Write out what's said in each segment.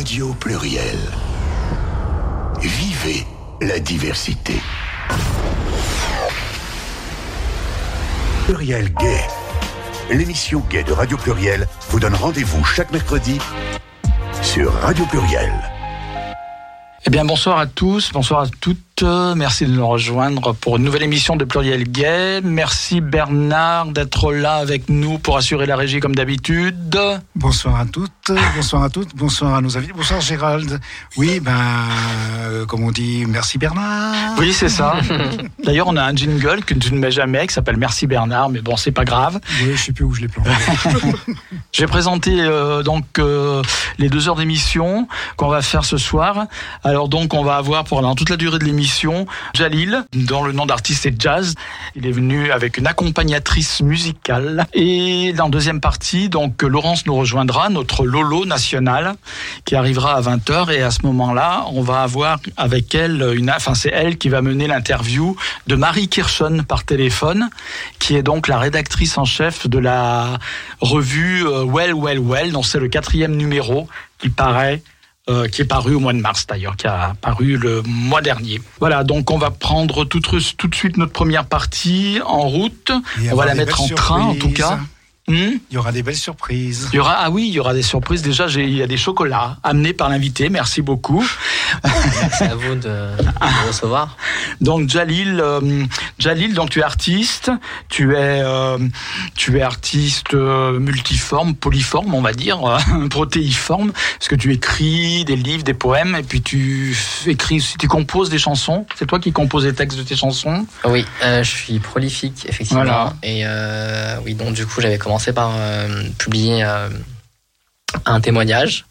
Radio Pluriel. Vivez la diversité. Pluriel Gay. L'émission Gay de Radio Pluriel vous donne rendez-vous chaque mercredi sur Radio Pluriel. Eh bien, bonsoir à tous, bonsoir à toutes. Merci de nous rejoindre pour une nouvelle émission de Pluriel Gay. Merci Bernard d'être là avec nous pour assurer la régie comme d'habitude. Bonsoir à toutes, bonsoir à toutes, bonsoir à nos amis, bonsoir Gérald. Oui, ben, euh, comme on dit, merci Bernard. Oui, c'est ça. D'ailleurs, on a un jingle que tu ne mets jamais qui s'appelle Merci Bernard, mais bon, c'est pas grave. Oui, je sais plus où je l'ai planté. J'ai présenté euh, donc euh, les deux heures d'émission qu'on va faire ce soir. Alors donc, on va avoir pendant toute la durée de l'émission Jalil, dont le nom d'artiste est Jazz. Il est venu avec une accompagnatrice musicale. Et dans deuxième partie, donc Laurence nous rejoindra, notre Lolo national, qui arrivera à 20h. Et à ce moment-là, on va avoir avec elle une, enfin c'est elle qui va mener l'interview de Marie Kirchon par téléphone, qui est donc la rédactrice en chef de la revue euh, Well Well Well, dont c'est le quatrième numéro qui paraît euh, qui est paru au mois de mars d'ailleurs, qui a paru le mois dernier. Voilà, donc on va prendre tout, tout de suite notre première partie en route. On va la mettre en train en tout cas. Hmm il y aura des belles surprises. Il y aura, ah oui, il y aura des surprises. Déjà, il y a des chocolats amenés par l'invité. Merci beaucoup. Merci à vous de, me recevoir. Donc Jalil, euh, Jalil, donc tu es artiste, tu es, euh, tu es artiste euh, multiforme, polyforme, on va dire, protéiforme, parce que tu écris des livres, des poèmes, et puis tu écris, tu composes des chansons. C'est toi qui composes les textes de tes chansons? Oui, je suis prolifique effectivement, et oui, donc du coup j'avais commencé par euh, publier euh, un témoignage.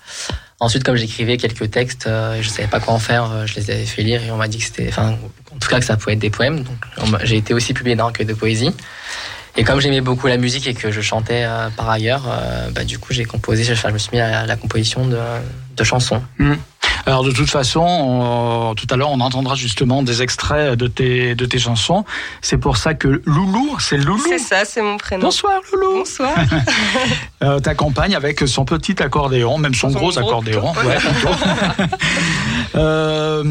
Ensuite, comme j'écrivais quelques textes, euh, je savais pas quoi en faire, je les avais fait lire et on m'a dit que c'était, en tout cas que ça pouvait être des poèmes. Donc, j'ai été aussi publié dans un recueil de poésie. Et comme j'aimais beaucoup la musique et que je chantais par ailleurs, bah, du coup, j'ai composé, je me suis mis à la composition de, chansons. Mmh. Alors de toute façon, tout à l'heure, on entendra justement des extraits de tes, de tes chansons. C'est pour ça que Loulou, c'est Loulou. C'est ça, c'est mon prénom. Bonsoir Loulou. Bonsoir. euh, T'accompagne avec son petit accordéon, même son, gros, accordéon. Ouais. euh,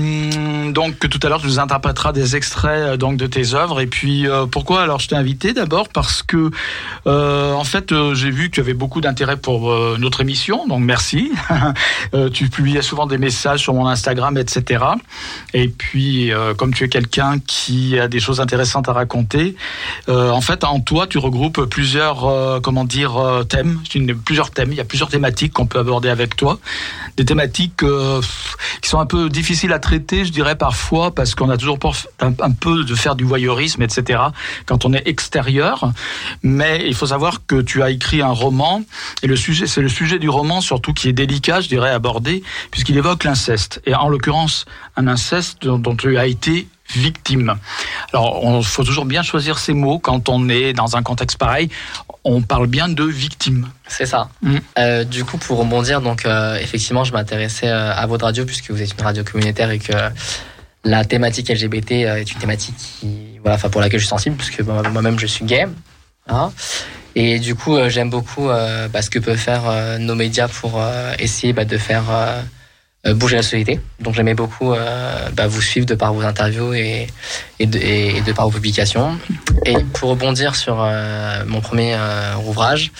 donc tout à l'heure, tu nous interpréteras des extraits euh, donc de tes œuvres. Et puis euh, pourquoi alors je t'ai invité d'abord? Parce que euh, en fait j'ai vu que tu avais beaucoup d'intérêt pour notre émission, donc merci. tu publiais souvent des messages sur mon Instagram, etc. Et puis, euh, comme tu es quelqu'un qui a des choses intéressantes à raconter, euh, en fait, en toi, tu regroupes plusieurs, euh, comment dire, thèmes, plusieurs thèmes. Il y a plusieurs thématiques qu'on peut aborder avec toi. Des thématiques qui sont un peu difficiles à traiter, je dirais parfois, parce qu'on a toujours un, un peu de faire du voyeurisme, etc. Quand on est extérieur. Mais il faut savoir que tu as écrit un roman et le sujet, c'est le sujet du roman surtout qui est délicat, je dirais, abordé, puisqu'il évoque l'inceste, et en l'occurrence un inceste dont, tu as été victime. Alors, il faut toujours bien choisir ses mots quand on est dans un contexte pareil. On parle bien de victime. C'est ça. Mm. Euh, du coup, pour rebondir, donc euh, effectivement, je m'intéressais euh, à votre radio puisque vous êtes une radio communautaire et que la thématique LGBT est une thématique qui, voilà, pour laquelle je suis sensible puisque moi-même je suis gay. Hein. Et du coup, j'aime beaucoup bah, ce que peuvent faire nos médias pour essayer bah, de faire euh, bouger la société. Donc j'aimais beaucoup euh, bah, vous suivre de par vos interviews et, et, de, et, de par vos publications. Et pour rebondir sur euh, mon premier ouvrage,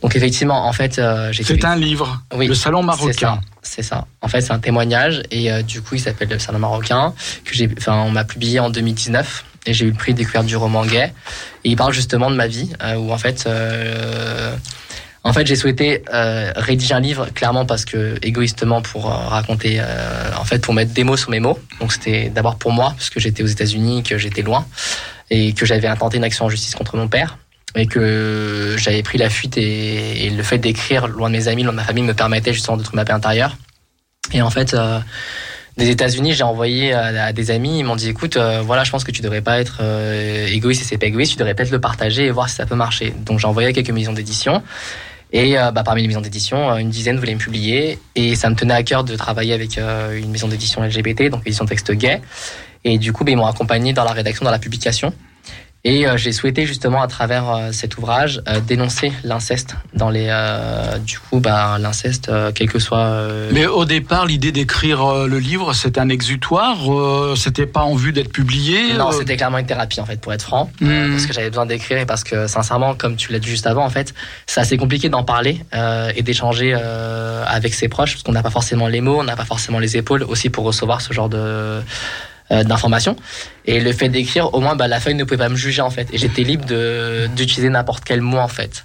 donc effectivement, en fait, j'ai c'est un livre, oui, le Salon marocain. C'est ça. En fait, c'est un témoignage et du coup, il s'appelle le Salon marocain que j'ai, enfin, on m'a publié en 2019 et j'ai eu le prix découverte du roman gay. Et il parle justement de ma vie où en fait en fait, j'ai souhaité euh, rédiger un livre clairement parce que égoïstement pour euh, raconter, euh, en fait, pour mettre des mots sur mes mots. Donc c'était d'abord pour moi parce que j'étais aux États-Unis, que j'étais loin et que j'avais intenté une action en justice contre mon père et que j'avais pris la fuite et, le fait d'écrire loin de mes amis, loin de ma famille me permettait justement de trouver ma paix intérieure. Et en fait, des États-Unis, j'ai envoyé à, des amis, ils m'ont dit écoute, voilà, je pense que tu devrais pas être égoïste et c'est pas égoïste, tu devrais peut-être le partager et voir si ça peut marcher. Donc j'ai envoyé à quelques maisons d'édition et euh, bah, parmi les maisons d'édition, euh, une dizaine voulaient me publier. Et ça me tenait à cœur de travailler avec euh, une maison d'édition LGBT, donc édition texte gay. Et du coup, bah, ils m'ont accompagné dans la rédaction, dans la publication. Et euh, j'ai souhaité justement à travers euh, cet ouvrage euh, dénoncer l'inceste dans les du coup bah l'inceste quel que soit Mais au départ l'idée d'écrire le livre c'était un exutoire c'était pas en vue d'être publié Non, c'était clairement une thérapie en fait pour être franc Hmm. parce que j'avais besoin d'écrire et parce que sincèrement comme tu l'as dit juste avant en fait c'est assez compliqué d'en parler et d'échanger avec ses proches parce qu'on n'a pas forcément les mots, on n'a pas forcément les épaules aussi pour recevoir ce genre de euh, d'informations. Et le fait d'écrire, au moins, bah, la feuille ne pouvait pas me juger en fait. Et j'étais libre d'utiliser n'importe quel mot en fait.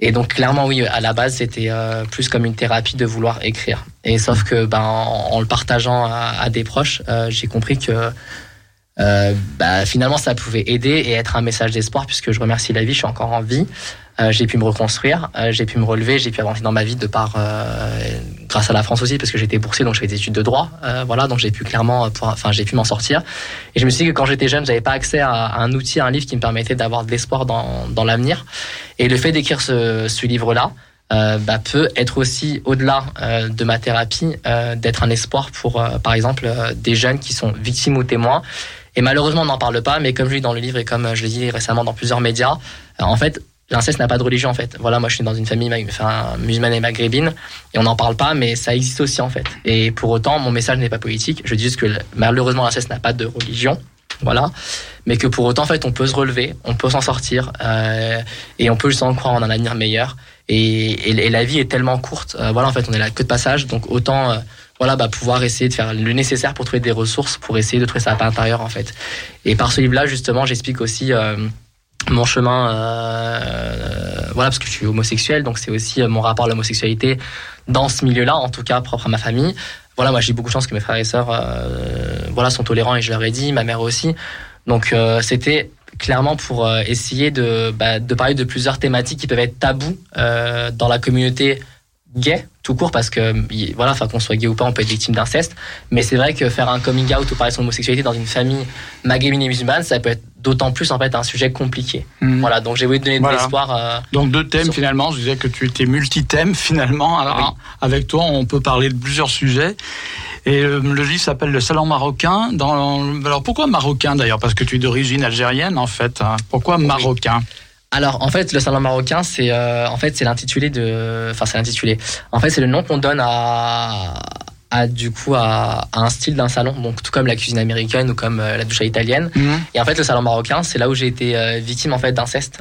Et donc clairement oui, à la base c'était euh, plus comme une thérapie de vouloir écrire. Et sauf que ben en, le partageant à, des proches, euh, j'ai compris que euh, bah, finalement ça pouvait aider et être un message d'espoir puisque je remercie la vie, je suis encore en vie. Euh, j'ai pu me reconstruire, euh, j'ai pu me relever, j'ai pu avancer dans ma vie de par grâce à la France aussi parce que j'étais boursier donc je fais des études de droit, voilà donc j'ai pu clairement, enfin j'ai pu m'en sortir. Et je me suis dit que quand j'étais jeune j'avais pas accès à, un outil, à un livre qui me permettait d'avoir de l'espoir dans, l'avenir. Et le fait d'écrire ce, ce livre là. bah, peut être aussi au-delà de ma thérapie, d'être un espoir pour, par exemple, des jeunes qui sont victimes ou témoins et malheureusement, on n'en parle pas, mais comme je lis dans le livre et comme euh, je l'ai dit récemment dans plusieurs médias, euh, en fait, l'inceste n'a pas de religion en fait. Voilà, moi je suis dans une famille musulmane et maghrébine et on n'en parle pas, mais ça existe aussi en fait. Et pour autant, mon message n'est pas politique. Je dis juste que malheureusement l'inceste n'a pas de religion. Voilà, mais que pour autant en fait on peut se relever, on peut s'en sortir euh, et on peut justement croire en un avenir meilleur. Et, la vie est tellement courte. Euh, voilà, en fait, on est là que de passage, donc autant voilà, bah, pouvoir essayer de faire le nécessaire pour trouver des ressources, pour essayer de trouver sa part intérieure en fait. Et par ce livre-là, justement, j'explique aussi euh, mon chemin, euh, voilà, parce que je suis homosexuel, donc c'est aussi euh, mon rapport à l'homosexualité dans ce milieu-là, en tout cas propre à ma famille. Voilà, moi j'ai beaucoup de chance que mes frères et sœurs, voilà, sont tolérants et je leur ai dit, ma mère aussi. Donc c'était clairement pour essayer de, bah, de parler de plusieurs thématiques qui peuvent être tabous dans la communauté gay tout court parce que voilà enfin qu'on soit gay ou pas on peut être victime d'inceste mais c'est vrai que faire un coming out ou parler de son homosexualité dans une famille maghrébine et musulmane ça peut être d'autant plus en fait un sujet compliqué hmm. voilà donc j'ai voulu donner de l'espoir euh, donc deux thèmes finalement je disais que tu étais multi-thème finalement alors avec toi on peut parler de plusieurs sujets et euh, le, livre s'appelle Le Salon marocain. Dans, alors pourquoi marocain d'ailleurs? Parce que tu es d'origine algérienne en fait. Hein. Pourquoi marocain? Alors en fait le salon marocain c'est euh, en fait c'est l'intitulé de enfin c'est l'intitulé en fait c'est le nom qu'on donne à à du coup à, à un style d'un salon donc tout comme la cuisine américaine ou comme euh, la douche italienne mhm. et en fait le salon marocain c'est là où j'ai été euh, victime en fait d'inceste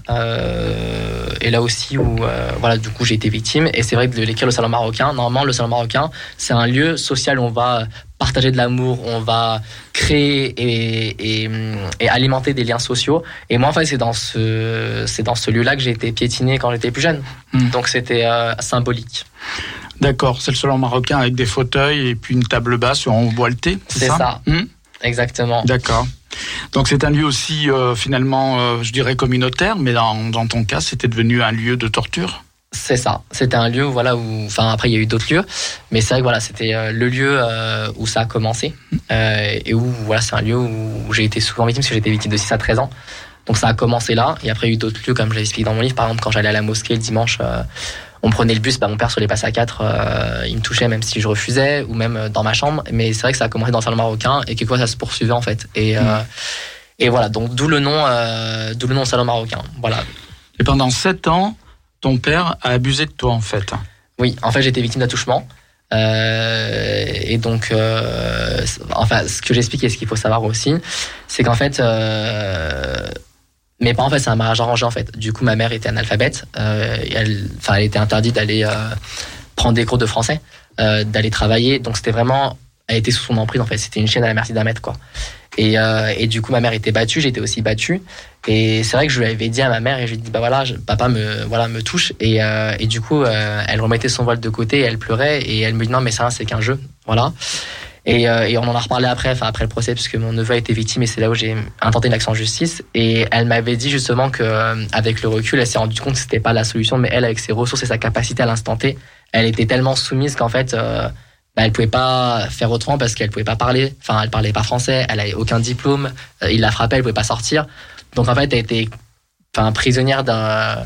et là aussi où voilà du coup j'ai été victime et c'est vrai que de l'écrire le salon marocain normalement le salon marocain c'est un lieu social où on va partager de l'amour, on va créer et, et, alimenter des liens sociaux. Et moi, en fait, c'est dans ce, c'est dans ce lieu-là que j'ai été piétiné quand j'étais plus jeune. Hmm. Donc, c'était euh, symbolique. D'accord, c'est le salon marocain avec des fauteuils et puis une table basse où on boit le thé. C'est ça. Hmm. Exactement. D'accord. Donc c'est un lieu aussi euh, finalement, euh, je dirais communautaire, mais dans, dans ton cas, c'était devenu un lieu de torture. C'est ça. C'était un lieu où, voilà, où, enfin, après, il y a eu d'autres lieux, mais c'est vrai que voilà, c'était euh, le lieu euh, où ça a commencé, et où, voilà, c'est un lieu où j'ai été souvent victime, parce que j'étais victime de 6 à 13 ans. Donc ça a commencé là, et après, il y a eu d'autres lieux, comme j'ai expliqué dans mon livre. Par exemple, quand j'allais à la mosquée le dimanche, on prenait le bus, bah, mon père sur les passes à 4, il me touchait même si je refusais, ou même dans ma chambre. Mais c'est vrai que ça a commencé dans le salon marocain, et que quoi, ça se poursuivait, en fait. Et, mmh. et voilà, donc d'où le nom, d'où le nom salon marocain. Voilà. Et pendant 7 ans, ton père a abusé de toi en fait. Oui, en fait j'étais victime d'attouchement. Euh, et donc, euh, enfin, ce que j'explique et ce qu'il faut savoir aussi, c'est qu'en fait, euh, mes parents, en fait, c'est un mariage arrangé en fait. Du coup, ma mère était analphabète. Euh, elle, enfin, elle était interdite d'aller euh, prendre des cours de français, euh, d'aller travailler. Donc, c'était vraiment, elle était sous son emprise en fait. C'était une chaîne à la merci d'un mètre quoi. Et, et du coup, ma mère était battue, j'étais aussi battue. Et c'est vrai que je lui avais dit à ma mère et je lui ai dit bah voilà, papa me voilà me touche et, euh, et du coup euh, elle remettait son voile de côté, elle pleurait et elle me dit non mais ça c'est qu'un jeu, voilà. Et, euh, et, on en a reparlé après, enfin après le procès, puisque mon neveu a été victime et c'est là où j'ai intenté une action en justice. Et elle m'avait dit justement que avec le recul, elle s'est rendue compte que c'était pas la solution, mais elle avec ses ressources et sa capacité à l'instant T, elle était tellement soumise qu'en fait bah, elle pouvait pas faire autrement parce qu'elle pouvait pas parler. Enfin, elle parlait pas français, elle avait aucun diplôme, il la frappait, elle pouvait pas sortir. Donc en fait, elle était enfin, prisonnière d'un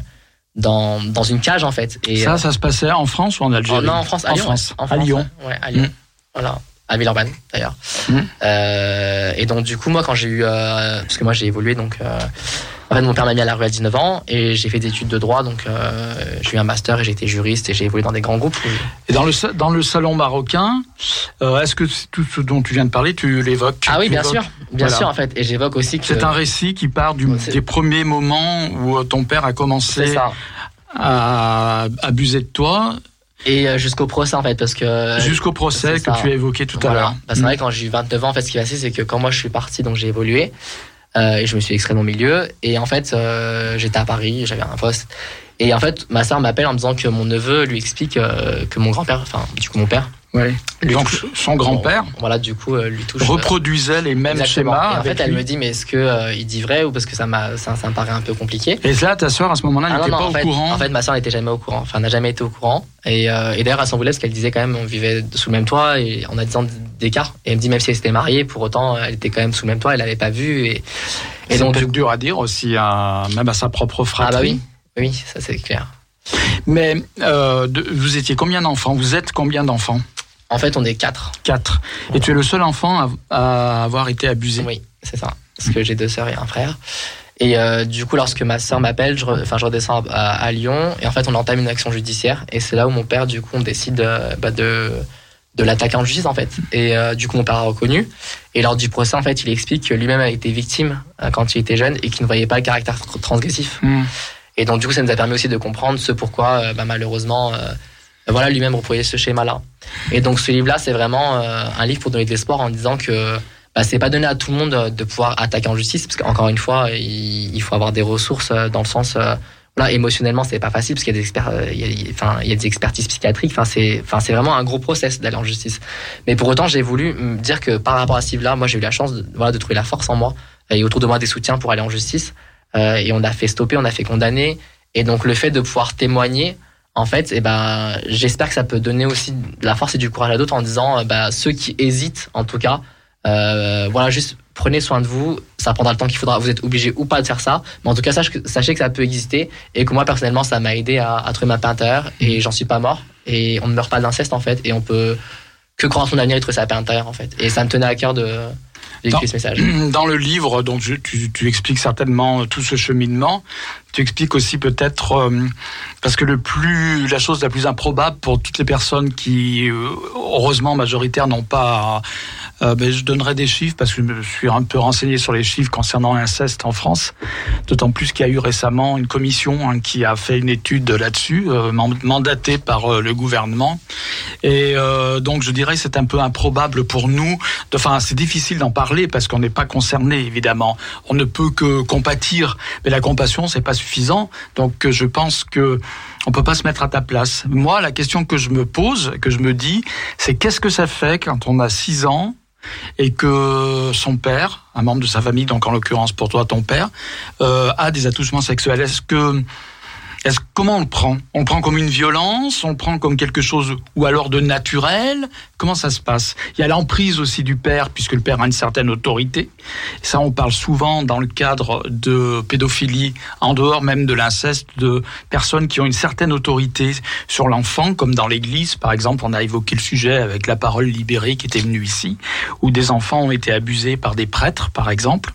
dans, dans une cage en fait. Et, ça, euh, ça se passait en France ou en Algérie? Non, en France, à Lyon. France. à Lyon. Ouais, à Lyon. Mm. Voilà. À Villeurbanne d'ailleurs. Mmh. Euh, et donc du coup moi quand j'ai eu, euh, parce que moi j'ai évolué donc, euh, en fait mon père m'a mis à la rue à 19 ans et j'ai fait des études de droit donc j'ai eu un master et j'ai été juriste et j'ai évolué dans des grands groupes. Et dans le, dans le salon marocain, est-ce que tout ce dont tu viens de parler, tu l'évoques Ah oui bien sûr, bien Voilà. sûr en fait et j'évoque aussi que C'est un récit qui part du, des premiers moments où ton père a commencé à abuser de toi Et euh, jusqu'au procès en fait parce que jusqu'au procès que ça. tu as évoqué tout à l'heure. Bah, c'est vrai, quand j'ai eu 29 ans, en fait, ce qui s'est passé, c'est que quand moi je suis parti, donc j'ai évolué. euh, et je me suis extrait de mon milieu. Et en fait, euh, j'étais à Paris, j'avais un poste. Et en fait, ma soeur m'appelle en me disant que mon neveu lui explique euh, que mon grand-père, enfin, du coup, mon père, Ouais. lui Donc touche- son grand-père voilà, du coup, euh, lui touche. euh, reproduisait les mêmes exactement. schémas. Et en fait, elle lui. me dit, mais est-ce que euh, il dit vrai ou parce que ça, m'a, ça, ça me paraît un peu compliqué? Et là, ta soeur, à ce moment-là, Ah n'était pas en au fait, courant. En fait, ma soeur n'était jamais au courant. Enfin, n'a jamais été au courant. Et, euh, et d'ailleurs, à son volet, ce qu'elle disait quand même, on vivait sous le même toit et on a 10 ans d'écart. Et elle me dit, même si elle s'était mariée, pour autant, elle était quand même sous le même toit, elle l'avait pas vu. Et, et c'est donc, dur à dire aussi, à- même à sa propre ah fratrie. bah oui, oui, ça c'est clair. Mais euh, de- vous étiez combien d'enfants? Vous êtes combien d'enfants? En fait, on est quatre. Quatre. Et tu es le seul enfant à, à avoir été abusé. Oui, c'est ça. Parce que j'ai deux sœurs et un frère. Et euh, du coup, lorsque ma sœur m'appelle, je, enfin, je redescends à, à Lyon et en fait, on entame une action judiciaire. Et c'est là où mon père, du coup, on décide euh, bah, de, de l'attaquer en justice, en fait. Et euh, du coup, mon père a reconnu. Et lors du procès, en fait, il explique que lui-même a été victime quand il était jeune et qu'il ne voyait pas le caractère tr- transgressif. Hmm. Et donc, du coup, ça nous a permis aussi de comprendre ce pourquoi, bah, malheureusement, voilà, lui-même reproduisait ce schéma-là. Et donc, ce livre-là, c'est vraiment euh, un livre pour donner de l'espoir en disant que bah, c'est pas donné à tout le monde euh, de pouvoir attaquer en justice, parce qu'encore une fois, il, faut avoir des ressources euh, dans le sens. voilà, émotionnellement, c'est pas facile parce qu'il y a des experts, il y a, enfin, il y a des expertises psychiatriques. Enfin, c'est, enfin, c'est vraiment un gros process d'aller en justice. Mais pour autant, j'ai voulu me dire que par rapport à ce livre-là, moi, j'ai eu la chance, de, voilà, de trouver la force en moi et autour de moi des soutiens pour aller en justice. Euh, et on a fait stopper, on a fait condamner. Et donc, le fait de pouvoir témoigner, en fait, eh ben, j'espère que ça peut donner aussi de la force et du courage à d'autres en disant, euh, bah, ceux qui hésitent, en tout cas, euh, voilà, juste prenez soin de vous. Ça prendra le temps qu'il faudra. Vous êtes obligé ou pas de faire ça. Mais en tout cas, sachez que, sachez que ça peut exister et que moi, personnellement, ça m'a aidé à, à trouver ma paix intérieure et j'en suis pas mort. Et on ne meurt pas d'inceste, en fait. Et on peut que croire en son avenir et trouver sa paix intérieure, en fait. Et ça me tenait à cœur de Non. d'écrire ce message. Dans le livre, donc tu, tu expliques certainement tout ce cheminement. Tu expliques aussi peut-être euh, parce que le plus, la chose la plus improbable pour toutes les personnes qui, euh, heureusement majoritaires, n'ont pas. euh, ben, je donnerai des chiffres parce que je suis un peu renseigné sur les chiffres concernant l'inceste en France. D'autant plus qu'il y a eu récemment une commission hein, qui a fait une étude là-dessus, man- mandatée par le gouvernement. Et donc je dirais c'est un peu improbable pour nous. Enfin, c'est difficile d'en parler parce qu'on n'est pas concerné évidemment. On ne peut que compatir, mais la compassion c'est pas. Donc euh, je pense que on peut pas se mettre à ta place. Moi, la question que je me pose, que je me dis, c'est qu'est-ce que ça fait quand on a 6 ans et que son père, un membre de sa famille, donc en l'occurrence pour toi ton père, euh, a des attouchements sexuels? Est-ce que comment on le prend? On le prend comme une violence On le prend comme quelque chose ou alors de naturel? Comment ça se passe? Il y a l'emprise aussi du père puisque le père a une certaine autorité. Ça, on parle souvent dans le cadre de pédophilie, en dehors même de l'inceste, de personnes qui ont une certaine autorité sur l'enfant, comme dans l'Église, par exemple. On a évoqué le sujet avec la parole libérée qui était venue ici, où des enfants ont été abusés par des prêtres, par exemple.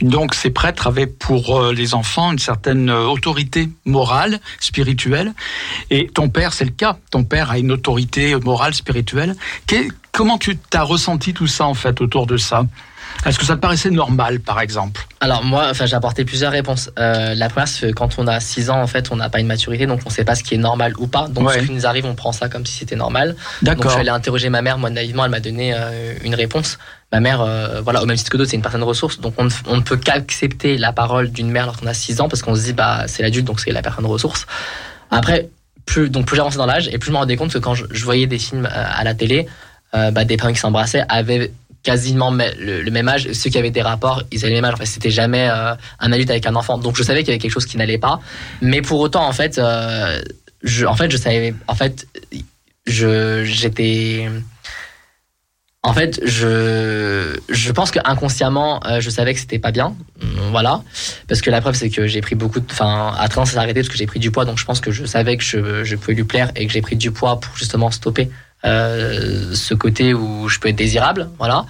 Donc ces prêtres avaient pour euh, les enfants une certaine euh, autorité morale, spirituelle. Et ton père, c'est le cas. Ton père a une autorité morale, spirituelle. Que- comment tu as ressenti tout ça en fait autour de ça? Est-ce que ça te paraissait normal, par exemple? Alors moi, enfin, j'ai apporté plusieurs réponses. Euh, la première, c'est que quand on a 6 ans, en fait, on n'a pas une maturité, donc on ne sait pas ce qui est normal ou pas. Donc Ouais. ce qui nous arrive, on prend ça comme si c'était normal. Donc je D'accord. suis allé interroger ma mère, moi naïvement, elle m'a donné euh, une réponse. Ma mère, euh, voilà, au même titre que d'autres, c'est une personne ressource, donc on ne, peut qu'accepter la parole d'une mère lorsqu'on a 6 ans parce qu'on se dit bah c'est l'adulte, donc c'est la personne ressource. Après, plus donc plus j'avançais dans l'âge et plus je me rendais compte que quand je, voyais des films euh, à la télé, euh, bah, des personnes qui s'embrassaient avaient quasiment me- le, même âge. Ceux qui avaient des rapports, ils avaient le même âge. Enfin, c'était jamais un adulte avec un enfant. Donc je savais qu'il y avait quelque chose qui n'allait pas. Mais pour autant, en fait, je, en fait, je savais, en fait, j'étais, en fait, je, je pense que inconsciemment, euh, je savais que c'était pas bien. Hum, Voilà. Parce que la preuve, c'est que j'ai pris beaucoup de, enfin, à 30 ans, ça s'est arrêté parce que j'ai pris du poids. Donc je pense que je savais que je, je pouvais lui plaire et que j'ai pris du poids pour justement stopper ce côté où je peux être désirable, voilà.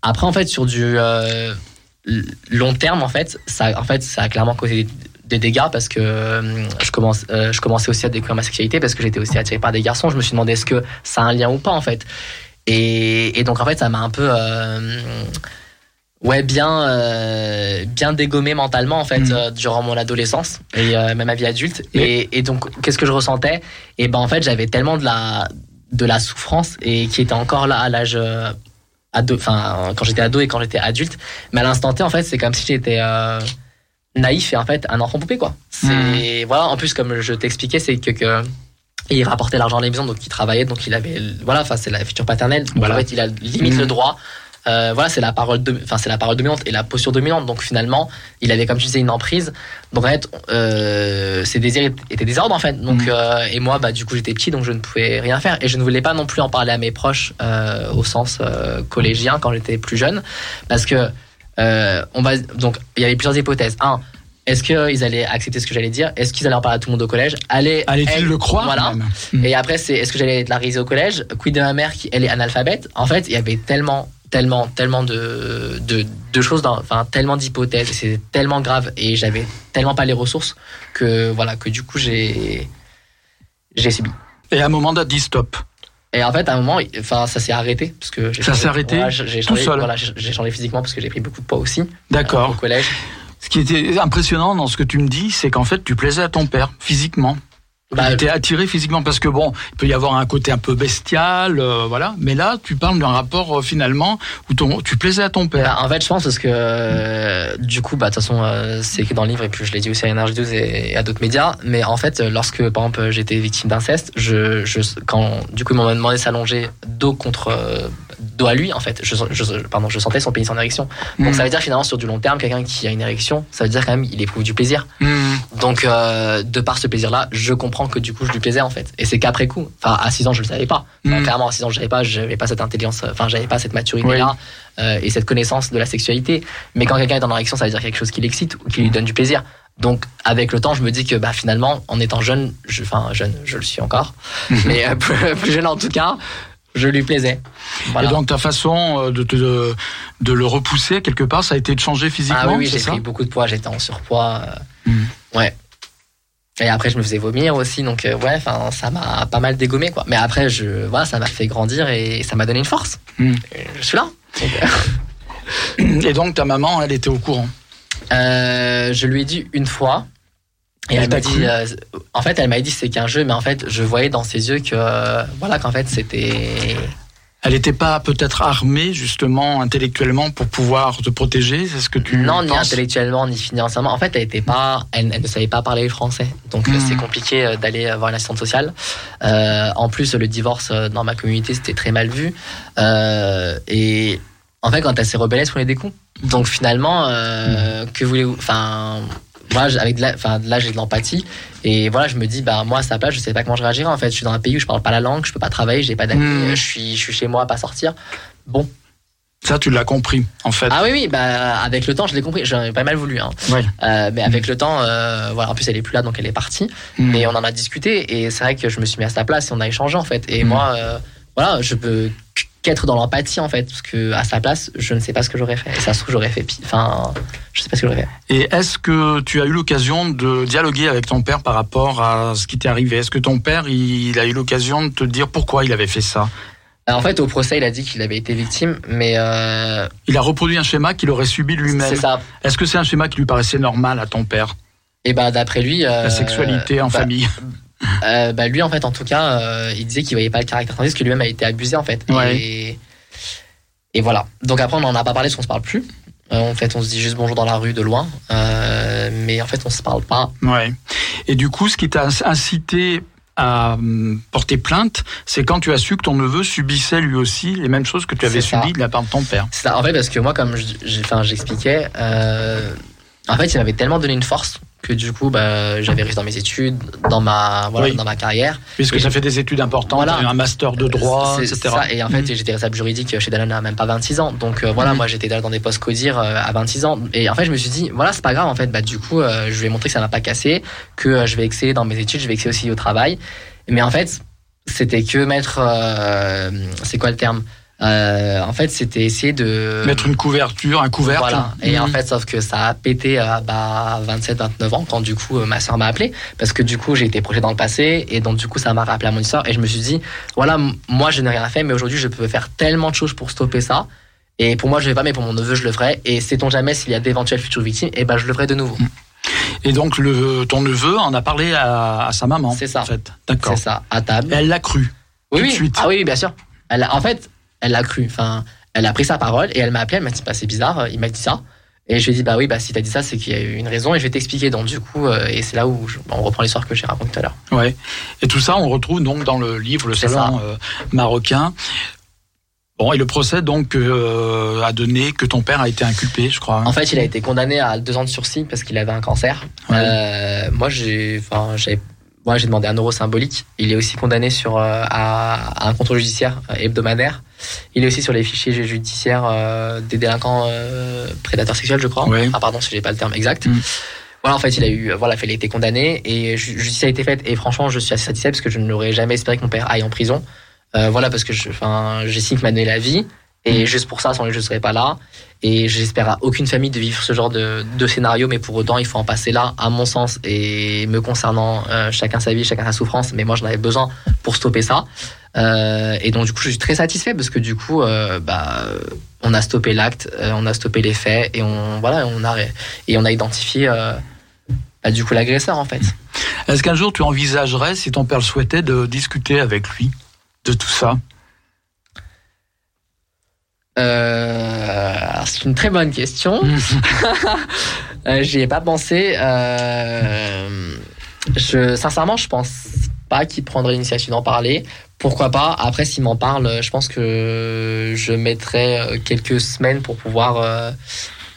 après, en fait, sur du long terme, en fait, ça, en fait, ça a clairement causé des dégâts parce que je, commence, je commençais aussi à découvrir ma sexualité parce que j'étais aussi attiré par des garçons. Je me suis demandé est-ce que ça a un lien ou pas en fait. Et, donc en fait ça m'a un peu ouais bien euh, bien dégommé mentalement en fait mm. euh, durant mon adolescence et euh, même ma vie adulte. Et, et, donc qu'est-ce que je ressentais? Et ben en fait j'avais tellement de la de la souffrance et qui était encore là à l'âge ado enfin quand j'étais ado et quand j'étais adulte. Mais à l'instant T en fait c'est comme si j'étais naïf et en fait un enfant poupée quoi. C'est mm. voilà. En plus comme je t'expliquais c'est que, que il rapportait l'argent à la maison donc il travaillait donc il avait voilà enfin c'est la future paternelle donc en fait il a limite le droit euh, voilà, c'est la parole, enfin c'est la parole dominante et la posture dominante. Donc finalement, il avait comme tu disais une emprise. Donc en fait, euh, ses désirs étaient désordres en fait. Donc mm. euh, et moi, bah du coup j'étais petit, donc je ne pouvais rien faire et je ne voulais pas non plus en parler à mes proches au sens collégien quand j'étais plus jeune, parce que on va donc il y avait plusieurs hypothèses. Un, est-ce qu'ils allaient accepter ce que j'allais dire? Est-ce qu'ils allaient en parler à tout le monde au collège? Allez, Allait-il le croire Voilà. Et après, c'est est-ce que j'allais être la risée au collège? Quid de ma mère qui elle est analphabète? En fait, il y avait tellement tellement, tellement de, de, choses, enfin tellement d'hypothèses, c'est tellement grave et j'avais tellement pas les ressources que voilà que du coup j'ai j'ai subi. Et à un moment, t'as dit stop. Et en fait, à un moment, enfin, ça s'est arrêté parce que ça s'est arrêté j'ai tout seul. Voilà, j'ai changé physiquement parce que j'ai pris beaucoup de poids aussi. D'accord. au collège. Ce qui était impressionnant dans ce que tu me dis, c'est qu'en fait, tu plaisais à ton père physiquement. Bah, t'es attiré physiquement parce que bon, il peut y avoir un côté un peu bestial, euh, voilà. Mais là, tu parles d'un rapport euh, finalement où ton, tu plaisais à ton père. Bah, en fait, je pense parce que euh, du coup, bah de toute façon, c'est écrit dans le livre et puis je l'ai dit aussi à NRJ12 et, à d'autres médias. Mais en fait, lorsque par exemple j'étais victime d'inceste, je, je, quand du coup ils m'ont demandé de s'allonger dos contre dos à lui, en fait, je, je, pardon, je sentais son pénis en érection. Donc mm. ça veut dire finalement sur du long terme, quelqu'un qui a une érection, ça veut dire quand même il éprouve du plaisir. Mm. Donc de par ce plaisir-là, je comprends que du coup je lui plaisais en fait. Et c'est qu'après coup, enfin à 6 ans je le savais pas. Mm. clairement à 6 ans je savais pas, j'avais pas cette intelligence, enfin j'avais pas cette maturité là euh, et cette connaissance de la sexualité. Mais quand quelqu'un est en érection, ça veut dire quelque chose qui l'excite ou qui lui donne du plaisir. Donc avec le temps, je me dis que bah finalement, en étant jeune, enfin jeune, je le suis encore, mais euh, plus, jeune en tout cas, je lui plaisais. Et donc ta façon euh, de, de, de, le repousser quelque part, ça a été de changer physiquement. Ah oui, j'ai pris beaucoup de poids, j'étais en surpoids. Mm. Ouais. Et après, je me faisais vomir aussi, donc euh, ouais, enfin, ça m'a pas mal dégommé, quoi. Mais après, je, voilà, ça m'a fait grandir et ça m'a donné une force. Hmm. Je suis là. Euh. et donc, ta maman, elle était au courant euh, Je lui ai dit une fois. Et elle, m'a dit, en fait, elle m'a dit c'est qu'un jeu, mais en fait, je voyais dans ses yeux que, voilà, qu'en fait, c'était elle n'était pas peut-être armée justement intellectuellement pour pouvoir te protéger C'est ce que tu non ni intellectuellement ni financièrement. En fait, elle était pas, elle, ne savait pas parler le français, donc euh, c'est hmm. compliqué euh, d'aller euh, voir l'assistante sociale. Euh, en plus, le divorce dans ma communauté c'était très mal vu euh, et en fait, quand elle s'est rebellée, se prenait des coups. Donc finalement, euh, hmm. que voulez-vous? Enfin, moi, avec de là, j'ai de l'empathie. Et voilà, je me dis, bah, moi, à sa place, je sais pas comment je réagirais. En fait, je suis dans un pays où je parle pas la langue, je peux pas travailler, j'ai pas d'amis, hmm. je, suis, je suis chez moi, pas sortir. Bon. Ça, tu l'as compris, en fait. Ah oui, oui, bah, avec le temps, je l'ai compris. J'en pas mal voulu. Hein. Euh, mais avec le temps, euh, voilà, en plus, elle est plus là, donc elle est partie. Hmm. Mais on en a discuté. Et c'est vrai que je me suis mis à sa place et on a échangé, en fait. Et hmm. moi, euh, voilà, je peux qu'être dans l'empathie en fait parce que à sa place je ne sais pas ce que j'aurais fait et ça se trouve j'aurais fait pire enfin je sais pas ce que j'aurais fait et est-ce que tu as eu l'occasion de dialoguer avec ton père par rapport à ce qui t'est arrivé? Est-ce que ton père il a eu l'occasion de te dire pourquoi il avait fait ça? Euh, en fait, au procès, il a dit qu'il avait été victime, mais euh... il a reproduit un schéma qu'il aurait subi lui-même. C'est ça. Est-ce que c'est un schéma qui lui paraissait normal à ton père? Eh ben, d'après lui, euh... la sexualité en bah, famille. Euh, bah, lui, en fait, en tout cas, euh, il disait qu'il voyait pas le caractère tandis que lui-même a été abusé, en fait. Et, et, voilà. Donc après, on n'en a pas parlé parce qu'on se parle plus. Euh, en fait, on se dit juste bonjour dans la rue de loin, mais en fait, on se parle pas. Ouais. Et du coup, ce qui t'a incité à hum, porter plainte, c'est quand tu as su que ton neveu subissait lui aussi les mêmes choses que tu avais subies de la part de ton père. C'est ça. En fait, parce que moi, comme j'expliquais, en fait, il m'avait tellement donné une force que du coup bah, j'avais réussi dans mes études, dans ma, voilà, dans ma carrière. Puisque ça fait des études importantes, voilà. un master de droit, etc. Ça. Et en fait, mhm. j'étais responsable juridique chez Danone à même pas 26 ans. Donc euh, voilà, mhm. moi j'étais dans des postes CODIR euh, à 26 ans. Et en fait, je me suis dit, voilà, c'est pas grave en fait. Bah, du coup, euh, je vais montrer que ça m'a pas cassé, que je vais exceller dans mes études, je vais exceller aussi au travail. Mais en fait, c'était que mettre. c'est quoi le terme? Euh, En fait, c'était essayer de. Mettre une couverture, un couvercle. Voilà. Et en Mhm. fait, sauf que ça a pété à bah, 27-29 ans quand du coup euh, ma soeur m'a appelé parce que du coup j'ai été projeté dans le passé et donc du coup ça m'a rappelé à mon histoire et je me suis dit voilà moi je n'ai rien fait mais aujourd'hui je peux faire tellement de choses pour stopper ça et pour moi je vais pas mais pour mon neveu je le ferai et sait-on jamais s'il y a d'éventuelles futures victimes? Et ben je le ferai de nouveau. Et donc le, ton neveu en a parlé à, à sa maman. C'est ça. En fait. D'accord. C'est ça à table. Et Elle l'a cru. Oui, tout de oui. suite. Ah oui, oui, bien sûr. Elle a- en fait, elle l'a cru. Enfin, elle a pris sa parole et elle m'a appelé. Elle m'a dit, bah, c'est bizarre. Il m'a dit ça. Et je lui ai dit, bah oui, bah, si t'as dit ça, c'est qu'il y a eu une raison et je vais t'expliquer. Donc, du coup, euh, et c'est là où je- on reprend l'histoire que j'ai racontée tout à l'heure. Ouais. Et tout ça, on retrouve donc dans le livre Le Salon euh, marocain. Bon, et le procès donc euh, a donné que ton père a été inculpé, je crois. hein. En fait, il a été condamné à deux ans de sursis parce qu'il avait un cancer. Ouais. Euh, moi, j'ai, enfin, j'ai, moi, j'ai demandé un euro symbolique. Il est aussi condamné sur euh, à, à un contrôle judiciaire euh, hebdomadaire. Il est aussi sur les fichiers judiciaires euh, des délinquants euh, prédateurs sexuels, je crois. Ouais. Ah pardon, si j'ai pas le terme exact. Mm. Voilà, en fait, il a eu, voilà, il a été condamné et ju- justice a été faite. Et franchement, je suis assez satisfait parce que je n'aurais jamais espéré que mon père aille en prison. Euh, voilà, parce que enfin, j'estime qu'il m'a donné la vie. Et juste pour ça, sans lui, je ne serais pas là. Et j'espère à aucune famille de vivre ce genre de, scénario, mais pour autant, il faut en passer là, à mon sens, et me concernant, euh, chacun sa vie, chacun sa souffrance, mais moi, j'en avais besoin pour stopper ça. Euh, et donc, du coup, je suis très satisfait parce que du coup, euh, bah, on a stoppé l'acte, on a stoppé les faits, et on, voilà, on a, et on a identifié, bah, du coup, l'agresseur, en fait. Est-ce qu'un jour tu envisagerais, si ton père le souhaitait, de discuter avec lui de tout ça? Euh, c'est une très bonne question. Euh, J'y ai pas pensé. Euh, je, sincèrement, je pense pas qu'il prendrait l'initiative d'en parler. Pourquoi pas? Après, s'il m'en parle, je pense que je mettrai euh, quelques semaines pour pouvoir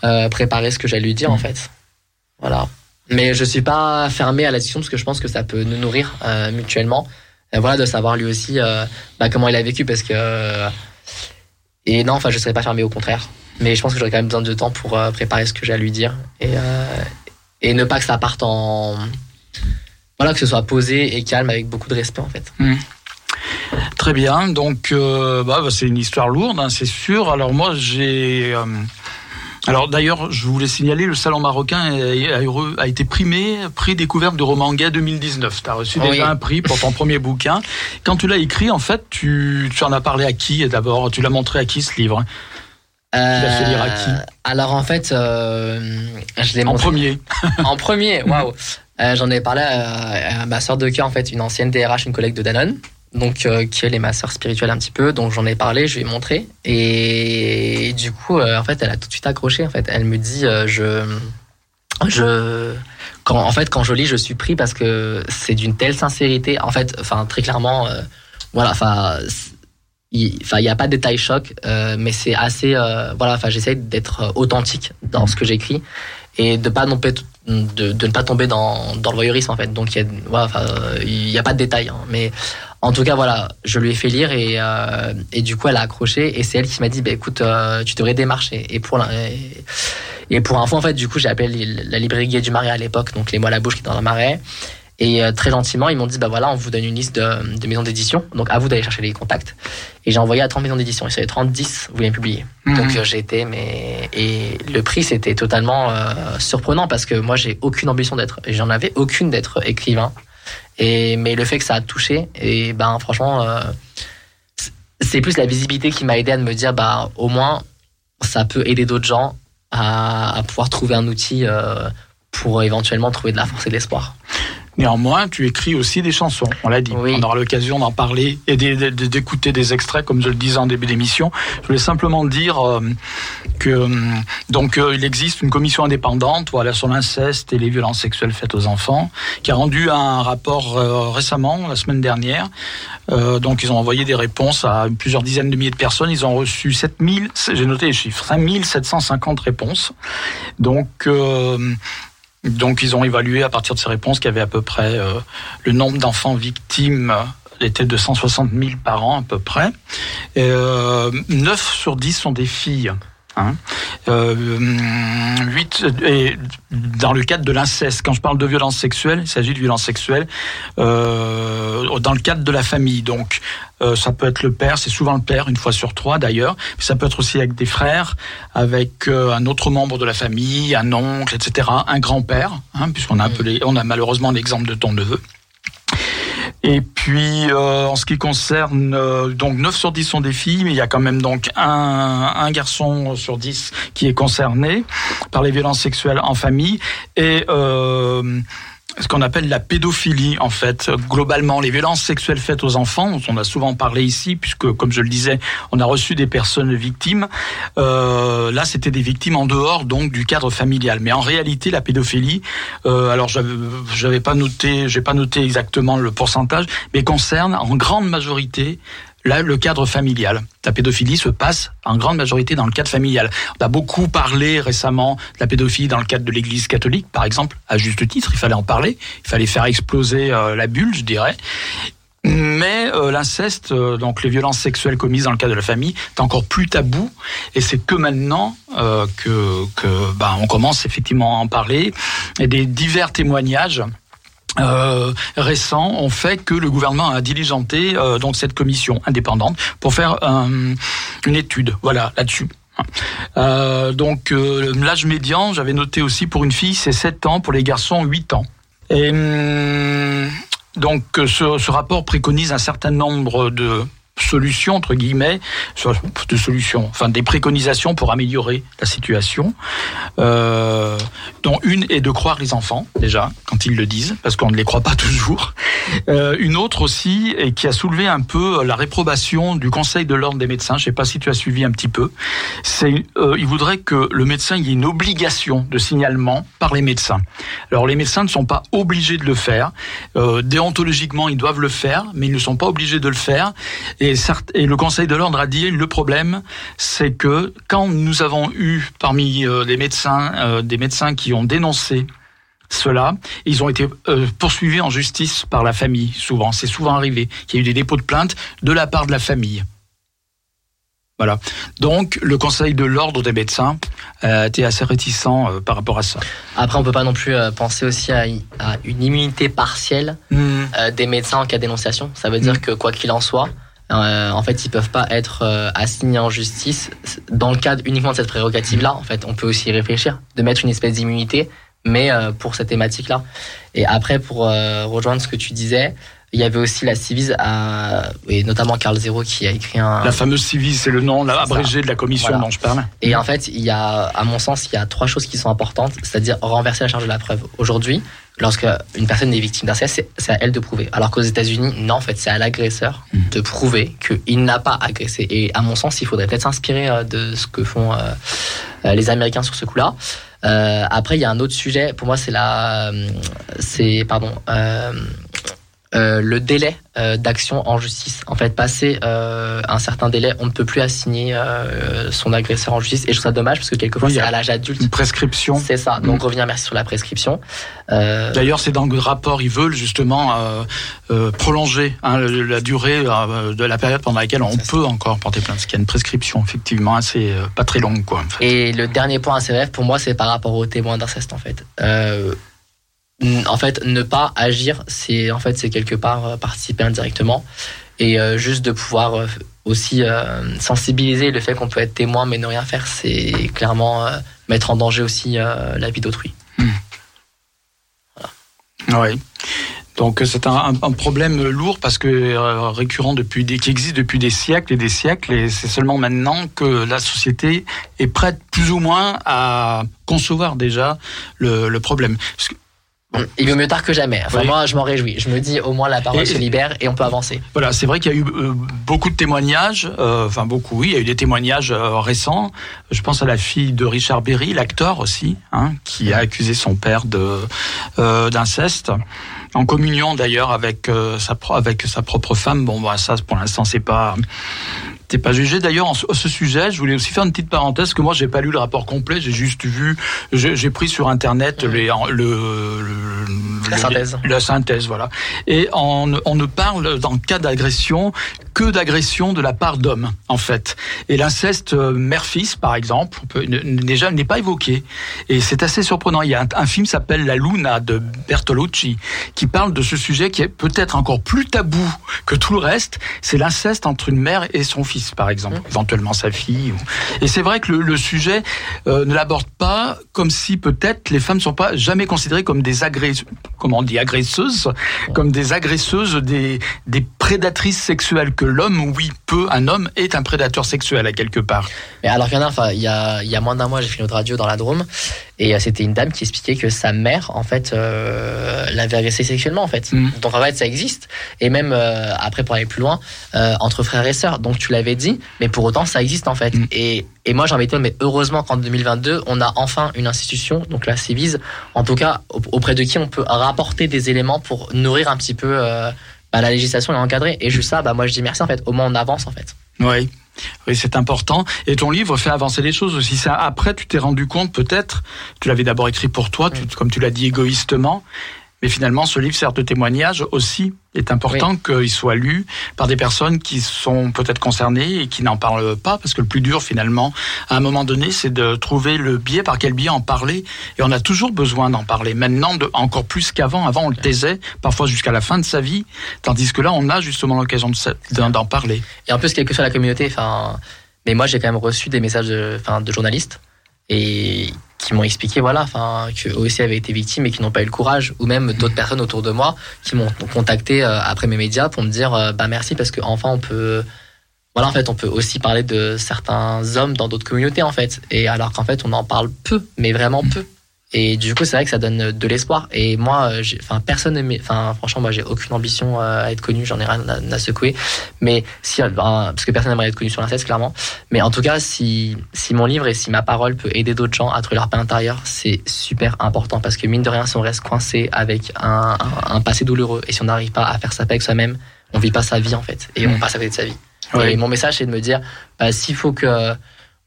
euh, préparer ce que j'allais lui dire, en fait. Voilà. Mais je suis pas fermé à la discussion parce que je pense que ça peut nous nourrir mutuellement. Et voilà, de savoir lui aussi bah, comment il a vécu parce que. Et non, enfin, je serais pas fermé au contraire. Mais je pense que j'aurais quand même besoin de temps pour euh, préparer ce que j'ai à lui dire. Et, euh, et ne pas que ça parte en. Voilà, que ce soit posé et calme avec beaucoup de respect en fait. Très bien, donc euh, bah, bah, c'est une histoire lourde, hein, c'est sûr. Alors moi j'ai... alors d'ailleurs, je voulais signaler, le Salon marocain a, été primé, prix découverte de roman gay 2019. Tu as reçu déjà un prix pour ton premier bouquin. Quand tu l'as écrit, en fait, tu, tu en as parlé à qui d'abord? Tu l'as montré à qui ce livre? L'as fait lire à qui? Euh, Alors en fait, euh, je l'ai En montré premier en premier. Waouh. Euh, J'en ai parlé à, à ma sœur de cœur, en fait, une ancienne DRH, une collègue de Danone, donc euh, qui est ma sœur spirituelle un petit peu. Donc j'en ai parlé, je lui ai montré, et, du coup, euh, en fait, elle a tout de suite accroché. En fait, elle me dit, euh, je, je, quand, en fait, quand je lis, je suis pris parce que c'est d'une telle sincérité. En fait, enfin, très clairement, euh, voilà, enfin. il enfin il y a pas de détail choc euh, mais c'est assez euh, voilà enfin j'essaie d'être authentique dans ce que j'écris et de pas non de, de ne pas tomber dans, dans le voyeurisme en fait donc il y a voilà, y a pas de détail hein. mais en tout cas voilà je lui ai fait lire et euh, et du coup elle a accroché et c'est elle qui m'a dit bah écoute euh, tu devrais démarcher et pour et, et pour info en fait du coup j'ai appelé la librairie Gay du Marais à l'époque donc les mots à la bouche qui est dans le Marais et euh, très gentiment, ils m'ont dit, bah voilà, on vous donne une liste de, de maisons d'édition. Donc à vous d'aller chercher les contacts. Et j'ai envoyé à 30 maisons d'édition. Et sur les 30, 10 voulaient publier. Mhm. Donc euh, j'ai été, mais. Et le prix, c'était totalement euh, surprenant parce que moi, j'ai aucune ambition d'être. J'en avais aucune d'être écrivain. Mais le fait que ça a touché, et ben franchement, euh, c'est plus la visibilité qui m'a aidé à me dire, bah au moins, ça peut aider d'autres gens à, à pouvoir trouver un outil euh, pour éventuellement trouver de la force et de l'espoir. Néanmoins, tu écris aussi des chansons, on l'a dit. Oui. On aura l'occasion d'en parler et d'é- d'é- d'écouter des extraits, comme je le disais en début d'émission. Je voulais simplement dire euh, que hum, donc euh, il existe une commission indépendante, voilà, sur l'inceste et les violences sexuelles faites aux enfants, qui a rendu un rapport euh, récemment, la semaine dernière. Euh, donc ils ont envoyé des réponses à plusieurs dizaines de milliers de personnes. Ils ont reçu 7000, j'ai noté les chiffres, 5750 réponses. Donc euh, donc ils ont évalué à partir de ces réponses qu'il y avait à peu près euh, le nombre d'enfants victimes était de 160 000 par an à peu près. Et, euh, 9 sur 10 sont des filles. Hein. Euh, 8, et dans le cadre de l'inceste, quand je parle de violence sexuelle, il s'agit de violence sexuelle. Euh, dans le cadre de la famille. Donc, euh, ça peut être le père, c'est souvent le père, une fois sur trois d'ailleurs. Ça peut être aussi avec des frères, avec euh, un autre membre de la famille, un oncle, etc. Un grand-père, hein, puisqu'on a, on a malheureusement l'exemple de ton neveu. Et puis, euh, en ce qui concerne, euh, donc 9 sur 10 sont des filles, mais il y a quand même donc un, un garçon sur 10 qui est concerné par les violences sexuelles en famille. Et euh, ce qu'on appelle la pédophilie en fait. Globalement, les violences sexuelles faites aux enfants, dont on a souvent parlé ici, puisque comme je le disais, on a reçu des personnes victimes. Euh, là, c'était des victimes en dehors donc du cadre familial. Mais en réalité, la pédophilie, euh, alors j'avais pas noté, j'ai pas noté exactement le pourcentage, mais concerne en grande majorité Là, le cadre familial. La pédophilie se passe en grande majorité dans le cadre familial. On a beaucoup parlé récemment de la pédophilie dans le cadre de l'Église catholique, par exemple, à juste titre. Il fallait en parler. Il fallait faire exploser euh, la bulle, je dirais. Mais euh, l'inceste, euh, donc les violences sexuelles commises dans le cadre de la famille, est encore plus tabou. Et c'est que maintenant que, que bah, on commence effectivement à en parler. Et des divers témoignages euh, récents ont fait que le gouvernement a diligenté euh, donc cette commission indépendante pour faire une étude, voilà, là-dessus. Euh, donc euh, l'âge médian, j'avais noté aussi pour une fille, c'est 7 ans, pour les garçons 8 ans. Et hum, donc ce, ce rapport préconise un certain nombre de solutions, entre guillemets, de solutions, enfin des préconisations pour améliorer la situation, euh, dont une est de croire les enfants, déjà, quand ils le disent, parce qu'on ne les croit pas toujours. Euh, une autre aussi, et qui a soulevé un peu la réprobation du Conseil de l'ordre des médecins, je ne sais pas si tu as suivi un petit peu, c'est euh, il voudrait que le médecin y ait une obligation de signalement par les médecins. Alors les médecins ne sont pas obligés de le faire, euh, déontologiquement ils doivent le faire, mais ils ne sont pas obligés de le faire, et, le Conseil de l'ordre a dit le problème, c'est que quand nous avons eu parmi euh, les médecins euh, des médecins qui ont dénoncé cela, ils ont été euh, poursuivis en justice par la famille. Souvent, c'est souvent arrivé qu'il y a eu des dépôts de plainte de la part de la famille. Voilà. Donc, le Conseil de l'ordre des médecins a été assez réticent par rapport à ça. Après, on peut pas non plus penser aussi à, une immunité partielle hmm. des médecins en cas de dénonciation. Ça veut dire hmm. que quoi qu'il en soit, euh, en fait, ils peuvent pas être euh, assignés en justice dans le cadre uniquement de cette prérogative-là. En fait, on peut aussi y réfléchir, de mettre une espèce d'immunité, mais euh, pour cette thématique-là. Et après, pour rejoindre ce que tu disais, il y avait aussi la Civise, et notamment Carl Zero qui a écrit un. La fameuse Civise, c'est le nom, l'abrégé de la commission dont je parle. Et en fait, il y a, à mon sens, il y a trois choses qui sont importantes, c'est-à-dire renverser la charge de la preuve. Aujourd'hui, lorsque une personne est victime d'inceste, c'est à elle de prouver. Alors qu'aux États-Unis, non, en fait, c'est à l'agresseur mmh. de prouver qu'il n'a pas agressé. Et à mon sens, il faudrait peut-être s'inspirer euh, de ce que font euh, euh, les Américains sur ce coup-là. après, il y a un autre sujet. Pour moi, c'est la, c'est pardon, euh, le délai euh, d'action en justice. En fait, passé euh, un certain délai, on ne peut plus assigner son agresseur en justice. Et je trouve ça dommage parce que quelquefois, c'est à l'âge adulte. Une prescription. C'est ça. Donc, mm. revenir merci sur la prescription. D'ailleurs, c'est dans le rapport, ils veulent justement prolonger hein, la durée de la période pendant laquelle on peut encore porter plainte. Parce qu'il y a une prescription, effectivement, assez pas très longue. Quoi, Et le dernier point assez bref, pour moi, c'est par rapport aux témoins d'inceste, en fait en fait, ne pas agir, c'est en fait c'est quelque part euh, participer indirectement et euh, juste de pouvoir euh, aussi sensibiliser le fait qu'on peut être témoin mais ne rien faire, c'est clairement mettre en danger aussi la vie d'autrui. Hmm. Oui. Donc c'est un, problème lourd parce que récurrent depuis qui existe depuis des siècles et des siècles et c'est seulement maintenant que la société est prête plus ou moins à concevoir déjà le, problème. Il vaut mieux tard que jamais. Enfin, moi, je m'en réjouis. Je me dis, au moins, la parole se libère et on peut avancer. Voilà, c'est vrai qu'il y a eu euh, beaucoup de témoignages. Euh, enfin, beaucoup, oui. Il y a eu des témoignages euh, récents. Je pense à la fille de Richard Berry, l'acteur aussi, hein, qui a accusé son père de d'inceste. En communion d'ailleurs avec sa avec sa propre femme. Bon, bah, ça pour l'instant c'est pas T'es pas jugé. D'ailleurs, en ce sujet, je voulais aussi faire une petite parenthèse que moi, j'ai pas lu le rapport complet. J'ai juste vu, j'ai pris sur internet les, le, le, la synthèse. La synthèse, voilà. Et on, on ne parle dans le cas d'agression que d'agression de la part d'hommes, en fait. Et l'inceste euh, mère-fils, par exemple, déjà n'est pas évoqué. Et c'est assez surprenant. Il y a un, un film s'appelle La Luna de Bertolucci qui parle de ce sujet qui est peut-être encore plus tabou que tout le reste. C'est l'inceste entre une mère et son fils, par exemple, mmh. éventuellement sa fille. Et c'est vrai que le, le sujet euh, ne l'aborde pas comme si peut-être les femmes ne sont pas jamais considérées comme des agresseuses, comment on dit, agresseuses, comme des agresseuses, des, des prédatrices sexuelles que l'homme, oui, peut, un homme est un prédateur sexuel à quelque part. Mais alors, il y, enfin, il y a, il y a moins d'un mois, j'ai fait une autre radio dans la Drôme, et euh, c'était une dame qui expliquait que sa mère, en fait, euh, l'avait agressée sexuellement, en fait. Donc, en fait, ça existe. Et même, euh, après, pour aller plus loin, entre frères et sœurs. Donc, tu l'avais dit, mais pour autant, ça existe, en fait. Mm. Et, et moi, j'ai envie de dire, mais heureusement qu'en 2022, on a enfin une institution, donc la Civise, en tout cas, auprès de qui on peut rapporter des éléments pour nourrir un petit peu bah, la législation est encadrée. Et juste ça, bah, moi je dis merci en fait. Au moins on avance en fait. Oui. Oui, c'est important. Et ton livre fait avancer les choses aussi. Ça, après, tu t'es rendu compte, peut-être, tu l'avais d'abord écrit pour toi, comme tu l'as dit égoïstement, mais finalement, ce livre sert de témoignage aussi. Il est important qu'il soit lu par des personnes qui sont peut-être concernées et qui n'en parlent pas, parce que le plus dur, finalement, à un moment donné, c'est de trouver le biais, par quel biais en parler. Et on a toujours besoin d'en parler. Maintenant, de, encore plus qu'avant. Avant, on le taisait, parfois jusqu'à la fin de sa vie, tandis que là, on a justement l'occasion d'en parler. Et en plus, quelle que soit la communauté, enfin, mais moi, j'ai quand même reçu des messages de, de journalistes et qui m'ont expliqué voilà enfin que aussi avait été victime et qui n'ont pas eu le courage ou même d'autres personnes autour de moi qui m'ont contacté euh, après mes médias pour me dire euh, bah merci parce qu'enfin on peut voilà en fait on peut aussi parler de certains hommes dans d'autres communautés en fait. Et alors qu'en fait on en parle peu mais vraiment peu et du coup, c'est vrai que ça donne de l'espoir. Et moi, enfin, personne, enfin, franchement, moi, j'ai aucune ambition euh, à être connu. J'en ai rien à, secouer. Mais si, euh, ben, parce que personne n'aimerait être connu sur l'inceste, clairement. Mais en tout cas, si, si mon livre et si ma parole peut aider d'autres gens à trouver leur paix intérieur, c'est super important parce que mine de rien, si on reste coincé avec un, un, passé douloureux et si on n'arrive pas à faire sa paix avec soi-même, on vit pas sa vie en fait et on mmh. passe à côté de sa vie. Et mon message, c'est de me dire, bah, s'il faut que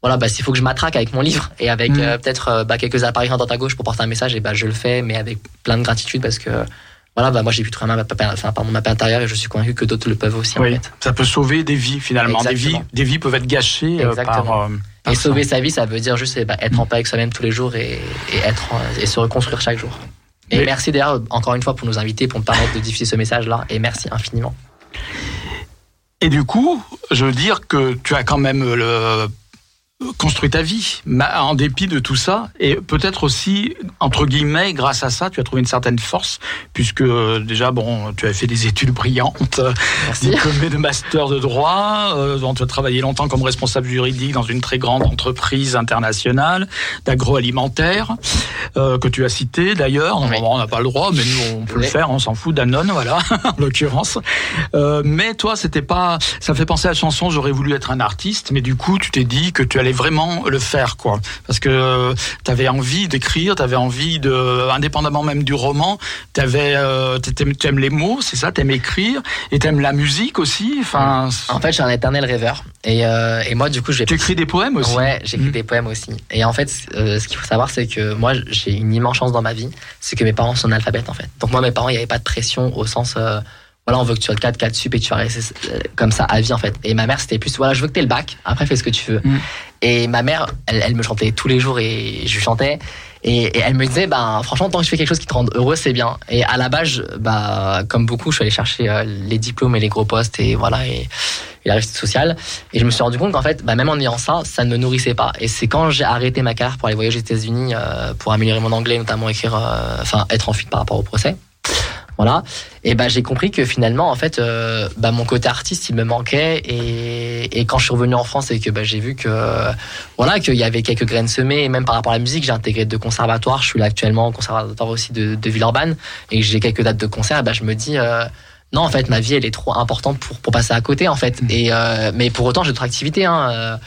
voilà, bah, s'il faut que je m'attraque avec mon livre et avec mm. euh, peut-être euh, bah, quelques appareils dans ta gauche pour porter un message, et bah, je le fais, mais avec plein de gratitude parce que voilà, bah, moi j'ai pu trouver ma, enfin, pardon, ma paix intérieure et je suis convaincu que d'autres le peuvent aussi. Oui, ça peut sauver des vies finalement. Des vies, des vies peuvent être gâchées euh, par, Et sauver sa vie, ça veut dire juste bah, être en paix avec soi-même tous les jours et, être, et se reconstruire chaque jour. Et merci d'ailleurs encore une fois pour nous inviter, pour me permettre de diffuser ce message-là. Et merci infiniment. Et du coup, je veux dire que tu as quand même le construit ta vie. En dépit de tout ça et peut-être aussi entre guillemets grâce à ça tu as trouvé une certaine force puisque euh, déjà bon tu as fait des études brillantes diplômé de master de droit euh, tu as travaillé longtemps comme responsable juridique dans une très grande entreprise internationale d'agroalimentaire euh, que tu as cité d'ailleurs. On n'a pas le droit mais nous on peut le faire on s'en fout Danone voilà en l'occurrence. Euh, mais toi c'était pas ça fait penser à la chanson j'aurais voulu être un artiste mais du coup tu t'es dit que tu allais vraiment le faire, quoi. Parce que tu avais envie d'écrire, tu avais envie de, indépendamment même du roman, tu euh, aimes les mots, c'est ça, t'aimes écrire, et t'aimes la musique aussi. Enfin. En fait, je suis un éternel rêveur, et, euh, et moi, du coup, j'ai. Tu écris des poèmes aussi. Ouais, j'écris mmh. des poèmes aussi. Et en fait, euh, ce qu'il faut savoir, c'est que moi, j'ai une immense chance dans ma vie, c'est que mes parents sont analphabètes, en fait. Donc moi, mes parents, il n'y avait pas de pression au sens voilà, on veut que tu sois le 4, 4 sup et tu vas rester euh, comme ça à vie en fait. Et ma mère, c'était plus, voilà, je veux que tu aies le bac, après fais ce que tu veux. Mm. Et ma mère, elle, elle, me chantait tous les jours et je chantais. Et, elle me disait, bah, franchement, tant que je fais quelque chose qui te rend heureux, c'est bien. Et à la base, bah, comme beaucoup, je suis allé chercher euh, les diplômes et les gros postes et voilà, et, la réussite sociale. Et je me suis rendu compte qu'en fait, bah, même en ayant ça, ça ne me nourrissait pas. Et c'est quand j'ai arrêté ma carrière pour aller voyager aux États-Unis, euh, pour améliorer mon anglais, notamment écrire, enfin, être en fuite par rapport au procès voilà. Et ben j'ai compris que finalement en fait euh, bah, mon côté artiste il me manquait et, et quand je suis revenu en France et que bah, j'ai vu que voilà qu'il y avait quelques graines semées et même par rapport à la musique j'ai intégré deux conservatoires. Je suis là actuellement au conservatoire aussi de, de Villeurbanne et j'ai quelques dates de concert. Bah, je me dis euh, non en fait ma vie elle est trop importante pour pour passer à côté en fait. Mmh. Et euh, mais pour autant j'ai d'autres activités. Hein,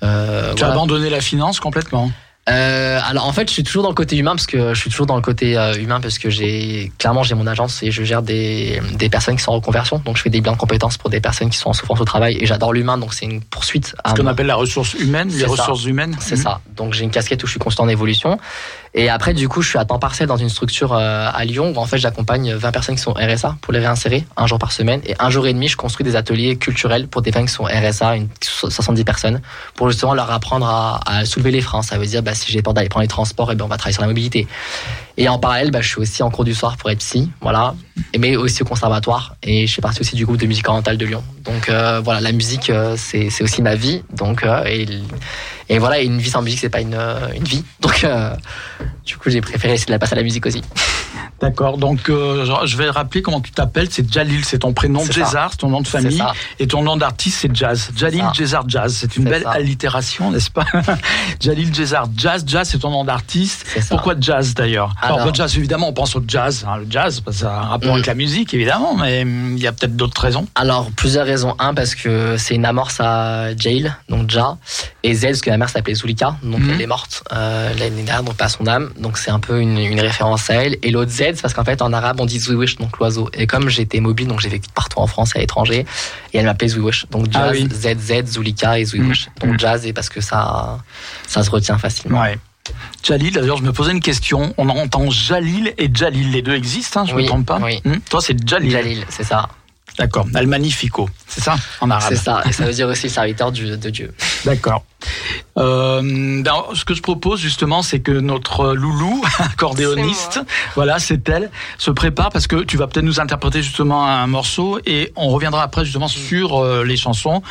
tu as abandonné la finance complètement? Euh, alors en fait, je suis toujours dans le côté humain parce que je suis toujours dans le côté euh, humain parce que j'ai clairement j'ai mon agence et je gère des, des personnes qui sont en reconversion. Donc je fais des bilans de compétences pour des personnes qui sont en souffrance au travail et j'adore l'humain. Donc c'est une poursuite. Ce qu'on appelle la ressource humaine, les ça. ressources humaines. C'est Mhm. ça. Donc j'ai une casquette où je suis constant en évolution. Et après, du coup, je suis à temps partiel dans une structure euh, à Lyon où en fait j'accompagne 20 personnes qui sont RSA pour les réinsérer un jour par semaine. Et un jour et demi, je construis des ateliers culturels pour des personnes qui sont RSA, une 70 personnes, pour justement leur apprendre à, à soulever les freins. Ça veut dire, bah, si j'ai peur d'aller prendre les transports, et ben on va travailler sur la mobilité. Et en parallèle, bah, je suis aussi en cours du soir pour être psy, voilà, mais aussi au conservatoire. Et je fais partie aussi du groupe de musique orientale de Lyon. Donc euh, voilà, la musique, euh, c'est aussi ma vie. Donc euh, et, et voilà, une vie sans musique, c'est pas une, une vie. Donc du coup, j'ai préféré essayer de la passer à la musique aussi. D'accord. Donc, euh, je- vais rappeler comment tu t'appelles. C'est Jalil, c'est ton prénom. Jezar, c'est ton nom de famille. Et ton nom d'artiste, c'est Jazz. Jalil ça. Jezar Jazz. C'est une belle ça. allitération, n'est-ce pas? Jalil Jezar Jazz. Jazz, c'est ton nom d'artiste. Pourquoi jazz d'ailleurs? Alors, Alors- le jazz, évidemment, on pense au jazz. hein, le jazz, ça a un rapport Mm. avec la musique, évidemment, mais hum, il y a peut-être d'autres raisons. Alors, plusieurs raisons. Un, parce que c'est une amorce à Jail, donc Ja. Et Z, parce que la mère s'appelait Zulika, donc Mhm. elle est morte euh, l'année dernière, donc pas son âme. Donc c'est un peu une, une référence à elle. Et l'autre Z, c'est parce qu'en fait, en arabe, on dit Zwiwish, donc l'oiseau. Et comme j'étais mobile, donc j'ai vécu partout en France et à l'étranger, et elle m'appelait Zwiwish. Donc Ah Jazz, oui. ZZ, Zulika et Zwiwish. Mhm. Donc Jazz, et parce que ça, ça se retient facilement. Ouais. Jalil, d'ailleurs, je me posais une question. On entend Jalil et Jalil. Les deux existent, hein, je ne Oui, me trompe pas oui. Hum, Toi, c'est Jalil. Jalil, c'est ça. D'accord. Al Magnifico. C'est ça, en arabe. C'est ça. Et ça veut dire aussi serviteur du- de Dieu. D'accord. Euh, ben, ce que je propose justement, c'est que notre loulou, accordéoniste, voilà, c'est elle, se prépare parce que tu vas peut-être nous interpréter justement un morceau et on reviendra après justement sur euh, les chansons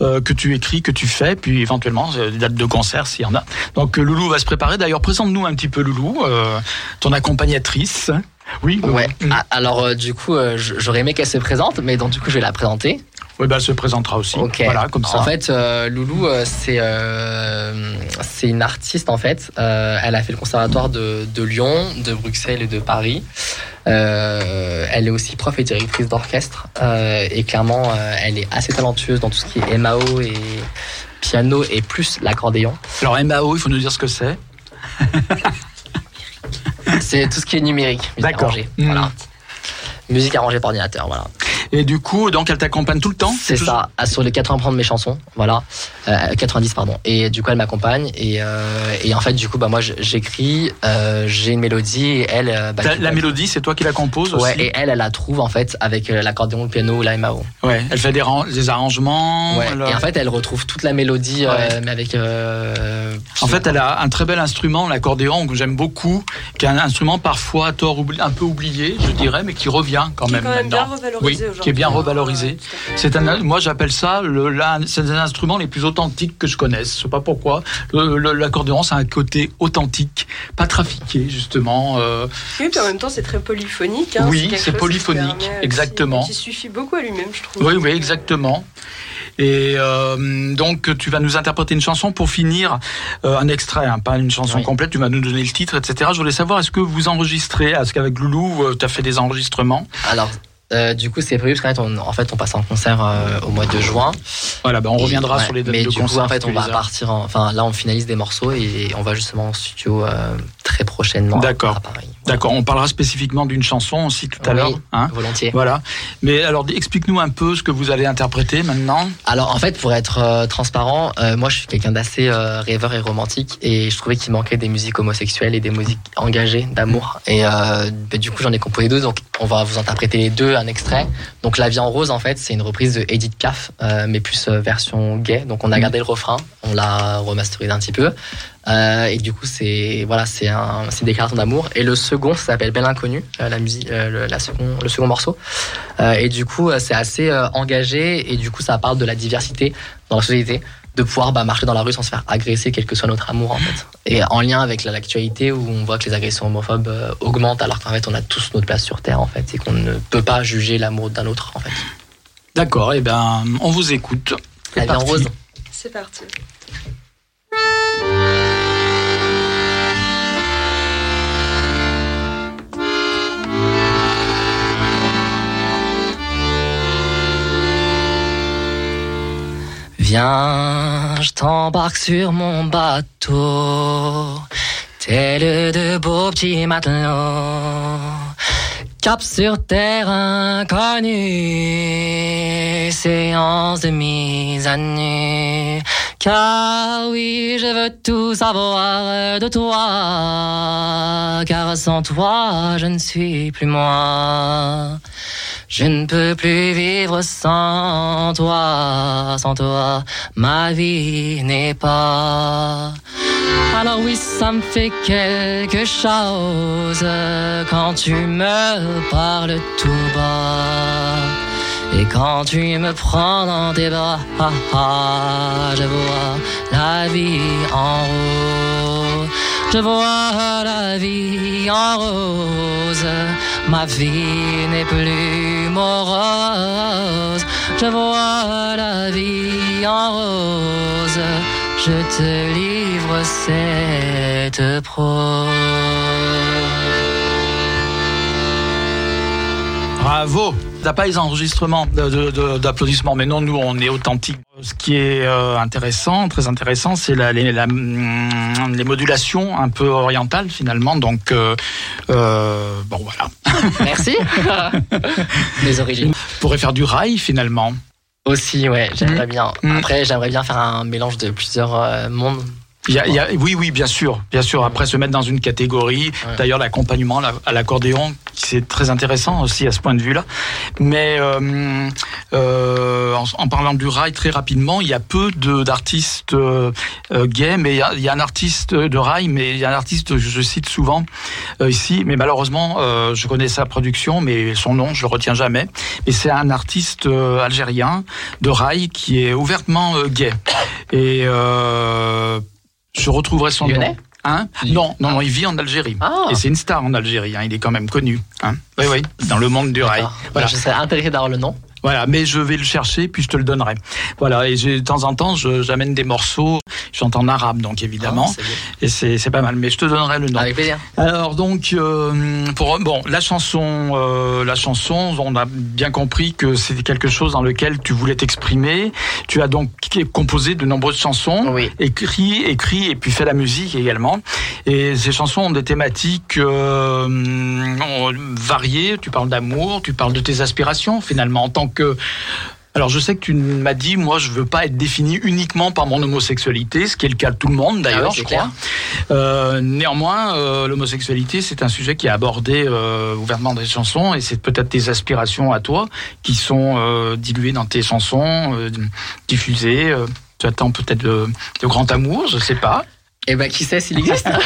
euh, que tu écris, que tu fais, puis éventuellement euh, des dates de concert s'il y en a. Donc Loulou va se préparer. D'ailleurs, présente-nous un petit peu Loulou, euh, ton accompagnatrice. Oui, Loulou. Ouais. Ah, Alors, euh, du coup, euh, j'aurais aimé qu'elle se présente, mais donc du coup, je vais la présenter. Oui, ben, elle se présentera aussi. Ok. Voilà, comme ça. En fait, euh, Loulou, euh, c'est euh, c'est une artiste en fait. Euh, elle a fait le conservatoire de, de Lyon, de Bruxelles et de Paris. Euh, elle est aussi prof et directrice d'orchestre. Euh, et clairement, euh, elle est assez talentueuse dans tout ce qui est MAO et piano et plus l'accordéon. Alors MAO, il faut nous dire ce que c'est. C'est tout ce qui est numérique, musique D'accord. arrangée. Mm. Voilà. Musique arrangée par ordinateur, voilà. Et du coup, donc elle t'accompagne tout le temps C'est ça, sur les 80% de mes chansons, voilà, Euh, 90 pardon. Et du coup, elle m'accompagne et, euh, et en fait, du coup, bah moi, j'écris, euh, j'ai une mélodie et elle. euh, bah, La mélodie, c'est toi qui la composes Ouais, aussi et elle, elle la trouve en fait avec euh, l'accordéon, le piano ou la MAO. Ouais, elle fait des, des arrangements. Ouais. Et en fait, elle retrouve toute la mélodie, euh, Ouais. mais avec. euh, En fait, elle a un très bel instrument, l'accordéon, que j'aime beaucoup, qui est un instrument parfois à tort un peu oublié, je dirais, mais qui revient quand Qui est même quand même bien revalorisé Oui, aujourd'hui. Qui est bien revalorisé. C'est un, moi j'appelle ça le, l'un- c'est un des instruments les plus authentiques que je connaisse. Je sais pas pourquoi. Le- le- L'accordéon, c'est un côté authentique, pas trafiqué justement. euh, Oui, puis en même temps, c'est très polyphonique. hein. Oui, c'est polyphonique, permet aussi- exactement. Qui suffit beaucoup à lui-même, je trouve. Oui, oui, exactement. Et euh, donc tu vas nous interpréter une chanson pour finir euh, un extrait, hein, pas une chanson Oui. complète. Tu vas nous donner le titre, etc. Je voulais savoir est-ce que vous enregistrez, est-ce qu'avec Loulou, tu as fait des enregistrements? Alors. Euh, du coup, c'est prévu parce qu'en fait, on, en fait, on passe en concert euh, au mois de juin. Voilà, ben on Et- reviendra ouais, sur les dates Mais de du concert. coup, en fait, on va partir. en- Enfin, là, on finalise des morceaux et on va justement en studio euh, très prochainement. D'accord. D'accord, on parlera spécifiquement d'une chanson aussi tout à Oui, l'heure. Hein volontiers. voilà. Mais alors, explique-nous un peu ce que vous allez interpréter maintenant. Alors en fait, pour être transparent, moi je suis quelqu'un d'assez rêveur et romantique et je trouvais qu'il manquait des musiques homosexuelles et des musiques engagées d'amour. Et bah, du coup j'en ai composé deux, donc on va vous interpréter les deux, un extrait. Donc La vie en rose en fait c'est une reprise de Edith Piaf, euh, mais plus euh, version gay. Donc on a gardé le refrain, on l'a remasterisé un petit peu. Euh, et du coup c'est voilà c'est un c'est une déclaration d'amour. Et le second ça s'appelle Belle inconnue, la musique, le, la second, le second morceau. Et du coup, c'est assez engagé et du coup, ça parle de la diversité dans la société, de pouvoir bah, marcher dans la rue sans se faire agresser, quel que soit notre amour en fait. Et en lien avec la- l'actualité où on voit que les agressions homophobes euh, augmentent alors qu'en fait, on a tous notre place sur Terre en fait et qu'on ne peut pas juger l'amour d'un autre en fait. D'accord, et ben on vous écoute. La vie en rose. C'est parti. Viens, je t'embarque sur mon bateau, tel de beaux petits matelots. Cap sur terre inconnue, séance de mise à nu. Car oui, je veux tout savoir de toi, car sans toi, je ne suis plus moi. Je ne peux plus vivre sans toi, sans toi, ma vie n'est pas. Alors oui, ça me fait quelque chose quand tu me parles tout bas. Et quand tu me prends dans tes bras, ah, ah, je vois la vie en rose. Je vois la vie en rose. Ma vie n'est plus morose. Je vois la vie en rose. Je te livre cette prose. Bravo T'as pas les enregistrements d'applaudissements, mais non, nous, on est authentique. Ce qui est euh, intéressant, très intéressant, c'est la, les, la, les modulations un peu orientales, finalement. Donc, euh, euh, bon, voilà. Merci. Les origines. pourrait faire du rail, finalement. Aussi, ouais, j'aimerais bien. Mm. Après, j'aimerais bien faire un mélange de plusieurs mondes. Y a- y a- oui, oui, bien sûr, bien sûr. Après, se mettre dans une catégorie. Ouais. D'ailleurs, l'accompagnement la- à l'accordéon, c'est très intéressant aussi à ce point de vue-là. Mais euh, euh, en, en parlant du rail, très rapidement, il y a peu d'artistes euh, euh, gays, mais il y, a, il y a un artiste de rail, mais il y a un artiste que je cite souvent euh, ici, mais malheureusement, je connais sa production, mais son nom, je le retiens jamais. Mais c'est un artiste algérien de rail qui est ouvertement gay. Et euh, je retrouverai son Lyonnais nom. Hein non, non, non, il vit en Algérie. Ah. Et c'est une star en Algérie. hein, Il est quand même connu. Hein oui, oui, dans le monde du rail. D'accord. Voilà. Je serais intéressé d'avoir le nom. Voilà, mais je vais le chercher puis je te le donnerai. Voilà, et de temps en temps, j'amène des morceaux. Je chante en arabe, donc évidemment, Ah, et c'est pas mal. Mais je te donnerai le nom. Avec plaisir. Alors donc euh, pour bon la chanson euh, la chanson on a bien compris que c'était quelque chose dans lequel tu voulais t'exprimer. Tu as donc composé de nombreuses chansons, Oui. écrit écrit et puis fait la musique également. Et ces chansons ont des thématiques euh, variées. Tu parles d'amour, tu parles de tes aspirations finalement en tant que alors je sais que tu m'as dit, moi je veux pas être défini uniquement par mon homosexualité, ce qui est le cas de tout le monde d'ailleurs, Ah oui, je crois. Euh, néanmoins, euh, l'homosexualité c'est un sujet qui est abordé euh, ouvertement dans les chansons et c'est peut-être tes aspirations à toi qui sont euh, diluées dans tes chansons, euh, diffusées. euh, tu attends peut-être de, de grand amour, je sais pas. Et ben, qui sait s'il existe?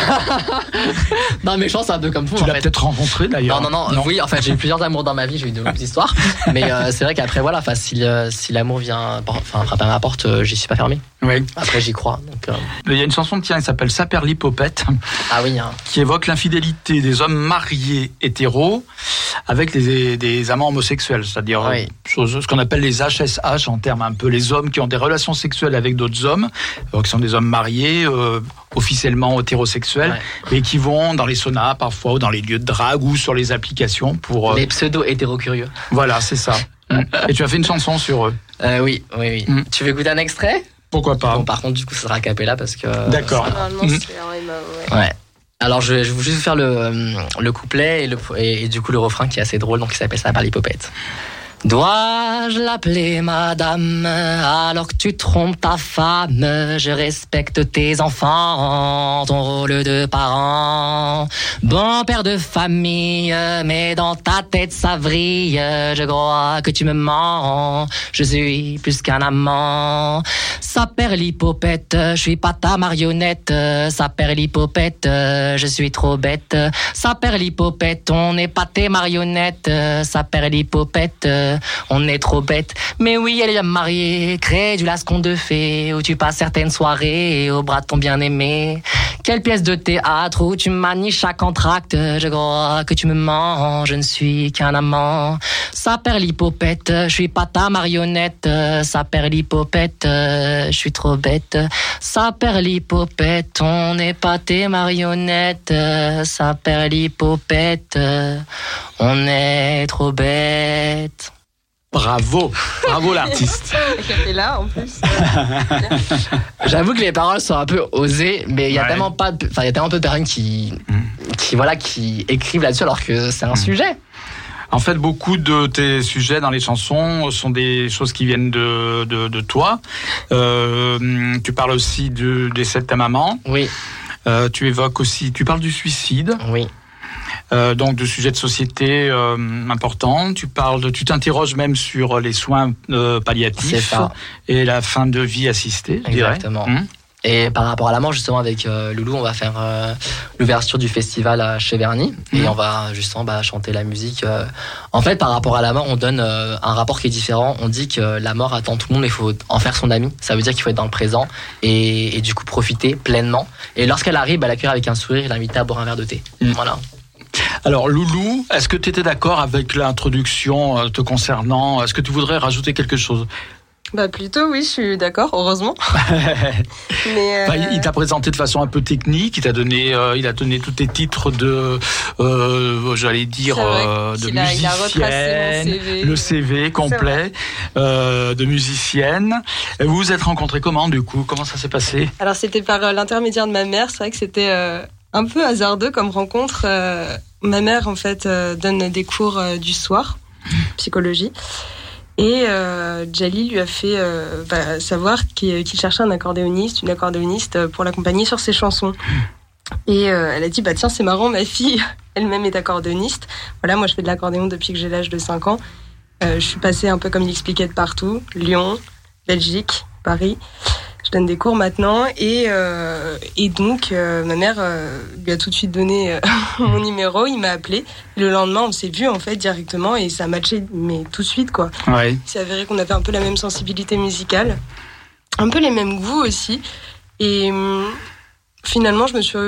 Non, mais je pense un peu comme vous. Tu en l'as peut-être rencontré d'ailleurs. Non, non, non, Oui, en fait, j'ai eu plusieurs amours dans ma vie, j'ai eu de longues histoires. Mais euh, c'est vrai qu'après, voilà, enfin, si, euh, si l'amour vient enfin, frapper à ma porte, euh, j'y suis pas fermé. Oui. Après, j'y crois. Donc, euh, Il y a une chanson de tien qui s'appelle Saperlipopette. Ah oui, hein. qui évoque l'infidélité des hommes mariés hétéros avec des, des amants homosexuels, c'est-à-dire Oui. chose- ce qu'on appelle les HSH en termes un peu les hommes qui ont des relations sexuelles avec d'autres hommes, euh, qui sont des hommes mariés, euh, officiellement hétérosexuels, et qui vont dans les saunas parfois ou dans les lieux de drague ou sur les applications pour... euh, les pseudo-hétéro-curieux. Voilà, c'est ça. Et tu as fait une chanson sur eux. Euh, oui, oui, oui. Mm. Tu veux écouter un extrait? Pourquoi pas Bon, par contre, du coup, ça sera a cappella parce que. euh, D'accord. Normalement, Mhm. c'est en MA, ouais. Ouais. Alors, je, vais- je vais juste vous faire le, euh, le couplet et, le, et, et du coup le refrain qui est assez drôle, donc qui s'appelle ça par l'hypopète. Dois-je l'appeler madame alors que tu trompes ta femme? Je respecte tes enfants, ton rôle de parent. Bon père de famille, mais dans ta tête ça vrille. Je crois que tu me mens, je suis plus qu'un amant. Ça perd l'hypopète, je suis pas ta marionnette. Ça perd l'hypopète, je suis trop bête. Ça perd l'hypopète, on n'est pas tes marionnettes. Ça perd l'hypopète, on est trop bête. Mais oui, elle est mariée, crée du lascon de fée, où tu passes certaines soirées au bras de ton bien-aimé. Quelle pièce de théâtre où tu manies chaque entracte. Je crois que tu me mens, je ne suis qu'un amant. Ça perd l'hypopète, je suis pas ta marionnette. Ça perd l'hypopète, je suis trop bête. Ça perd l'hypopète, on n'est pas tes marionnettes. Ça perd l'hypopète, on est trop bête. Bravo, bravo l'artiste. Là, en plus. J'avoue que les paroles sont un peu osées, mais il y a Ouais. tellement pas, de- enfin il y a tellement peu de personnes qui, qui voilà, qui écrivent là-dessus alors que c'est un sujet. En fait, beaucoup de tes sujets dans les chansons sont des choses qui viennent de, de, de toi. Euh, tu parles aussi du décès de ta maman. Oui, Euh, tu évoques aussi, tu parles du suicide, oui, euh, donc de sujets de société euh, importants. Tu parles, de, tu t'interroges même sur les soins euh, palliatifs et la fin de vie assistée. Exactement. Hum. Et par rapport à la mort, justement, avec Loulou, on va faire l'ouverture du festival à Cheverny. Et Mhm. on va justement bah, chanter la musique. En fait, par rapport à la mort, on donne un rapport qui est différent. On dit que la mort attend tout le monde, mais il faut en faire son ami. Ça veut dire qu'il faut être dans le présent et, et du coup profiter pleinement. Et lorsqu'elle arrive, bah, l'accueillir avec un sourire et l'inviter à boire un verre de thé. Mhm. Voilà. Alors, Loulou, est-ce que tu étais d'accord avec l'introduction euh, te concernant? Est-ce que tu voudrais rajouter quelque chose? Bah plutôt oui, je suis d'accord, heureusement. Mais Enfin, il- euh, il t'a présenté de façon un peu technique. Il t'a donné, euh, il a donné tous tes titres de, euh, j'allais dire, de a- il a musicienne, CV. le CV complet de musicienne. Et Vous vous êtes rencontrés comment du coup? Comment ça s'est passé? Alors c'était par l'intermédiaire de ma mère. C'est vrai que c'était un peu hasardeux comme rencontre. Euh, ma mère en fait euh, donne des cours euh, du soir, psychologie. Et Jali lui a fait bah, savoir qu'il cherchait un accordéoniste, une accordéoniste pour l'accompagner sur ses chansons. Et elle a dit bah tiens c'est marrant ma fille elle-même est accordéoniste. Voilà moi je fais de l'accordéon depuis que j'ai l'âge de 5 ans. Je suis passée un peu comme il expliquait de partout, Lyon, Belgique, Paris. Je donne des cours maintenant et euh, et donc euh, ma mère euh, lui a tout de suite donné mon numéro, il m'a appelé. Le lendemain on s'est vu en fait directement et ça a matché mais tout de suite quoi. Ouais. Il s'est avéré qu'on avait un peu la même sensibilité musicale, un peu les mêmes goûts aussi. Et hum, finalement, je me suis,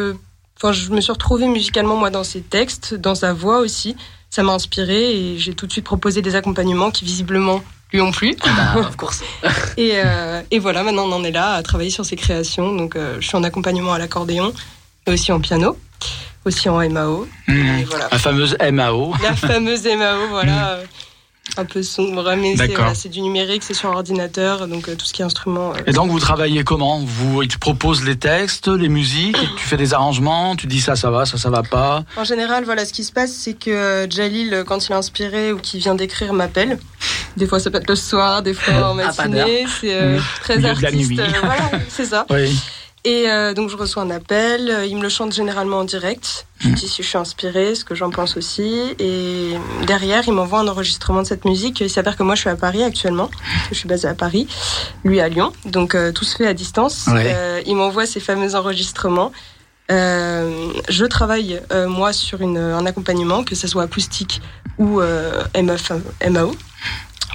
enfin, je me suis retrouvée musicalement moi dans ses textes, dans sa voix aussi. Ça m'a inspirée et j'ai tout de suite proposé des accompagnements qui visiblement lui ont plu. Bah, of course. Et, euh, et voilà, maintenant on en est là à travailler sur ses créations. Donc euh, je suis en accompagnement à l'accordéon, et aussi en piano, aussi en MAO. Mmh. Et voilà. La fameuse MAO. La fameuse MAO, voilà. euh, un peu sombre, mais c'est voilà, c'est du numérique, c'est sur ordinateur, donc euh, tout ce qui est instrument. euh, Et donc vous travaillez comment? Vous, il te propose les textes, les musiques, tu fais des arrangements, tu dis ça, ça va, ça, ça va pas? En général, voilà, ce qui se passe, c'est que euh, Jalil, quand il est inspiré ou qu'il vient d'écrire, m'appelle. Des fois, ça peut être le soir, des fois en Ah, matinée. C'est euh, très de la artiste. euh, voilà, c'est ça. Oui. Et euh, donc, je reçois un appel. euh, Il me le chante généralement en direct. Je dis si je suis inspirée, ce que j'en pense aussi. Et derrière, il m'envoie un enregistrement de cette musique. Il s'avère que moi, je suis à Paris actuellement. Je suis basée à Paris. Lui à Lyon. Donc, euh, tout se fait à distance. Ouais. Euh, il m'envoie ces fameux enregistrements. Euh, je travaille euh, moi sur une, un accompagnement, que ce soit acoustique ou euh, MF, MAO,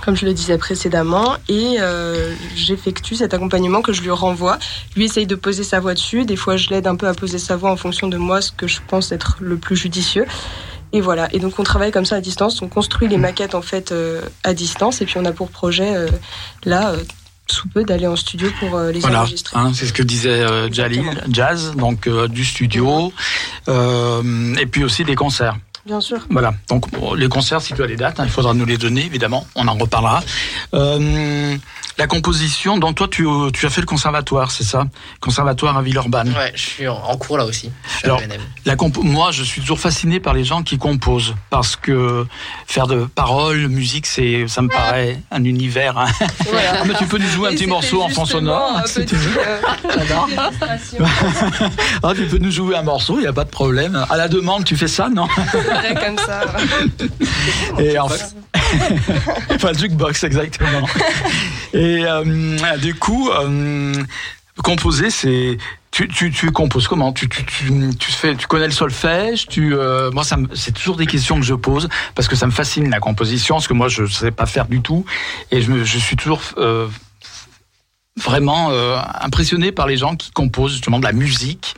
comme je le disais précédemment, et euh, j'effectue cet accompagnement que je lui renvoie. Lui essaye de poser sa voix dessus. Des fois, je l'aide un peu à poser sa voix en fonction de moi, ce que je pense être le plus judicieux. Et voilà. Et donc, on travaille comme ça à distance. On construit les maquettes en fait euh, à distance, et puis on a pour projet euh, là. sous peu d'aller en studio pour euh, les Voilà, enregistrer. hein, c'est ce que disait euh, Jalil, jazz, donc euh, du studio, et puis aussi des concerts. Bien sûr. Voilà, donc les concerts, si tu as les dates, hein, il faudra nous les donner, évidemment, on en reparlera. Euh, la composition, donc toi tu, tu as fait le conservatoire, c'est ça? Conservatoire à Villeurbanne. Ouais, je suis en- cours là aussi. Alors. La moi, je suis toujours fasciné par les gens qui composent parce que faire de paroles, musique, c'est, ça me paraît un univers. hein. Voilà. Ah, mais tu peux nous jouer un Et petit morceau en fond sonore. si petit, tu veux. euh, J'adore. Ah, tu peux nous jouer un morceau, il n'y a pas de problème. À la demande, tu fais ça, non? Comme ça. Et en enfin, le jukebox, exactement. Et euh, du coup, euh, composer, c'est. Tu, tu, tu composes comment? Tu, tu, tu, tu, fais, tu connais le solfège tu, euh, Moi, c'est toujours des questions que je pose parce que ça me fascine la composition, parce que moi, je ne sais pas faire du tout. Et je, me, je suis toujours euh, vraiment impressionné par les gens qui composent justement de la musique.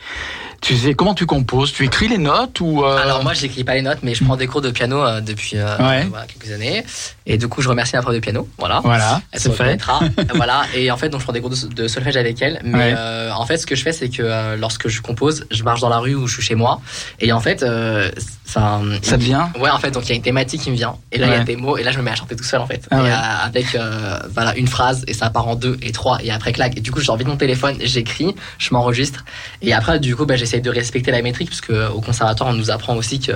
Tu sais, comment tu composes? Tu écris les notes ou euh, Alors moi, j'écris pas les notes, mais je prends des cours de piano euh, depuis euh, Ouais. voilà, quelques années. Et du coup, je remercie ma prof de piano. Voilà. Voilà, Elle c'est se fait. reconnaîtra. voilà. Et en fait, donc je prends des cours de, de solfège avec elle. Mais Ouais. euh, en fait, ce que je fais, c'est que euh, lorsque je compose, je marche dans la rue ou je suis chez moi. Et en fait, euh, enfin. Ça te vient? Ouais, en fait, donc il y a une thématique qui me vient. Et là, il y a des mots. Et là, je me mets à chanter tout seul, en fait. Ah et, ouais. euh, avec euh, voilà une phrase et ça part en deux et trois et après clac. Et du coup, j'ai envie de mon téléphone, j'écris, je m'enregistre. Et après, du coup, bah, j'essaye de respecter la métrique parce que au conservatoire, on nous apprend aussi que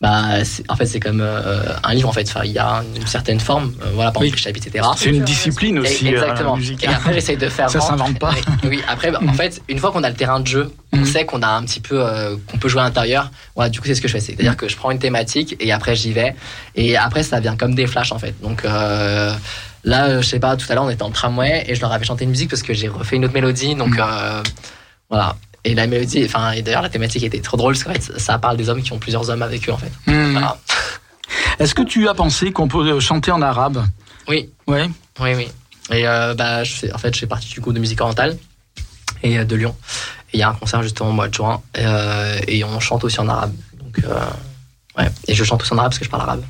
bah, en fait, c'est comme euh, un livre. En fait, enfin, il y a une certaine forme. euh, voilà, par Oui. exemple, etc. C'est une discipline aussi, Et- euh, Exactement. la musique. Et après, j'essaye de faire. Ça s'invente pas. Oui, oui. après, en fait, une fois qu'on a le terrain de jeu, on Mhm. sait qu'on a un petit peu, euh, qu'on peut jouer à l'intérieur. Voilà, du coup, c'est ce que je fais. C'est-à-dire que je prends une thématique et après, j'y vais. Et après, ça vient comme des flashs, en fait. Donc, euh, là, je sais pas, tout à l'heure, on était en tramway et je leur avais chanté une musique parce que j'ai refait une autre mélodie. Donc, euh, voilà. Et la mélodie, enfin, et d'ailleurs, la thématique était trop drôle parce qu'en fait, ça parle des hommes qui ont plusieurs hommes avec eux, en fait. Hmm. Voilà. Est-ce que tu as pensé qu'on peut chanter en arabe? Oui. Ouais. Oui, oui. Et euh, bah, je fais, en fait, je fais partie du groupe de musique orientale et euh, de Lyon. Et il y a un concert justement au mois de juin euh, et on chante aussi en arabe. Donc, ouais. Et je chante aussi en arabe parce que je parle arabe.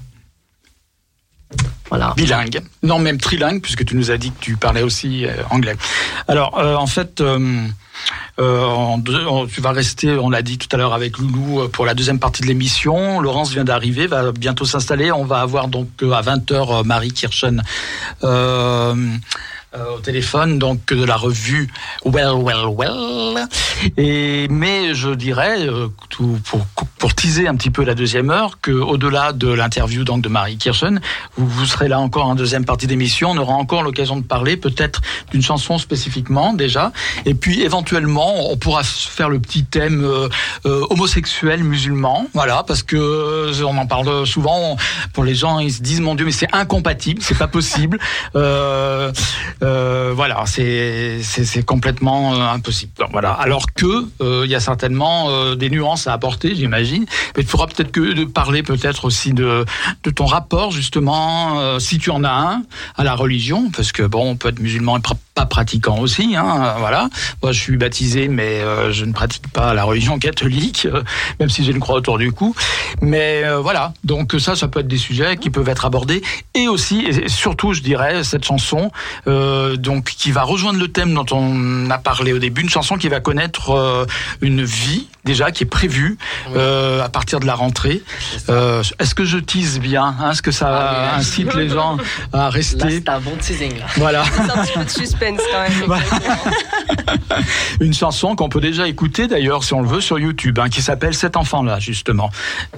Voilà. Bilingue. Non, même trilingue, puisque tu nous as dit que tu parlais aussi anglais. Alors, en fait, euh, tu vas rester, on l'a dit tout à l'heure avec Loulou, euh, pour la deuxième partie de l'émission. Laurence vient d'arriver, va bientôt s'installer. On va avoir donc euh, à 20h Marie Kirchen au téléphone, donc de la revue Well, Well, Well. Et, mais je dirais, euh, tout, pour, pour teaser un petit peu la deuxième heure, que au-delà de l'interview donc de Marie Kirchen, vous, vous serez là encore en deuxième partie d'émission. On aura encore l'occasion de parler peut-être d'une chanson spécifiquement déjà. Et puis éventuellement, on pourra faire le petit thème euh, euh, homosexuel musulman. Voilà, parce que euh, on en parle souvent. Pour les gens, ils se disent mon Dieu, mais c'est incompatible, c'est pas possible. Euh, euh, voilà, c'est complètement euh, impossible. Voilà. Alors que euh, il y a certainement des nuances à apporter, j'imagine. Mais il faudra peut-être que de parler peut-être aussi de de ton rapport justement, si tu en as un, à la religion, parce que bon, on peut être musulman et pas pratiquant aussi. Hein, voilà. Moi, je suis baptisé, mais euh, je ne pratique pas la religion catholique, euh, même si j'ai une croix autour du cou. Mais euh, voilà. Donc ça, ça peut être des sujets qui peuvent être abordés, et aussi, et surtout, je dirais, cette chanson, euh, donc qui va rejoindre le thème dont on a parlé au début, une chanson qui va connaître euh, une vie déjà qui est prévue euh, à partir de la rentrée. Euh, Est-ce que je tease bien hein Est-ce que ça Ah incite les gens à rester c'est un bon teasing. Là. Voilà, Suspense quand même. Voilà. une chanson qu'on peut déjà écouter d'ailleurs si on le veut sur YouTube, hein, qui s'appelle Cet enfant-là justement.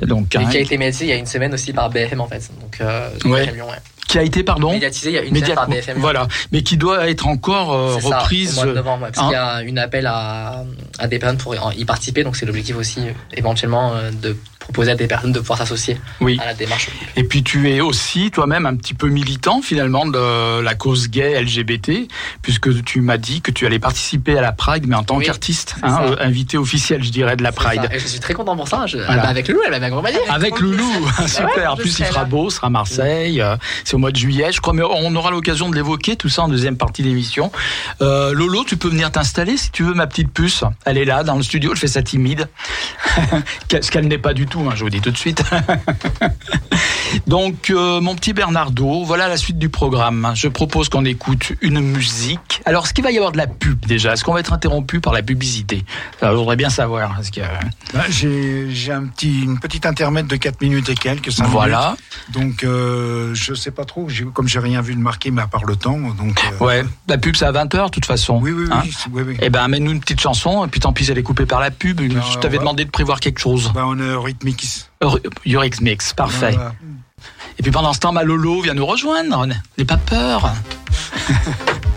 Donc, Et hein, qui a été médiatisé il y a une semaine aussi par BFM en fait. Donc, euh, Ouais. Ouais. qui a été pardon Médiatisé il y a une semaine par BFM. Voilà, mais qui doit être encore euh, C'est ça, reprise. au mois de novembre, ouais, parce hein. qu'il y a une appel à, à des personnes pour y participer, donc c'est l'objectif aussi euh, éventuellement euh, de proposer à des personnes de pouvoir s'associer Oui. à la démarche. Et puis tu es aussi toi-même un petit peu militant finalement de la cause gay LGBT, puisque tu m'as dit que tu allais participer à la Pride, mais en tant Oui, qu'artiste, hein, invité officiel, je dirais, de la Pride. Et je suis très content pour ça. Je, Voilà. bah, avec Loulou, elle m'a accompagné. Avec Loulou, super. En plus, il fera là. beau, ce sera Marseille. euh, C'est au mois de juillet, je crois, mais on aura l'occasion de l'évoquer tout ça en deuxième partie d'émission. Euh, Lolo, tu peux venir t'installer si tu veux, ma petite puce. Elle est là dans le studio. Je fais ça timide, ce qu'elle n'est pas du tout. Hein, je vous dis tout de suite. Donc, euh, mon petit Bernardo, voilà la suite du programme. Je propose qu'on écoute une musique. Alors, est-ce qu'il va y avoir de la pub déjà? Est-ce qu'on va être interrompu par la publicité? Ça, Je voudrais bien savoir. Que... Là, J'ai un petit, une petite intermède de 4 minutes et quelques, 5 Voilà. minutes. Donc, euh, je sais pas trop, comme j'ai rien vu de marqué, mais à part le temps. Donc, euh, Ouais, la pub c'est à 20h de toute façon. Oui, oui, oui. Hein oui, oui. Eh ben, amène-nous une petite chanson, et puis tant pis, elle est coupée par la pub. Ben, je t'avais on va- demandé de prévoir quelque chose. Bah, on est Eurix Mix, parfait. Voilà. Et puis pendant ce temps, ma Lolo vient nous rejoindre. N'aie pas peur.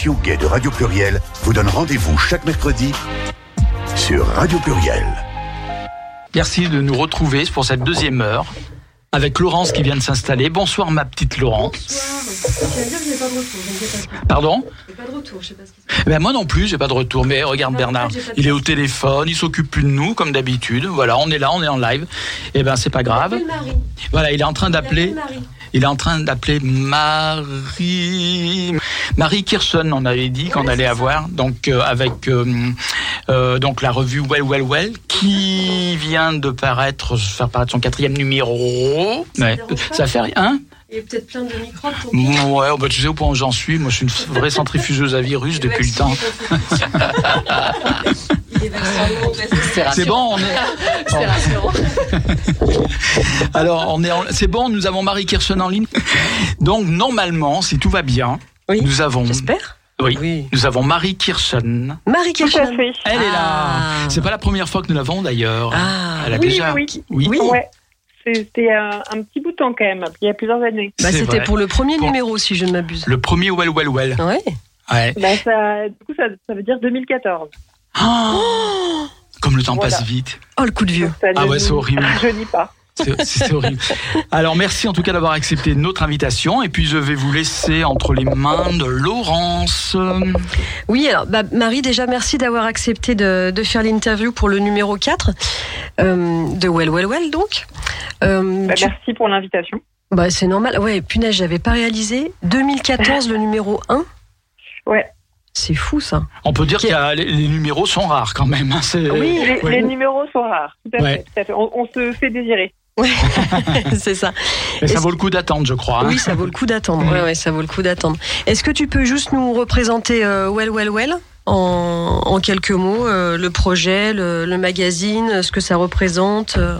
L'émission Gay de Radio Pluriel vous donne rendez-vous chaque mercredi sur Radio Pluriel. Merci de nous retrouver pour cette deuxième heure avec Laurence qui vient de s'installer. Bonsoir ma petite Laurence. Pardon pas de retour, je sais pas ce qui ben moi non plus, j'ai pas de retour. Mais regarde Non, Bernard, en fait, il est au téléphone, il s'occupe plus de nous comme d'habitude. Voilà, on est là, on est en live. Et ben c'est pas grave. Voilà, il est en train d'appeler. Il est en train d'appeler Marie Marie Kirsten. On avait dit qu'on Ouais, allait ça. avoir donc euh, avec euh, euh, donc la revue Well Well Well qui vient de paraître faire paraître son quatrième numéro. Ouais. dérange pas Ça fait rien. hein? Il y a peut-être plein de microbes. pied. Ouais, oh, bah, tu sais au point où j'en suis. Moi, je suis une vraie centrifugeuse à virus depuis le temps. C'est C'est bon, on est. C'est rassurant. Alors, on est, en- c'est bon, nous avons Marie Kirsten en ligne. Donc, normalement, si tout va bien, Oui. nous avons, J'espère. oui, Oui. nous avons Marie Kirsten. Marie Tout à Kirchner. fait. Elle est là. Ah. C'est pas la première fois que nous l'avons d'ailleurs. Ah. Elle a Oui, déjà. oui. oui. Oui. Ouais. C'était euh, un petit bout de temps quand même, il y a plusieurs années. Bah, C'était vrai. pour le premier Pour- numéro, si je ne m'abuse. Le premier Well Well Well. Ouais. Ouais. Bah, ça, du coup, ça, ça veut dire 2014. Oh, comme le temps Voilà. passe vite. Oh, le coup de vieux. Ah ouais, c'est horrible. rajeunit pas. C'est c'est horrible. Alors merci en tout cas d'avoir accepté notre invitation et puis je vais vous laisser entre les mains de Laurence. Oui, alors, bah, Marie, déjà, merci d'avoir accepté de, de faire l'interview pour le numéro 4 euh, de Well Well Well, donc. Euh, Bah, tu- Merci pour l'invitation. bah, c'est normal. Ouais, punaise, j'avais pas réalisé. 2014, le numéro 1. Ouais. C'est fou, ça. On peut dire que les, les numéros sont rares quand même. hein, Oui, Les, Ouais. les numéros sont rares. Tout à Ouais. fait. tout à fait. On, on se fait désirer. c'est ça. Mais ça vaut le coup d'attendre, je crois. hein. Oui, ça vaut le coup d'attendre. Ouais, ouais, ça vaut le coup d'attendre. Est-ce que tu peux juste nous représenter euh, Well Well Well en, en quelques mots, euh, le projet, le, le magazine, ce que ça représente euh?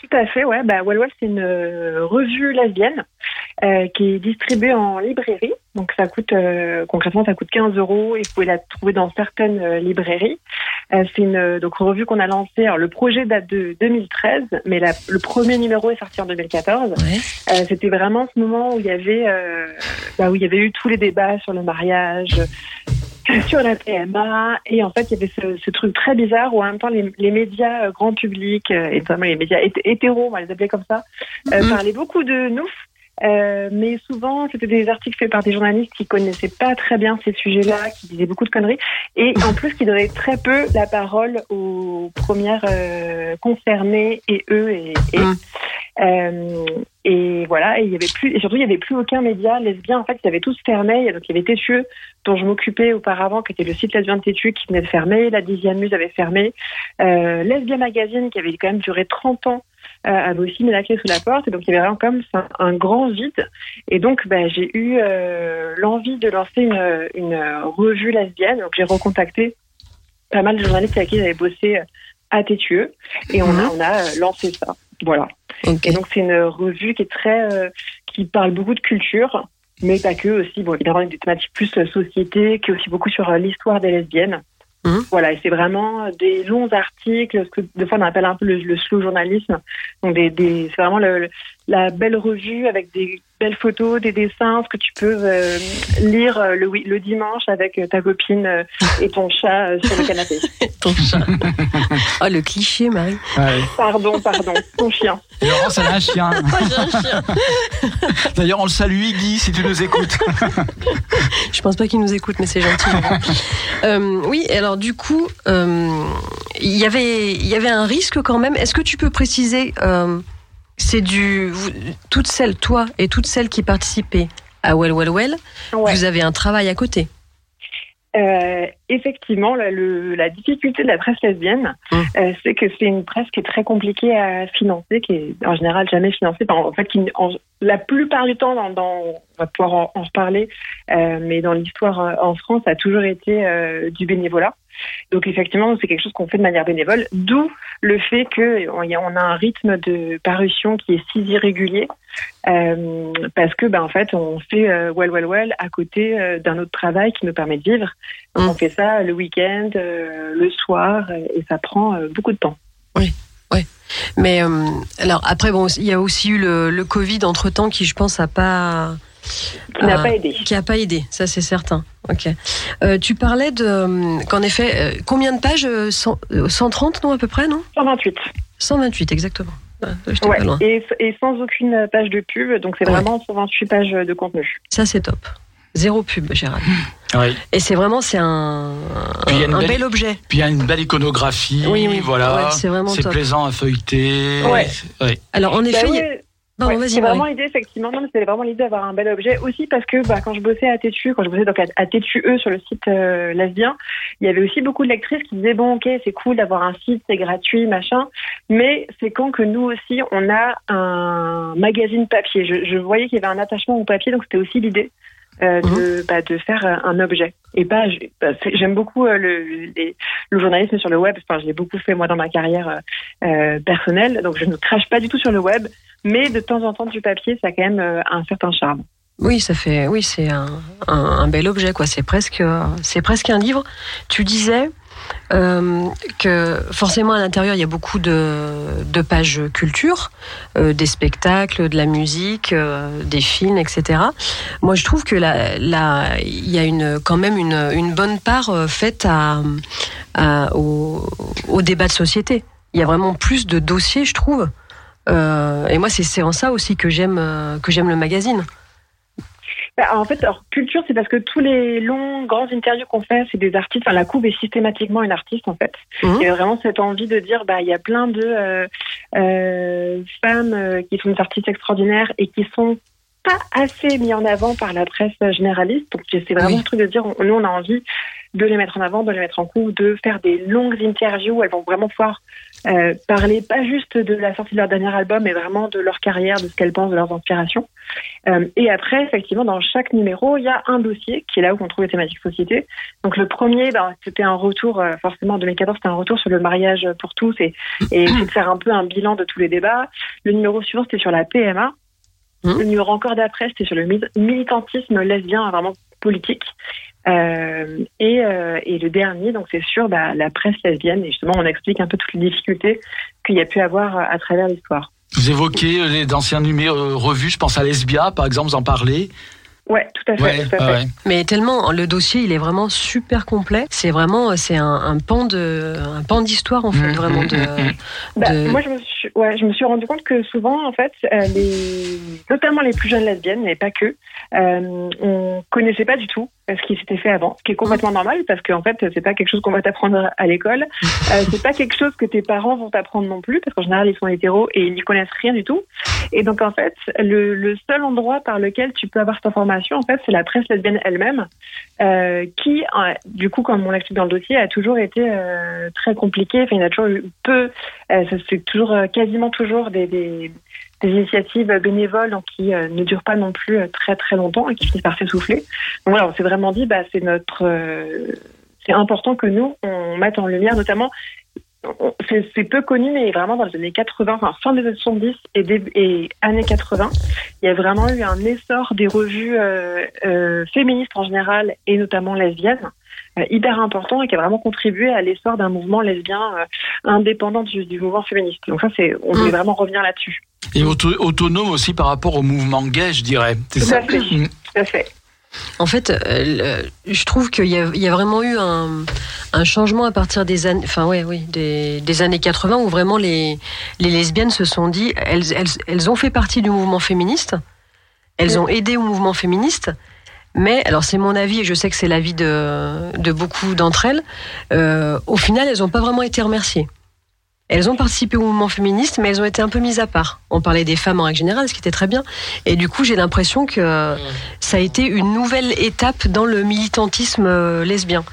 Tout à fait, ouais. Bah, Well Well, c'est une euh, revue lesbienne euh, qui est distribuée en librairie. Donc ça coûte euh, concrètement ça coûte 15 euros et vous pouvez la trouver dans certaines euh, librairies. Euh, c'est une euh, donc revue qu'on a lancée. Alors le projet date de 2013, mais la- le premier numéro est sorti en 2014. Ouais. Euh, C'était vraiment ce moment où il y avait euh, bah, où il y avait eu tous les débats sur le mariage, sur la PMA et en fait il y avait ce, ce truc très bizarre où en même temps les, les médias euh, grand public euh, et notamment les médias hét- hétéros, on va les appeler comme ça, euh, Mhm. parlaient beaucoup de nous. Euh, mais souvent, c'était des articles faits par des journalistes qui connaissaient pas très bien ces sujets-là, qui disaient beaucoup de conneries, et en plus qui donnaient très peu la parole aux premières euh, concernées et eux et, et Mm. euh, et voilà, et il y avait plus, et surtout il y avait plus aucun média lesbien. En fait, ils avaient tous fermé. Donc il y avait Tétueux, dont je m'occupais auparavant, qui était le site lesbien de Tétueux, qui venait de fermer. La dixième muse avait fermé. Euh, Lesbien Magazine, qui avait quand même duré 30 ans, avait aussi mis la clé sous la porte. Et donc il y avait vraiment comme un grand vide. Et donc bah, j'ai eu euh, l'envie de lancer une, une revue lesbienne. Donc j'ai recontacté pas mal de journalistes avec qui j'avais bossé euh, à Tétueux, et on a, on a euh, lancé ça. Voilà. Et donc c'est une revue qui est très, euh, qui parle beaucoup de culture, mais pas que aussi. Bon, évidemment, des thématiques plus euh, société, qui est aussi beaucoup sur euh, l'histoire des lesbiennes. Mhm. Voilà, et c'est vraiment des longs articles, ce que des fois on appelle un peu le, le slow journalisme. Donc des, des, c'est vraiment le- la belle revue avec des belles photos, des dessins, ce que tu peux euh, lire euh, le, dimanche avec euh, ta copine euh, et ton chat euh, sur le canapé. Ton chat. oh, le cliché, Marie. Ouais. Pardon, pardon, ton chien. Et Laurence, elle a un chien. J'ai un chien. D'ailleurs, on le salue, Guy, si tu nous écoutes. Je pense pas qu'il nous écoute, mais c'est gentil. Euh, oui, alors du coup, euh, il y avait, il y avait un risque quand même. Est-ce que tu peux préciser, euh, c'est du, vous- toutes celles, toi et toutes celles qui participaient à Well Well Well, Ouais. vous avez un travail à côté. Euh, effectivement, la, le- la difficulté de la presse lesbienne, Mm. euh, c'est que c'est une presse qui est très compliquée à financer, qui est en général jamais financée. En fait, qui, en- la plupart du temps, dans, dans- on va pouvoir en, en reparler, euh, mais dans l'histoire en France, ça a toujours été du bénévolat. Donc effectivement, c'est quelque chose qu'on fait de manière bénévole, d'où le fait que on y a- un rythme de parution qui est si irrégulier, euh, parce que ben en fait, on fait euh, well well well à côté euh, d'un autre travail qui nous permet de vivre. Donc, Mm. On fait ça le week-end, le soir, et ça prend beaucoup de temps. Mais euh, alors après, bon, il y a aussi eu le, le Covid entre temps qui, je pense, a pas Qui n'a Ah. pas aidé. Qui a pas aidé, ça c'est certain. Ok. Euh, tu parlais de euh, qu'en effet, euh, combien de pages euh, cent- euh, 130 non à peu près non 128. 128 exactement. Ah, Ouais. pas loin. Et, et sans aucune page de pub, donc c'est Ouais. vraiment 128 pages de contenu. Ça c'est top. Zéro pub, Gérald. Oui. Et c'est vraiment c'est un, Puis il y a une un belle- bel objet. Puis il y a une belle iconographie. Oui, oui. Voilà. Ouais, c'est vraiment top. plaisant à feuilleter. Ouais. Ouais. Alors en effet, Bah a- ouais, c'est vraiment l'idée, effectivement. C'est vraiment l'idée d'avoir un bel objet. Aussi parce que bah, quand je bossais à Tétu, quand je bossais donc à, à Tétu E sur le site euh, lesbien, il y avait aussi beaucoup de lectrices qui disaient bon, ok, c'est cool d'avoir un site, c'est gratuit, machin, mais c'est quand que nous aussi on a un magazine papier. Je, je voyais qu'il y avait un attachement au papier, donc c'était aussi l'idée. euh, de, bah, de faire euh, un objet. Et bah, j'aime beaucoup euh, le, les- le journalisme sur le web. Enfin je l'ai beaucoup fait moi dans ma carrière euh, euh, personnelle. Donc je ne crache pas du tout sur le web mais de temps en temps du papier, ça a quand même euh, un certain charme. Oui, ça fait, oui, c'est un, un, bel objet, quoi. C'est presque, euh, c'est presque un livre. Tu disais euh, que forcément à l'intérieur il y a beaucoup de, de pages culture, des spectacles, de la musique, des films, etc. Moi, je trouve que là, il y a une, quand même une, une bonne part faite à- au, au débat de société. Il y a vraiment plus de dossiers, je trouve. Euh, et moi, c'est en ça aussi que j'aime euh, que j'aime le magazine. Bah, en fait, alors, culture, c'est parce que tous les longs, grands interviews qu'on fait, c'est des artistes. Enfin, la couve est systématiquement une artiste, en fait. Mhm. Il y a vraiment cette envie de dire, bah, il y a plein de euh, euh, femmes euh, qui sont des artistes extraordinaires et qui sont pas assez mis en avant par la presse généraliste. Donc, c'est vraiment Oui. le truc de dire, on- nous, on a envie de les mettre en avant, de les mettre en couve, de faire des longues interviews. où Elles vont vraiment pouvoir euh, parler pas juste de la sortie de leur dernier album, mais vraiment de leur carrière, de ce qu'elles pensent, de leurs inspirations. Euh, et après, effectivement, dans chaque numéro, il y a un dossier qui est là où on trouve les thématiques société. Donc le premier, ben, c'était un retour, euh, forcément en 2014, c'était un retour sur le mariage pour tous et, et de faire un peu un bilan de tous les débats. Le numéro suivant, c'était sur la PMA. Mhm. Le numéro encore d'après, c'était sur le mi- militantisme lesbien, vraiment politique. Euh, et, euh, et le dernier, donc c'est sur bah, la presse lesbienne. Et justement, on explique un peu toutes les difficultés qu'il y a pu avoir euh, à travers l'histoire. Vous évoquez les anciens numéros revues, je pense à Lesbia, par exemple, vous en parlez. Ouais, tout à fait. Ouais, tout à fait. ouais. Mais tellement le dossier, il est vraiment super complet. C'est vraiment, c'est un, un pan de, un pan d'histoire en fait, Mhm, vraiment de. mhm, Bah, de- Moi, je me, suis, ouais, je me suis rendu compte que souvent, en fait, euh, les, notamment les plus jeunes lesbiennes, mais pas que, euh, on connaissait pas du tout ce qui s'était fait avant, ce qui est complètement normal parce qu'en fait, c'est pas quelque chose qu'on va t'apprendre à l'école, euh, c'est pas quelque chose que tes parents vont t'apprendre non plus parce qu'en général, ils sont hétéros et ils n'y connaissent rien du tout. Et donc, en fait, le, le seul endroit par lequel tu peux avoir cette information, en fait, c'est la presse lesbienne elle-même, euh, qui, euh, du coup, comme on l'explique dans le dossier, a toujours été euh, très compliquée. Enfin, il y en a toujours eu peu euh, c'est toujours euh, quasiment toujours des, des, des initiatives bénévoles qui euh, ne durent pas non plus euh, très très longtemps et qui finissent par s'essouffler. Donc voilà, on s'est vraiment dit, bah, c'est notre, euh, c'est important que nous on mette en lumière, notamment, c'est peu connu, mais vraiment dans les années 80, enfin fin des années 70 et, années 80, il y a vraiment eu un essor des revues euh, euh, féministes en général et notamment lesbiennes hyper important et qui a vraiment contribué à l'essor d'un mouvement lesbien euh, indépendant du, du mouvement féministe. Donc ça, c'est, on voulait Mm. vraiment revenir là-dessus. Et auto- autonome aussi par rapport au mouvement gay, je dirais. C'est Tout ça. à fait. Mm. Tout à fait. En fait, euh, je trouve qu'il y, a- il y a vraiment eu un, un changement à partir des années, enfin ouais, oui, des, des années 80 où vraiment les, les lesbiennes se sont dit, elles, elles, elles ont fait partie du mouvement féministe, elles ont aidé au mouvement féministe, mais alors c'est mon avis et je sais que c'est l'avis de, beaucoup d'entre elles. euh, au final, elles n'ont pas vraiment été remerciées. Elles ont participé au mouvement féministe, mais elles ont été un peu mises à part. On parlait des femmes en règle générale, ce qui était très bien. Et du coup, j'ai l'impression que ça a été une nouvelle étape dans le militantisme euh, lesbien.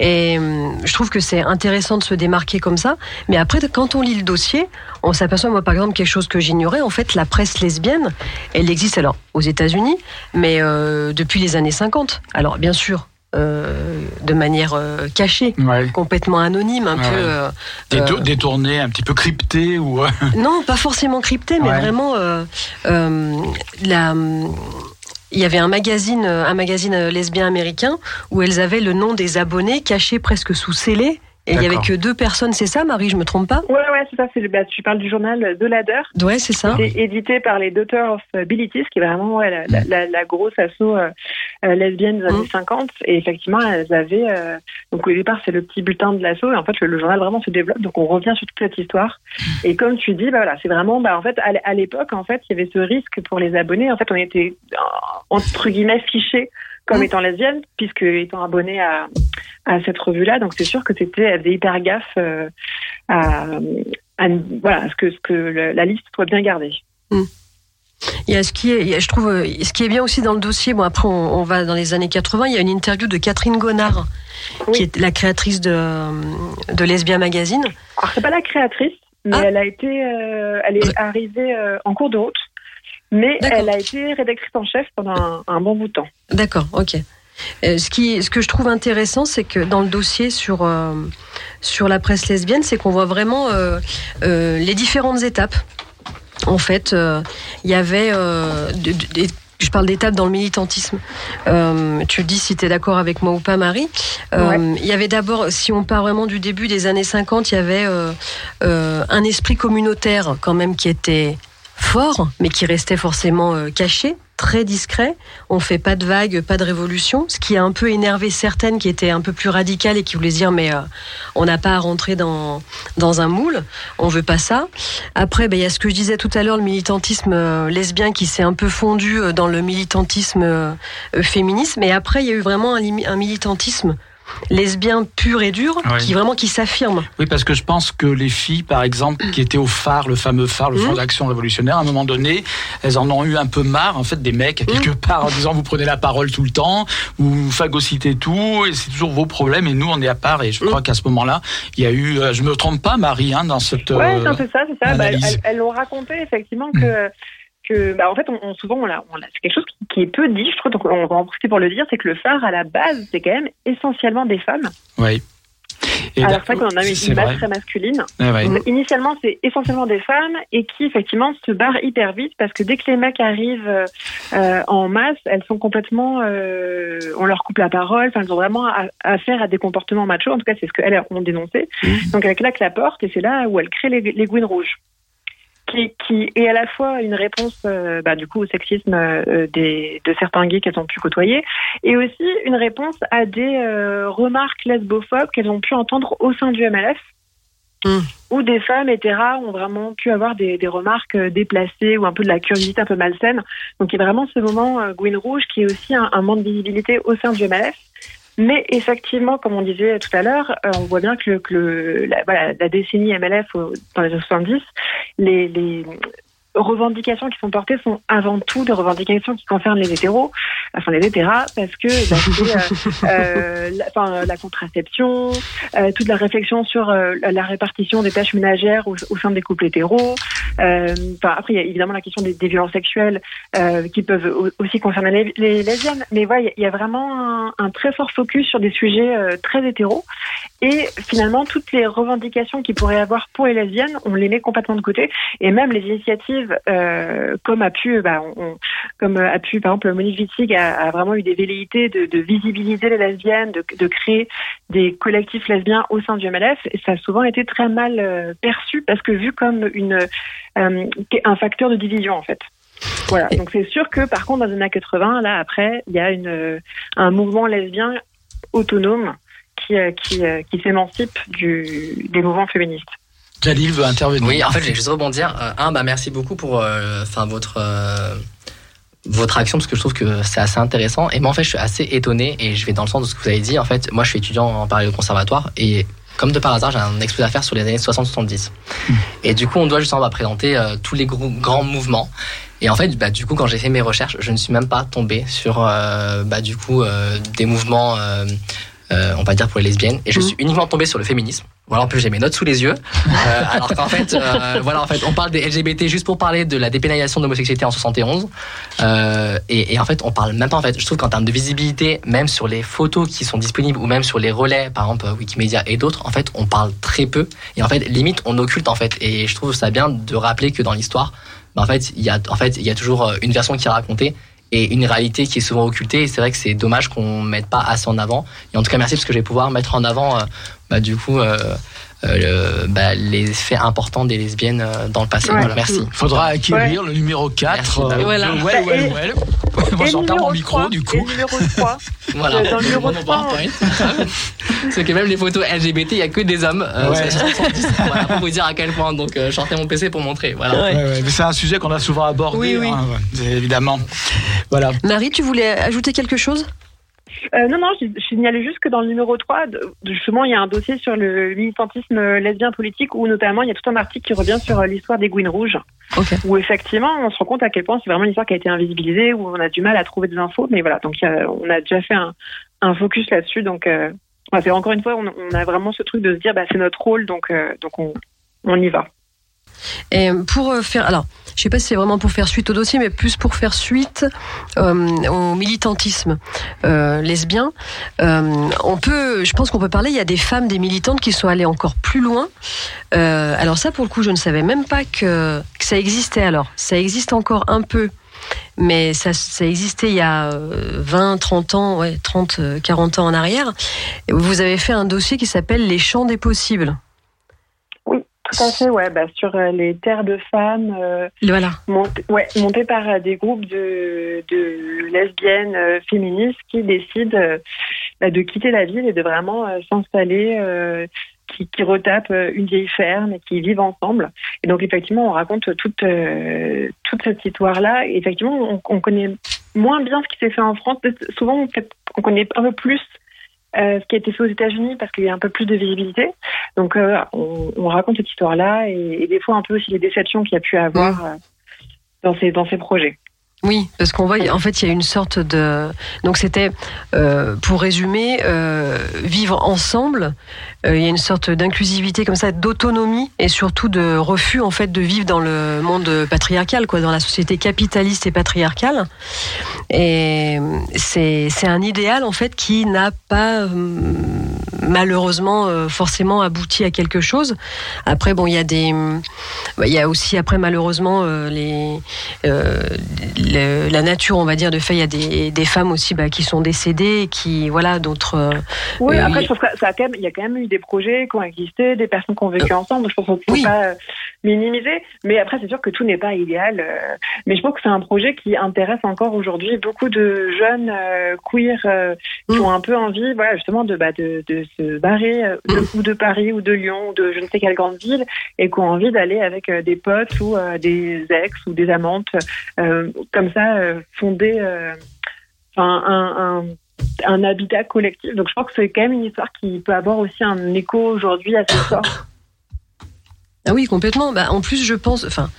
Et hum, je trouve que c'est intéressant de se démarquer comme ça. Mais après, quand on lit le dossier, on s'aperçoit, moi par exemple, quelque chose que j'ignorais. En fait, la presse lesbienne, elle existe alors aux États-Unis, mais euh, depuis les années 50. Alors, bien sûr. Euh, de manière euh, cachée, Ouais. complètement anonyme, un Ouais. peu. euh, Déto- euh, Détourné, un petit peu crypté ou. non, pas forcément crypté, mais Ouais. vraiment la. Il y avait un magazine, un magazine lesbien américain où elles avaient le nom des abonnés caché presque sous scellé Et il y avait que deux personnes, c'est ça, Marie, je me trompe pas? Ouais, ouais, c'est ça. C'est, bah, tu parles du journal de Ladder. Ouais, c'est ça. C'est édité par les Daughters of Abilities, qui est vraiment ouais, la, la, la, la grosse asso euh, euh, lesbienne des années Mm. 50. Et effectivement, elles avaient. euh, donc au départ, c'est le petit bulletin de l'asso. Et en fait, le, le journal vraiment se développe. Donc on revient sur toute cette histoire. Et comme tu dis, bah, voilà, c'est vraiment. Bah, en fait, à, l'époque, en fait, il y avait ce risque pour les abonnés. En fait, on était entre guillemets fichés comme Mm. étant lesbiennes, puisque étant abonnés à, à cette revue-là. Donc c'est sûr que c'était elles faisaient hyper gaffe euh, à, à, voilà, à ce que, ce que le- la liste soit bien gardée. Il y a ce qui est, je trouve, euh, ce qui est bien aussi dans le dossier. Bon, après, on, on va dans les années 80. Il y a une interview de Catherine Gonard, Oui. qui est la créatrice de, de Lesbia Magazine. Alors c'est pas la créatrice, mais Ah. elle a été, euh, elle est arrivée euh, en cours de route, mais elle a été rédactrice en chef pendant un, un bon bout de temps. D'accord, ok. Euh, ce, qui, ce que je trouve intéressant, c'est que dans le dossier sur, euh, sur la presse lesbienne, c'est qu'on voit vraiment euh, les différentes étapes. En fait, il y avait... de- de- des- je parle d'étapes dans le militantisme. Euh, tu dis si tu es d'accord avec moi ou pas, Marie. Euh, Ouais. Il y avait d'abord, si on part vraiment du début des années 50, il y avait euh, un esprit communautaire quand même qui était fort, mais qui restait forcément euh, caché, très discret. On fait pas de vagues, pas de révolution, ce qui a un peu énervé certaines qui étaient un peu plus radicales et qui voulaient dire mais euh, on n'a pas à rentrer dans dans un moule, on veut pas ça. Après, ben, il y a ce que je disais tout à l'heure, le militantisme euh, lesbien qui s'est un peu fondu dans le militantisme féministe, mais après il y a eu vraiment un militantisme lesbien pur et dur Oui. qui vraiment qui s'affirme. Oui, parce que je pense que les filles, par exemple, qui étaient au phare, le fameux phare, le Front Mhm. d'action révolutionnaire, à un moment donné, elles en ont eu un peu marre, en fait, des mecs, quelque part, en disant vous prenez la parole tout le temps, vous phagocytez tout, et c'est toujours vos problèmes, et nous, on est à part. Et je crois qu'à ce moment-là, il y a eu, euh, je me trompe pas, Marie, hein, dans cette. Ouais, euh, c'est ça, c'est ça. Bah, elles, elles l'ont raconté effectivement que. Que, bah, en fait, on, on- souvent, on on c'est quelque chose qui, qui est peu dit, je trouve, donc on va en profiter pour le dire, c'est que le phare, à la base, c'est quand même essentiellement des femmes. Oui. Et Alors, c'est vrai qu'on a une base très masculine. Ouais. Donc, Initialement, c'est essentiellement des femmes et qui, effectivement, se barrent hyper vite parce que dès que les mecs arrivent euh, euh, en masse, elles sont complètement. euh, on leur coupe la parole. Enfin, elles ont vraiment affaire à des comportements machos. En tout cas, c'est ce qu'elles ont dénoncé. Donc, elles claquent la porte et c'est là où elles créent les, les Gouines Rouges. Qui, qui est à la fois une réponse euh, bah, du coup au sexisme euh, des, de certains gays qu'elles ont pu côtoyer et aussi une réponse à des euh, remarques lesbophobes qu'elles ont pu entendre au sein du MLF où des femmes hétéras ont vraiment pu avoir des, des remarques déplacées ou un peu de la curiosité un peu malsaine. Donc il y a vraiment ce moment Gwyn Rouge qui est aussi un, un manque de visibilité au sein du MLF. Mais effectivement, comme on disait tout à l'heure, euh, on voit bien que, le, que le- la, voilà, la décennie MLF dans les années 70, les, les revendications qui sont portées sont avant tout des revendications qui concernent les hétéros, enfin les hétéras, parce que bah, euh, euh, la, contraception, euh, toute la réflexion sur la- répartition des tâches ménagères au, sein des couples hétéros. Enfin, après, il y a évidemment la question des, violences sexuelles qui peuvent au- aussi concerner les, les lesbiennes. Mais voilà, il y a- vraiment un, un très fort focus sur des sujets très hétéros. Et finalement, toutes les revendications qu'il pourrait y avoir pour les lesbiennes, on les met complètement de côté. Et même les initiatives, euh, comme a pu, bah, on- comme a pu, par exemple, Monique Wittig a, a vraiment eu des velléités de, de visibiliser les lesbiennes, de, de créer des collectifs lesbiens au sein du MLF. Et ça a souvent été très mal euh, perçu parce que vu comme une euh, un facteur de division en fait. Voilà. Donc c'est sûr que par contre dans les années 80, là après, il y a une euh, un mouvement lesbien autonome qui euh, qui, euh, qui s'émancipe des mouvements féministes. Jalil veut intervenir. Oui, en fait, je vais juste rebondir. Euh, un, bah, merci beaucoup pour euh, enfin, votre, euh, votre action, parce que je trouve que c'est assez intéressant. Et moi, en fait, je suis assez étonné, et je vais dans le sens de ce que vous avez dit. En fait, moi, je suis étudiant en parallèle au conservatoire, et comme de par hasard, j'ai un exposé à faire sur les années 60-70. Et du coup, on doit justement bah, présenter euh, tous les gros, grands mouvements. Et en fait, bah, du coup, quand j'ai fait mes recherches, je ne suis même pas tombé sur euh, bah, du coup, euh, des mouvements, on va dire, pour les lesbiennes. Et je suis uniquement tombé sur le féminisme. Voilà, en plus, j'ai mes notes sous les yeux. Euh, alors qu'en fait, euh, voilà, en fait, on parle des LGBT juste pour parler de la dépénalisation de l'homosexualité en 71. Euh, et, et en fait, on parle même pas, en fait, je trouve qu'en termes de visibilité, même sur les photos qui sont disponibles ou même sur les relais, par exemple, Wikimedia et d'autres, en fait, on parle très peu. Et en fait, limite, on occulte, en fait. Et je trouve ça bien de rappeler que dans l'histoire, bah, en fait, il y a, en fait, il y a toujours euh, une version qui est racontée et une réalité qui est souvent occultée. Et c'est vrai que c'est dommage qu'on mette pas assez en avant. Et en tout cas, merci parce que je vais pouvoir mettre en avant, euh, bah, du coup, euh, bah, les faits importants des lesbiennes euh, dans le passé. Ouais. Voilà, merci. Faudra acquérir le numéro 4 Merci, euh, voilà. Well, Well, Et- Well. Et Moi, j'entends mon micro, 3, du Et coup. numéro 3. Voilà. Dans le numéro Mon trois, PowerPoint. Parce que même les photos LGBT, il y a que des hommes. Euh, Ouais. c'est 70. voilà, pour vous dire à quel point. Donc, euh, je sortais mon PC pour montrer. Voilà. Ouais. Ouais, ouais, mais c'est un sujet qu'on a souvent abordé, Oui, oui. hein, ouais, évidemment. Voilà. Marie, tu voulais ajouter quelque chose? Euh, non, non, je, je signalais juste que dans le numéro 3, de- justement, il y a un dossier sur le militantisme lesbien politique où notamment il y a tout un article qui revient sur euh, l'histoire des Gouines Rouges. Ok. Où effectivement, on se rend compte à quel point c'est vraiment une histoire qui a été invisibilisée, où on a du mal à trouver des infos. Mais voilà, donc a- on a déjà fait un, un focus là-dessus. Donc, euh, encore une fois, on, on a vraiment ce truc de se dire, bah, c'est notre rôle, donc, euh, donc on, on y va. Et pour faire, alors, je sais pas si c'est vraiment pour faire suite au dossier, mais plus pour faire suite euh, au militantisme euh, lesbien. Euh, on peut, je pense qu'on peut parler. Il y a des femmes, des militantes qui sont allées encore plus loin. Euh, alors ça, pour le coup, je ne savais même pas que, ça existait. Alors, ça existe encore un peu. Mais ça, ça existait il y a euh, 20, 30 ans, ouais, 30, euh, 40 ans en arrière. Vous avez fait un dossier qui s'appelle Les champs des possibles. Tout à fait, ouais, bah, sur euh, les terres de femmes. euh, Voilà. Monté, ouais, monté par euh, des groupes de, de lesbiennes euh, féministes qui décident euh, bah, de quitter la ville et de vraiment s'installer, qui, qui retapent une vieille ferme et qui vivent ensemble. Et donc effectivement, on raconte toute toute cette histoire-là. Effectivement, on, on connaît moins bien ce qui s'est fait en France. Souvent, on, fait- on connaît un peu plus. Euh, ce qui a été fait aux États-Unis parce qu'il y a un peu plus de visibilité. Donc, euh, on, on raconte cette histoire-là et, et des fois un peu aussi les déceptions qu'il y a pu avoir euh, dans ces dans ces projets. Oui, parce qu'on voit, en fait, il y a une sorte de. Donc, c'était, euh, pour résumer, euh, vivre ensemble. Euh, il y a une sorte d'inclusivité comme ça, d'autonomie et surtout de refus, en fait, de vivre dans le monde patriarcal, quoi, dans la société capitaliste et patriarcale. Et c'est c'est un idéal, en fait, qui n'a pas. hum, malheureusement euh, forcément abouti à quelque chose après bon il y a des hum, il y a aussi après malheureusement euh, les euh, le- la nature, on va dire, de fait, il y a des, des femmes aussi bah, qui sont décédées, qui, voilà, d'autres. euh, Oui, Euh, après, je pense que ça a quand même, il y a quand même eu des projets qui ont existé, des personnes qui ont vécu ensemble. Je pense qu'il ne oui. pas euh, minimiser. Mais après, c'est sûr que tout n'est pas idéal. euh, mais je pense que c'est un projet qui intéresse encore aujourd'hui beaucoup de jeunes euh, queer euh, qui Mm. ont un peu envie, voilà, justement, de, bah, de, de se barrer euh, de, Mm. ou de Paris ou de Lyon ou de je ne sais quelle grande ville et qui ont envie d'aller avec euh, des potes ou euh, des ex ou des amantes, euh, comme ça, euh, fonder euh, un un habitat collectif. Donc je pense que c'est quand même une histoire qui peut avoir aussi un écho aujourd'hui assez fort. Ah oui, complètement. Bah, en plus, je pense, enfin,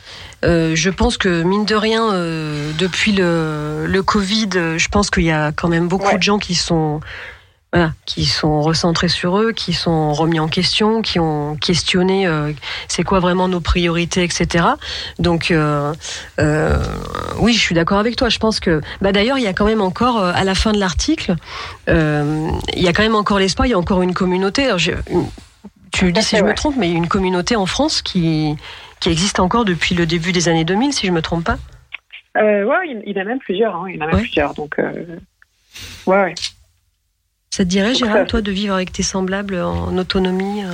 euh, je pense que mine de rien, euh, depuis le, le Covid, euh, je pense qu'il y a quand même beaucoup Ouais. de gens qui sont, voilà, qui sont recentrés sur eux, qui sont remis en question, qui ont questionné, euh, c'est quoi vraiment nos priorités, etc. Donc, euh, euh, oui, je suis d'accord avec toi. Je pense que, bah, d'ailleurs, il y a quand même encore, à la fin de l'article, il y a quand même encore l'espoir. Il y a encore une communauté. Alors, tu me dis si je me trompe, mais il y a une communauté en France qui, qui existe encore depuis le début des années 2000, si je me trompe pas. Euh, ouais, il y en a même plusieurs. Hein, il y en a même Ouais. plusieurs. Donc, euh, ouais, ouais. Ça te dirait, Gérald, toi, de vivre avec tes semblables en autonomie euh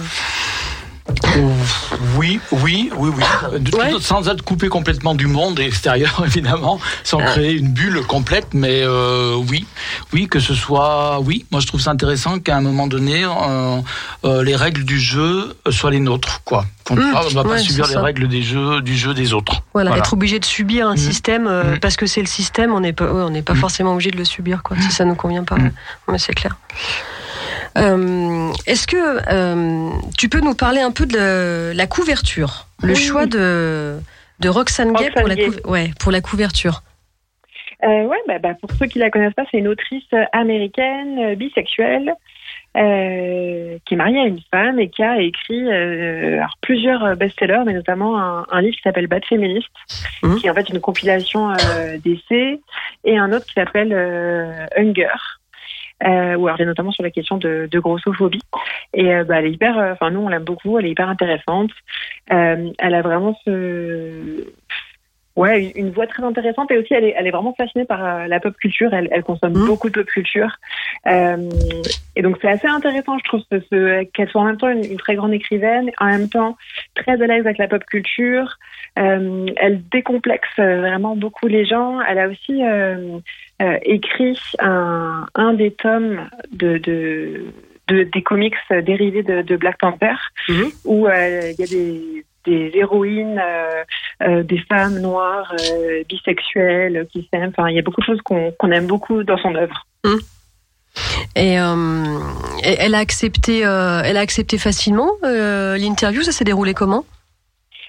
Oui, oui, oui, oui. De- Ouais. Sans être coupé complètement du monde extérieur, évidemment, sans Ah. créer une bulle complète, mais euh, oui, oui, que ce soit, oui. Moi, je trouve ça intéressant qu'à un moment donné, euh, euh, les règles du jeu soient les nôtres, quoi. Qu'on ne Mmh, va- on va pas ouais, subir les ça. règles des jeux, du jeu des autres. Voilà, Voilà. être obligé de subir un Mhm. système Mhm. parce que c'est le système, on n'est pas, ouais, on n'est pas Mhm. forcément obligé de le subir, quoi, si ça nous convient pas. Mais c'est clair. Euh, Est-ce que euh, tu peux nous parler un peu de la couverture, le Oui. choix de de Roxane Gay pour la, Roxane couv- ouais, pour la couverture? Euh, ouais, bah, bah, pour ceux qui la connaissent pas, c'est une autrice américaine euh, bisexuelle euh, qui est mariée à une femme et qui a écrit alors, plusieurs best-sellers, mais notamment un, un livre qui s'appelle Bad Féministe, Mhm. qui est en fait une compilation d'essais, et un autre qui s'appelle Hunger. Euh, où elle revient notamment sur la question de, de grossophobie. Et euh, bah, elle est hyper, euh, enfin nous on l'aime beaucoup, elle est hyper intéressante. Euh, elle a vraiment ce, Ouais, une, voix très intéressante et aussi elle est, elle est vraiment fascinée par la pop culture. Elle, elle consomme Mhm. beaucoup de pop culture Euh, et donc c'est assez intéressant, je trouve, ce- ce- qu'elle soit en même temps une, une très grande écrivaine, en même temps très à l'aise avec la pop culture. Euh, elle décomplexe vraiment beaucoup les gens. Elle a aussi euh, euh, écrit un, un des tomes de, de, de- des comics dérivés de, de Black Panther, Mhm. où euh, il y a des, des héroïnes, euh, des femmes noires, bisexuelles, qui s'aiment. Enfin, il y a beaucoup de choses qu'on qu'on aime beaucoup dans son œuvre. Et euh, et elle a accepté, elle a accepté facilement l'interview? Ça s'est déroulé comment?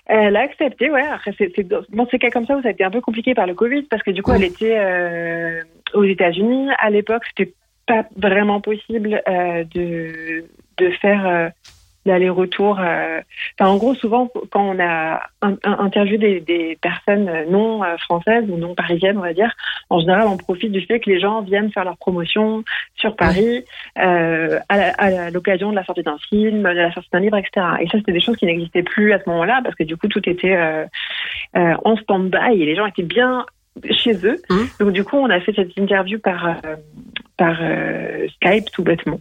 Elle a accepté, ouais. Après, c'est c'est- dans ces cas comme ça où ça a été un peu compliqué par le Covid, parce que du coup, elle était euh, aux États-Unis. À l'époque, c'était pas vraiment possible euh, de de faire euh, l'aller-retour. euh. Enfin, en gros, souvent, quand on a un, un- interviewé des, des personnes non euh, françaises ou non parisiennes, on va dire, en général, on profite du fait que les gens viennent faire leur promotion sur Paris euh, à, l'occasion de la sortie d'un film, de la sortie d'un livre, etc. Et ça, c'était des choses qui n'existaient plus à ce moment-là parce que du coup, tout était euh, euh, en stand-by et les gens étaient bien chez eux. Mhm. Donc du coup, on a fait cette interview par euh, par euh, Skype tout bêtement.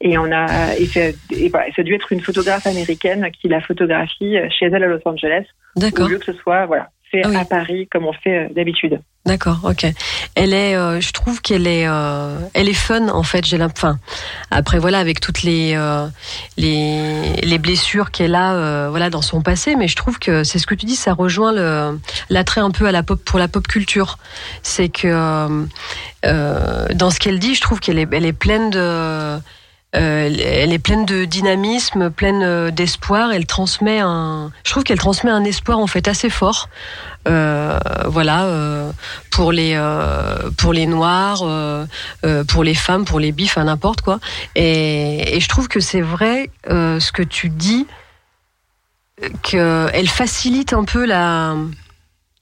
Et on a et, c'est- et voilà, ça a dû être une photographe américaine qui la photographie euh, chez elle à Los Angeles. Au D'accord, lieu que ce soit voilà Ah oui. à Paris comme on fait euh, d'habitude. d'accord, ok. Elle est, euh, je trouve qu'elle est, euh, elle est fun en fait. J'ai l'impression. Après voilà, avec toutes les euh, les, les blessures qu'elle a, euh, voilà, dans son passé, mais je trouve que c'est ce que tu dis, ça rejoint le l'attrait un peu à la pop pour la pop culture. C'est que euh, euh, dans ce qu'elle dit, je trouve qu'elle est, elle est pleine de euh, elle est pleine de dynamisme, pleine euh, d'espoir. Elle transmet un, je trouve qu'elle transmet un espoir en fait assez fort. Euh, voilà, euh, pour les euh, pour les noirs, pour les femmes, pour les bifs, n'importe quoi. Et, et je trouve que c'est vrai ce que tu dis, qu'elle facilite un peu la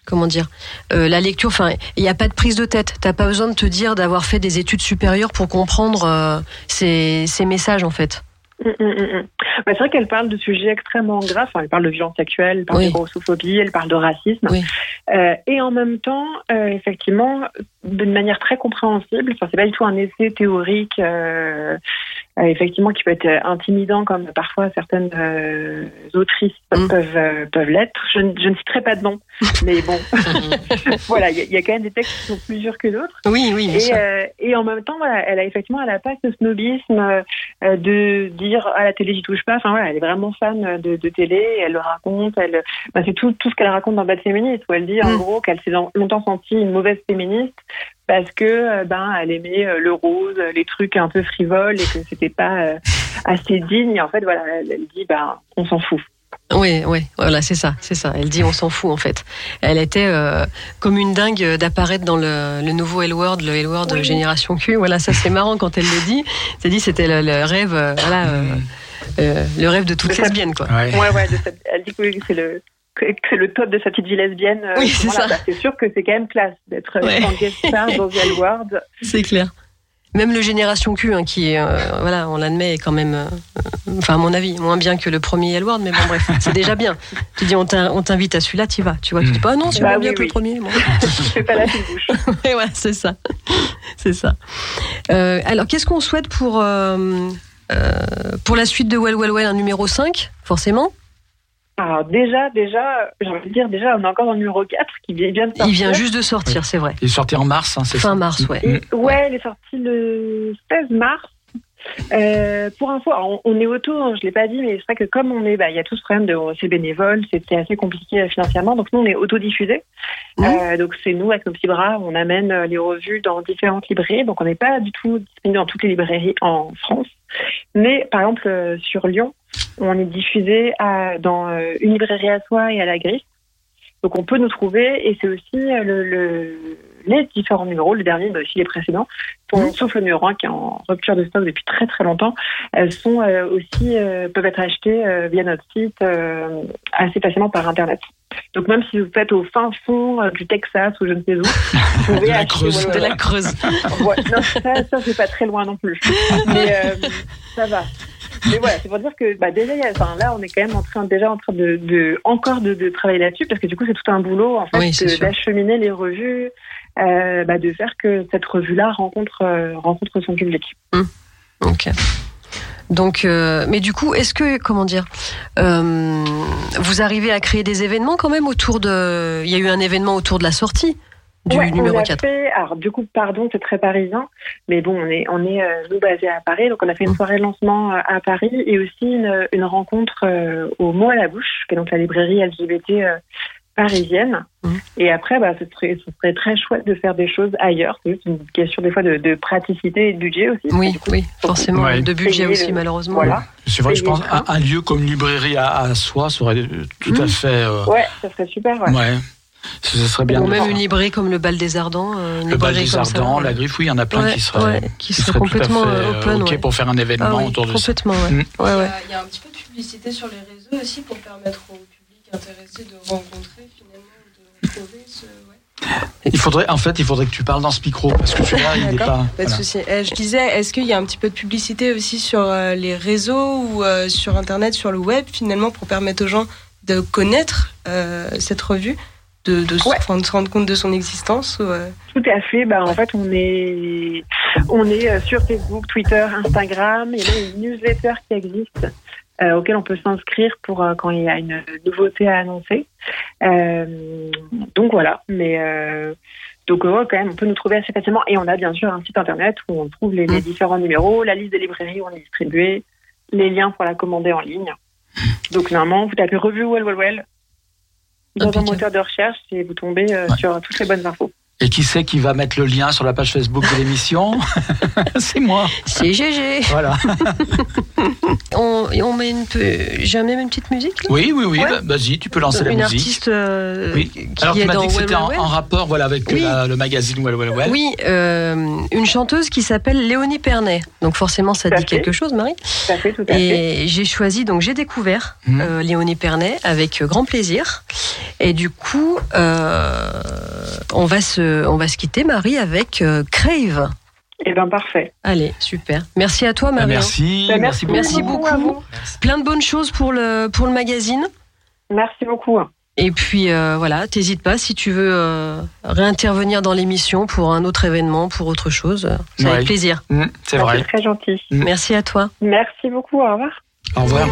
comment dire euh, la lecture. Enfin, il n'y a pas de prise de tête. T'as pas besoin de te dire d'avoir fait des études supérieures pour comprendre euh, ces, ces messages en fait. Mm, mm, mm. Bah, c'est vrai qu'elle parle de sujets extrêmement graves. Enfin, elle parle de violence sexuelle, elle parle Oui. de grossophobie, elle parle de racisme. Oui. Euh, et en même temps, effectivement, d'une manière très compréhensible. Enfin, c'est pas du tout un essai théorique, euh, euh, effectivement, qui peut être intimidant comme parfois certaines euh, autrices peuvent peuvent l'être. Je, ne- je ne citerai pas de nom, mais bon, voilà, il y, a- il y a quand même des textes qui sont plus durs que d'autres. Oui, oui, bien Et, sûr. euh, et en même temps, voilà, elle a effectivement, elle a pas ce snobisme euh, de dire à la télé j'y touche pas. Enfin voilà, elle est vraiment fan de, de télé. Elle le raconte. Elle, c'est tout, tout ce qu'elle raconte dans Bad Féministe où elle dit en Mm. gros qu'elle s'est long- longtemps sentie une mauvaise féministe parce que euh, ben elle aimait le rose, les trucs un peu frivoles et que c'était pas assez digne. Et en fait, voilà, elle, elle dit ben on s'en fout. Oui, oui, voilà, c'est ça, c'est ça. Elle dit on s'en fout en fait. Elle était euh, comme une dingue d'apparaître dans le, le nouveau L-Word, le L-Word Oui. Génération Q. Voilà, ça c'est marrant quand elle le dit. C'est dit c'était le, le rêve, euh, voilà, euh, euh, le rêve de toute De sa- lesbienne quoi. Ouais. Ouais, ouais. de cette- elle dit que c'est le c'est le top de sa petite vie lesbienne. Oui, c'est ça. Bah, c'est sûr que c'est quand même classe d'être Ouais. en guest star dans The Award. C'est clair. Même le Génération Q, hein, qui est, euh, voilà, on l'admet, est quand même, euh, euh, enfin à mon avis, moins bien que le premier L-Word, mais bon bref, c'est déjà bien. Tu dis on t'in- on t'invite à celui-là, tu vas, tu vois, tu dis pas ah non, c'est Bah moins oui, bien que le premier. Bon. Je fais pas la bouche. Et ouais, c'est ça. C'est ça. Euh, alors, qu'est-ce qu'on souhaite pour, pour la suite de Well Well Well, un numéro 5, forcément? Alors déjà, déjà, j'ai envie de dire, déjà, on est encore dans le numéro 4 qui vient de sortir. Il vient juste de sortir, c'est vrai. Il est sorti en mars, hein, c'est Fin ça mars, ouais. Mm. Ouais, elle est sortie le 16 mars. Euh, pour info, on, on est auto, hein, je l'ai pas dit, mais c'est vrai que comme on est, bah, il y a tout ce problème de c'est bénévole, c'était assez compliqué euh, financièrement, donc nous on est autodiffusé. Euh, donc c'est nous avec nos petits bras, on amène euh, les revues dans différentes librairies, donc on n'est pas du tout disponible dans toutes les librairies en France, mais par exemple euh, sur Lyon, on est diffusé à, dans euh, une librairie à soi et à la griffe. Donc on peut nous trouver et c'est aussi euh, le, le- les différents numéros, le dernier mais aussi les précédents, sont, sauf le numéro 1 qui est en rupture de stock depuis très très longtemps, elles sont euh, aussi euh, peuvent être achetées euh, via notre site assez facilement par internet. Donc même si vous êtes au fin fond du Texas ou je ne sais où, vous pouvez De la acheter Creuse. De la Creuse. ouais. Non, ça, ça c'est pas très loin non plus. Mais ça va. Mais voilà, c'est pour dire que bah, déjà, il y a- enfin, là, on est quand même en train, déjà en train de, de encore de, de travailler là-dessus, parce que du coup, c'est tout un boulot en fait, Oui, d'acheminer les revues, euh, bah, de faire que cette revue-là rencontre euh, rencontre son public. Ok. Donc, euh, mais du coup, est-ce que, comment dire, vous arrivez à créer des événements quand même autour de. Il y a eu un événement autour de la sortie du Ouais, numéro on a 4. fait, alors du coup, pardon, c'est très parisien, mais bon, on est, on est nous basés à Paris, donc on a fait une Mm. soirée de lancement à Paris et aussi une, une rencontre au mot à la bouche, qui est donc la librairie LGBT parisienne. Mm. Et après, bah, ce serait, ce serait très chouette de faire des choses ailleurs. C'est juste une question des fois de, de praticité et de budget aussi. Oui, coup, oui, forcément. Ouais. De budget aussi, le- malheureusement. Voilà. C'est vrai, je pense un, un lieu comme une librairie à, à soi serait tout à Mm. fait. euh, Ouais, ça serait super. Ouais. ouais. Ce serait bien. Ou même une librairie comme le Bal des Ardents. euh, le bal des ça. Ardents, la griffe, oui, il y en a plein Ouais, qui seraient, ouais, qui qui seraient seraient tout à complètement fait, euh, euh, open. ok pour faire un événement Ah oui, autour de ça. complètement, ouais. Mm. Ouais, Il y ouais. a- il y a un petit peu de publicité sur les réseaux aussi pour permettre au public intéressé de rencontrer finalement, de retrouver ce. ouais. Il faudrait, en fait, il faudrait que tu parles dans ce micro parce que celui-là, il n'est pas. Pas de voilà. souci. Euh, je disais, est-ce qu'il y a un petit peu de publicité aussi sur euh, les réseaux ou euh, sur Internet, sur le web, finalement, pour permettre aux gens de connaître euh, cette revue, de, de, se- Ouais. enfin, de se rendre compte de son existence ou, euh, Tout à fait. Bah, en fait, on est, on est euh, sur Facebook, Twitter, Instagram. Il y a une newsletter qui existe euh, auquel on peut s'inscrire pour euh, quand il y a une nouveauté à annoncer. Euh, donc voilà. Mais euh, donc ouais, quand même, on peut nous trouver assez facilement. Et on a bien sûr un site internet où on trouve les, les différents numéros, la liste des librairies où on est distribué, les liens pour la commander en ligne. Donc normalement, vous tapez revue Well Well Well dans un moteur de recherche et vous tombez euh, Ouais. sur toutes les bonnes infos. Et qui c'est qui va mettre le lien sur la page Facebook de l'émission C'est moi. C'est GG. Voilà. On, on met une, peu- j'ai même une petite musique. là? Oui, oui, oui. Ouais. bah, Vas-y, tu peux lancer la une musique. artiste euh, Oui. qui Alors tu est m'as dans dit que c'était en, Well en Well. rapport, voilà, avec Oui. la- le magazine Well Well Well. Oui, euh, une chanteuse qui s'appelle Léonie Pernet. Donc forcément, ça Tout dit fait. quelque chose, Marie. Tout à fait, tout à fait. Et j'ai choisi, donc j'ai découvert Mhm. euh, Léonie Pernet avec grand plaisir. Et du coup, euh, on va se, on va se quitter, Marie, avec euh, Crave. Eh bien, parfait. Allez, super. Merci à toi, Marie. merci, Bah, merci, Merci beaucoup. à vous. Plein de bonnes choses pour le, pour le magazine. Merci beaucoup. Et puis euh, voilà, t'hésites pas si tu veux euh, réintervenir dans l'émission pour un autre événement, pour autre chose. euh, C'est Ouais. avec plaisir. Mmh, c'est vrai. très gentil. Mm. Merci à toi. Merci beaucoup. Au revoir. Au revoir.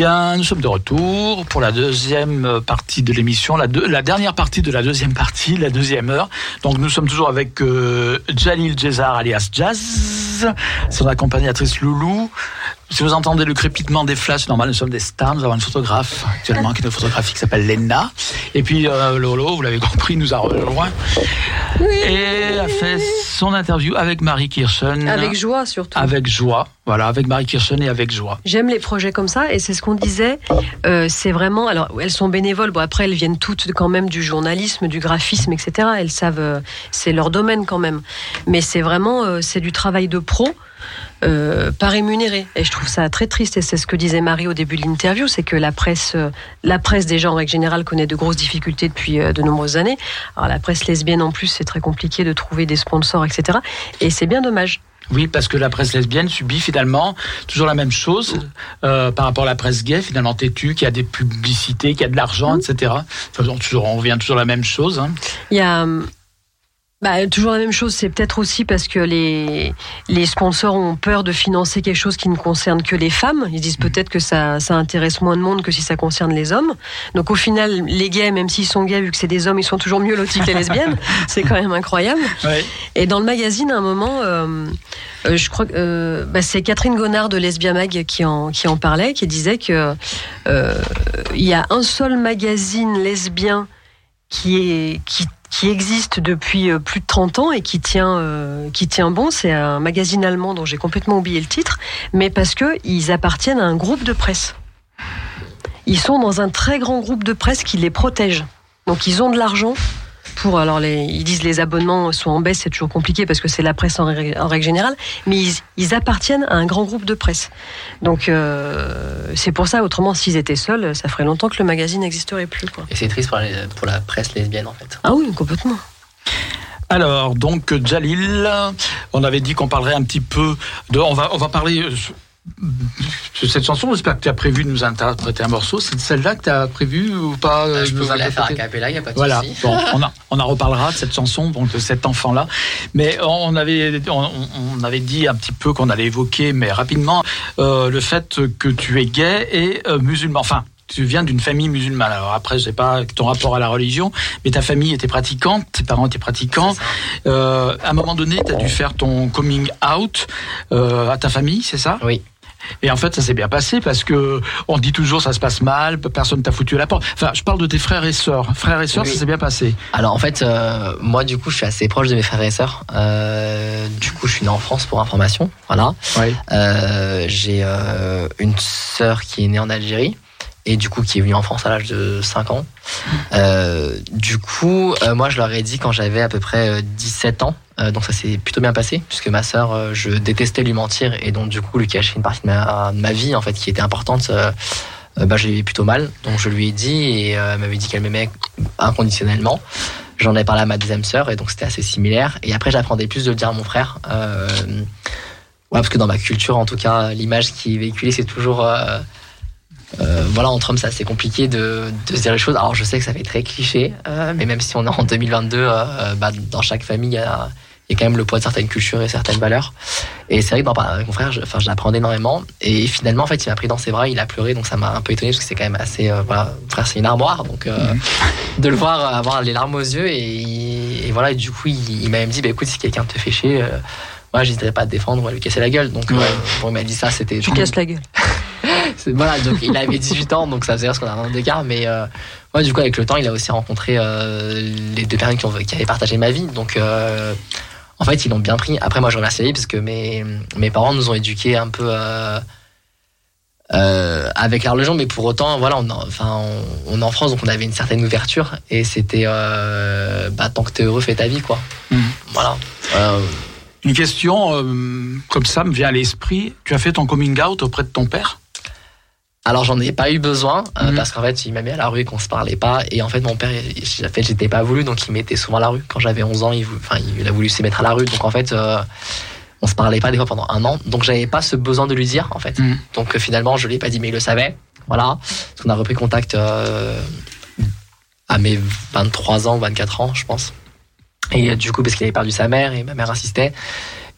Bien, nous sommes de retour pour la deuxième partie de l'émission, la, dernière partie de la deuxième partie, la deuxième heure. Donc, nous sommes toujours avec euh, Jalil Jezar, alias Jazz, son accompagnatrice Loulou. Si vous entendez le crépitement des flashs, c'est normal, nous sommes des stars. Nous avons une photographe actuellement qui est une photographie qui s'appelle Lena. Et puis, euh, Lolo, vous l'avez compris, nous a rejoint et a fait son interview avec Marie Kirchen. Avec joie surtout. Avec joie. Voilà, avec Marie Kirchen et avec joie. J'aime les projets comme ça et c'est ce qu'on disait. Euh, c'est vraiment. Alors, elles sont bénévoles. Bon, après, elles viennent toutes quand même du journalisme, du graphisme, etc. Elles savent. euh, c'est leur domaine quand même. Mais c'est vraiment. euh, c'est du travail de pro. Euh, pas rémunéré et je trouve ça très triste et c'est ce que disait Marie au début de l'interview c'est que la presse euh, la presse déjà en règle générale connaît de grosses difficultés depuis euh, de nombreuses années alors la presse lesbienne en plus c'est très compliqué de trouver des sponsors etc et c'est bien dommage Oui, parce que la presse lesbienne subit finalement toujours la même chose euh, par rapport à la presse gay, finalement têtue, qui a des publicités, qui a de l'argent, etc. Enfin, on, toujours, on revient toujours à la même chose. hein. Il y a bah, toujours la même chose, c'est peut-être aussi parce que les, les sponsors ont peur de financer quelque chose qui ne concerne que les femmes. Ils disent peut-être que ça, ça intéresse moins de monde que si ça concerne les hommes. Donc au final, les gays, même s'ils sont gays, vu que c'est des hommes, ils sont toujours mieux lotis que les lesbiennes. c'est quand même incroyable. Ouais. Et dans le magazine, à un moment, euh, euh, je crois que euh, bah, c'est Catherine Gonard de Lesbia Mag qui en, qui en parlait, qui disait que euh, il y a un seul magazine lesbien qui est qui qui existe depuis euh, plus de 30 ans et qui tient euh, qui tient bon, c'est un magazine allemand dont j'ai complètement oublié le titre, mais parce que ils appartiennent à un groupe de presse. Ils sont dans un très grand groupe de presse qui les protège. Donc ils ont de l'argent pour alors les, ils disent les abonnements sont en baisse, c'est toujours compliqué parce que c'est la presse en, règle- en règle générale, mais ils, ils appartiennent à un grand groupe de presse. Donc euh, c'est pour ça. Autrement, s'ils étaient seuls, ça ferait longtemps que le magazine n'existerait plus. Quoi. Et c'est triste pour la, pour la presse lesbienne en fait. Ah oui, complètement. Alors, donc, Jalil, on avait dit qu'on parlerait un petit peu de. On va, on va parler. Cette chanson, j'espère que tu as prévu de nous interpréter un morceau. C'est celle-là que tu as prévu ou pas euh, Euh, je peux vous la faire à interpréter cappella, il n'y a pas de Voilà, souci. bon, on, a- on en reparlera de cette chanson, donc de cet enfant-là. Mais on avait, on, on avait dit un petit peu qu'on allait évoquer, mais rapidement, euh, le fait que tu es gay et euh, musulman. Enfin, tu viens d'une famille musulmane. Alors après, je sais pas ton rapport à la religion, mais ta famille était pratiquante, tes parents étaient pratiquants. Euh, à un moment donné, tu as dû faire ton coming out euh, à ta famille, c'est ça? Oui. Et en fait, ça s'est bien passé parce que on dit toujours ça se passe mal, personne t'a foutu à la porte. Enfin, je parle de tes frères et sœurs. Frères et sœurs, Oui. ça s'est bien passé. Alors en fait, euh, moi du coup, je suis assez proche de mes frères et sœurs. Euh, du coup, je suis né en France pour information. Voilà. Oui. Euh, J'ai une sœur qui est née en Algérie et du coup qui est venue en France à l'âge de 5 ans. Euh, du coup, euh, moi je leur ai dit quand j'avais à peu près euh, 17 ans, euh, donc ça s'est plutôt bien passé puisque ma sœur, je détestais lui mentir et donc du coup lui cacher une partie de ma, vie en fait qui était importante. bah, je l'ai plutôt mal, donc je lui ai dit et elle m'avait dit qu'elle m'aimait inconditionnellement. J'en ai parlé à ma deuxième sœur et donc c'était assez similaire. Et après, j'apprendais plus de le dire à mon frère. Ouais, parce que dans ma culture, en tout cas, l'image qui est véhiculée, c'est toujours. Euh, voilà, entre hommes, c'est assez compliqué de, de se dire les choses. Alors, je sais que ça fait très cliché, euh, mais même si on est en 2022, euh, bah, dans chaque famille, il y a, il y a quand même le poids de certaines cultures et certaines valeurs. Et c'est vrai que parler avec mon frère, je, enfin, je énormément. Et finalement, en fait, il m'a pris dans ses bras, il a pleuré, donc ça m'a un peu étonné parce que c'est quand même assez. euh, voilà, mon frère, c'est une armoire, donc euh, de le voir avoir les larmes aux yeux. Et, et voilà, et du coup, il, il m'a même dit bah, écoute, si quelqu'un te fait chier, euh, moi, j'hésiterais pas à te défendre ou à lui casser la gueule. Donc, euh, Ouais. bon, il m'a dit ça, c'était. Tu casses la gueule. C'est- Voilà, donc il avait 18 ans, donc ça faisait qu'on a un an d'écart. Mais euh, ouais, du coup, avec le temps, il a aussi rencontré euh, les deux personnes qui, ont, qui avaient partagé ma vie. Donc, euh, en fait, ils l'ont bien pris. Après, moi, je remercie la vie parce que mes, mes parents nous ont éduqués un peu euh, euh, avec la religion, mais pour autant, voilà, on, en- enfin, on, on est en France, donc on avait une certaine ouverture. Et c'était, euh, bah, tant que t'es heureux, fais ta vie, quoi. Mhm. Voilà. Une question euh, comme ça me vient à l'esprit. Tu as fait ton coming out auprès de ton père? Alors j'en ai pas eu besoin euh, Mhm. parce qu'en fait il m'a mis à la rue qu'on se parlait pas. Et en fait mon père en fait j'étais pas voulu donc il mettait souvent à la rue. Quand j'avais 11 ans il, vou- enfin, il a voulu se mettre à la rue. Donc en fait euh, on se parlait pas des fois pendant un an. Donc j'avais pas ce besoin de lui dire en fait. Mhm. donc finalement je l'ai pas dit mais il le savait. Voilà. Parce qu'on a repris contact euh, à mes 23 ans 24 ans je pense et euh, du coup parce qu'il avait perdu sa mère et ma mère insistait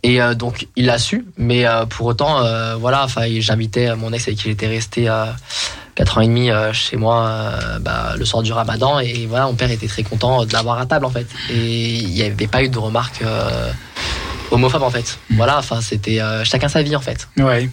Et euh, donc, il l'a su, mais euh, pour autant, voilà, enfin, j'invitais mon ex avec qui j'étais resté euh, 4 ans et demi chez moi bah, le soir du ramadan, et voilà, mon père était très content de l'avoir à table, en fait. Et il n'y avait pas eu de remarques homophobes, en fait. Voilà, enfin, c'était chacun sa vie, en fait. Ouais.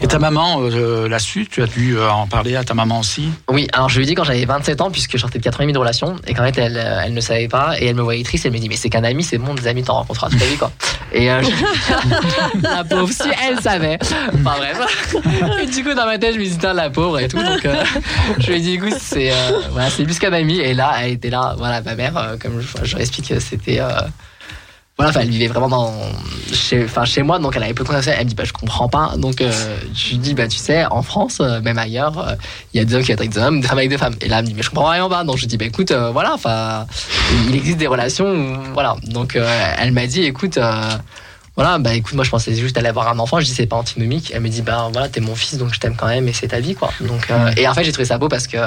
Et ta maman euh, l'a su? Tu as dû euh, en parler à ta maman aussi? Oui, alors je lui ai dit quand j'avais 27 ans, puisque je sortais de 4 ans et demi de relation, et qu'en fait elle, euh, elle ne savait pas, et elle me voyait triste, elle me dit mais c'est qu'un ami, c'est bon, des amis t'en rencontreras toute ta vie quoi. Et euh, je- la pauvre, si elle savait. Enfin bref. Et du coup dans ma tête je me dis putain la pauvre et tout, donc euh, je lui ai dit écoute c'est euh, voilà c'est plus qu'un ami, et là elle était là, voilà ma mère, euh, comme je, je l'explique, c'était euh, voilà, elle vivait vraiment dans, chez, chez moi, donc elle avait peu de connaissances. Elle me dit, bah, je comprends pas. Donc, euh, je lui dis, bah, tu sais, en France, euh, même ailleurs, euh, il y a des hommes qui attaquent des hommes, des femmes avec des femmes. Et là, elle me dit, mais je comprends rien pas. Donc, je lui dis, bah, écoute, voilà, enfin, il existe des relations, où- voilà. Donc, elle m'a dit, écoute, voilà, bah, écoute, moi, je pensais juste aller avoir un enfant. Je dis, c'est pas antinomique. Elle me dit, bah, voilà, t'es mon fils, donc je t'aime quand même, et c'est ta vie, quoi. Donc, euh, et en fait, j'ai trouvé ça beau parce que,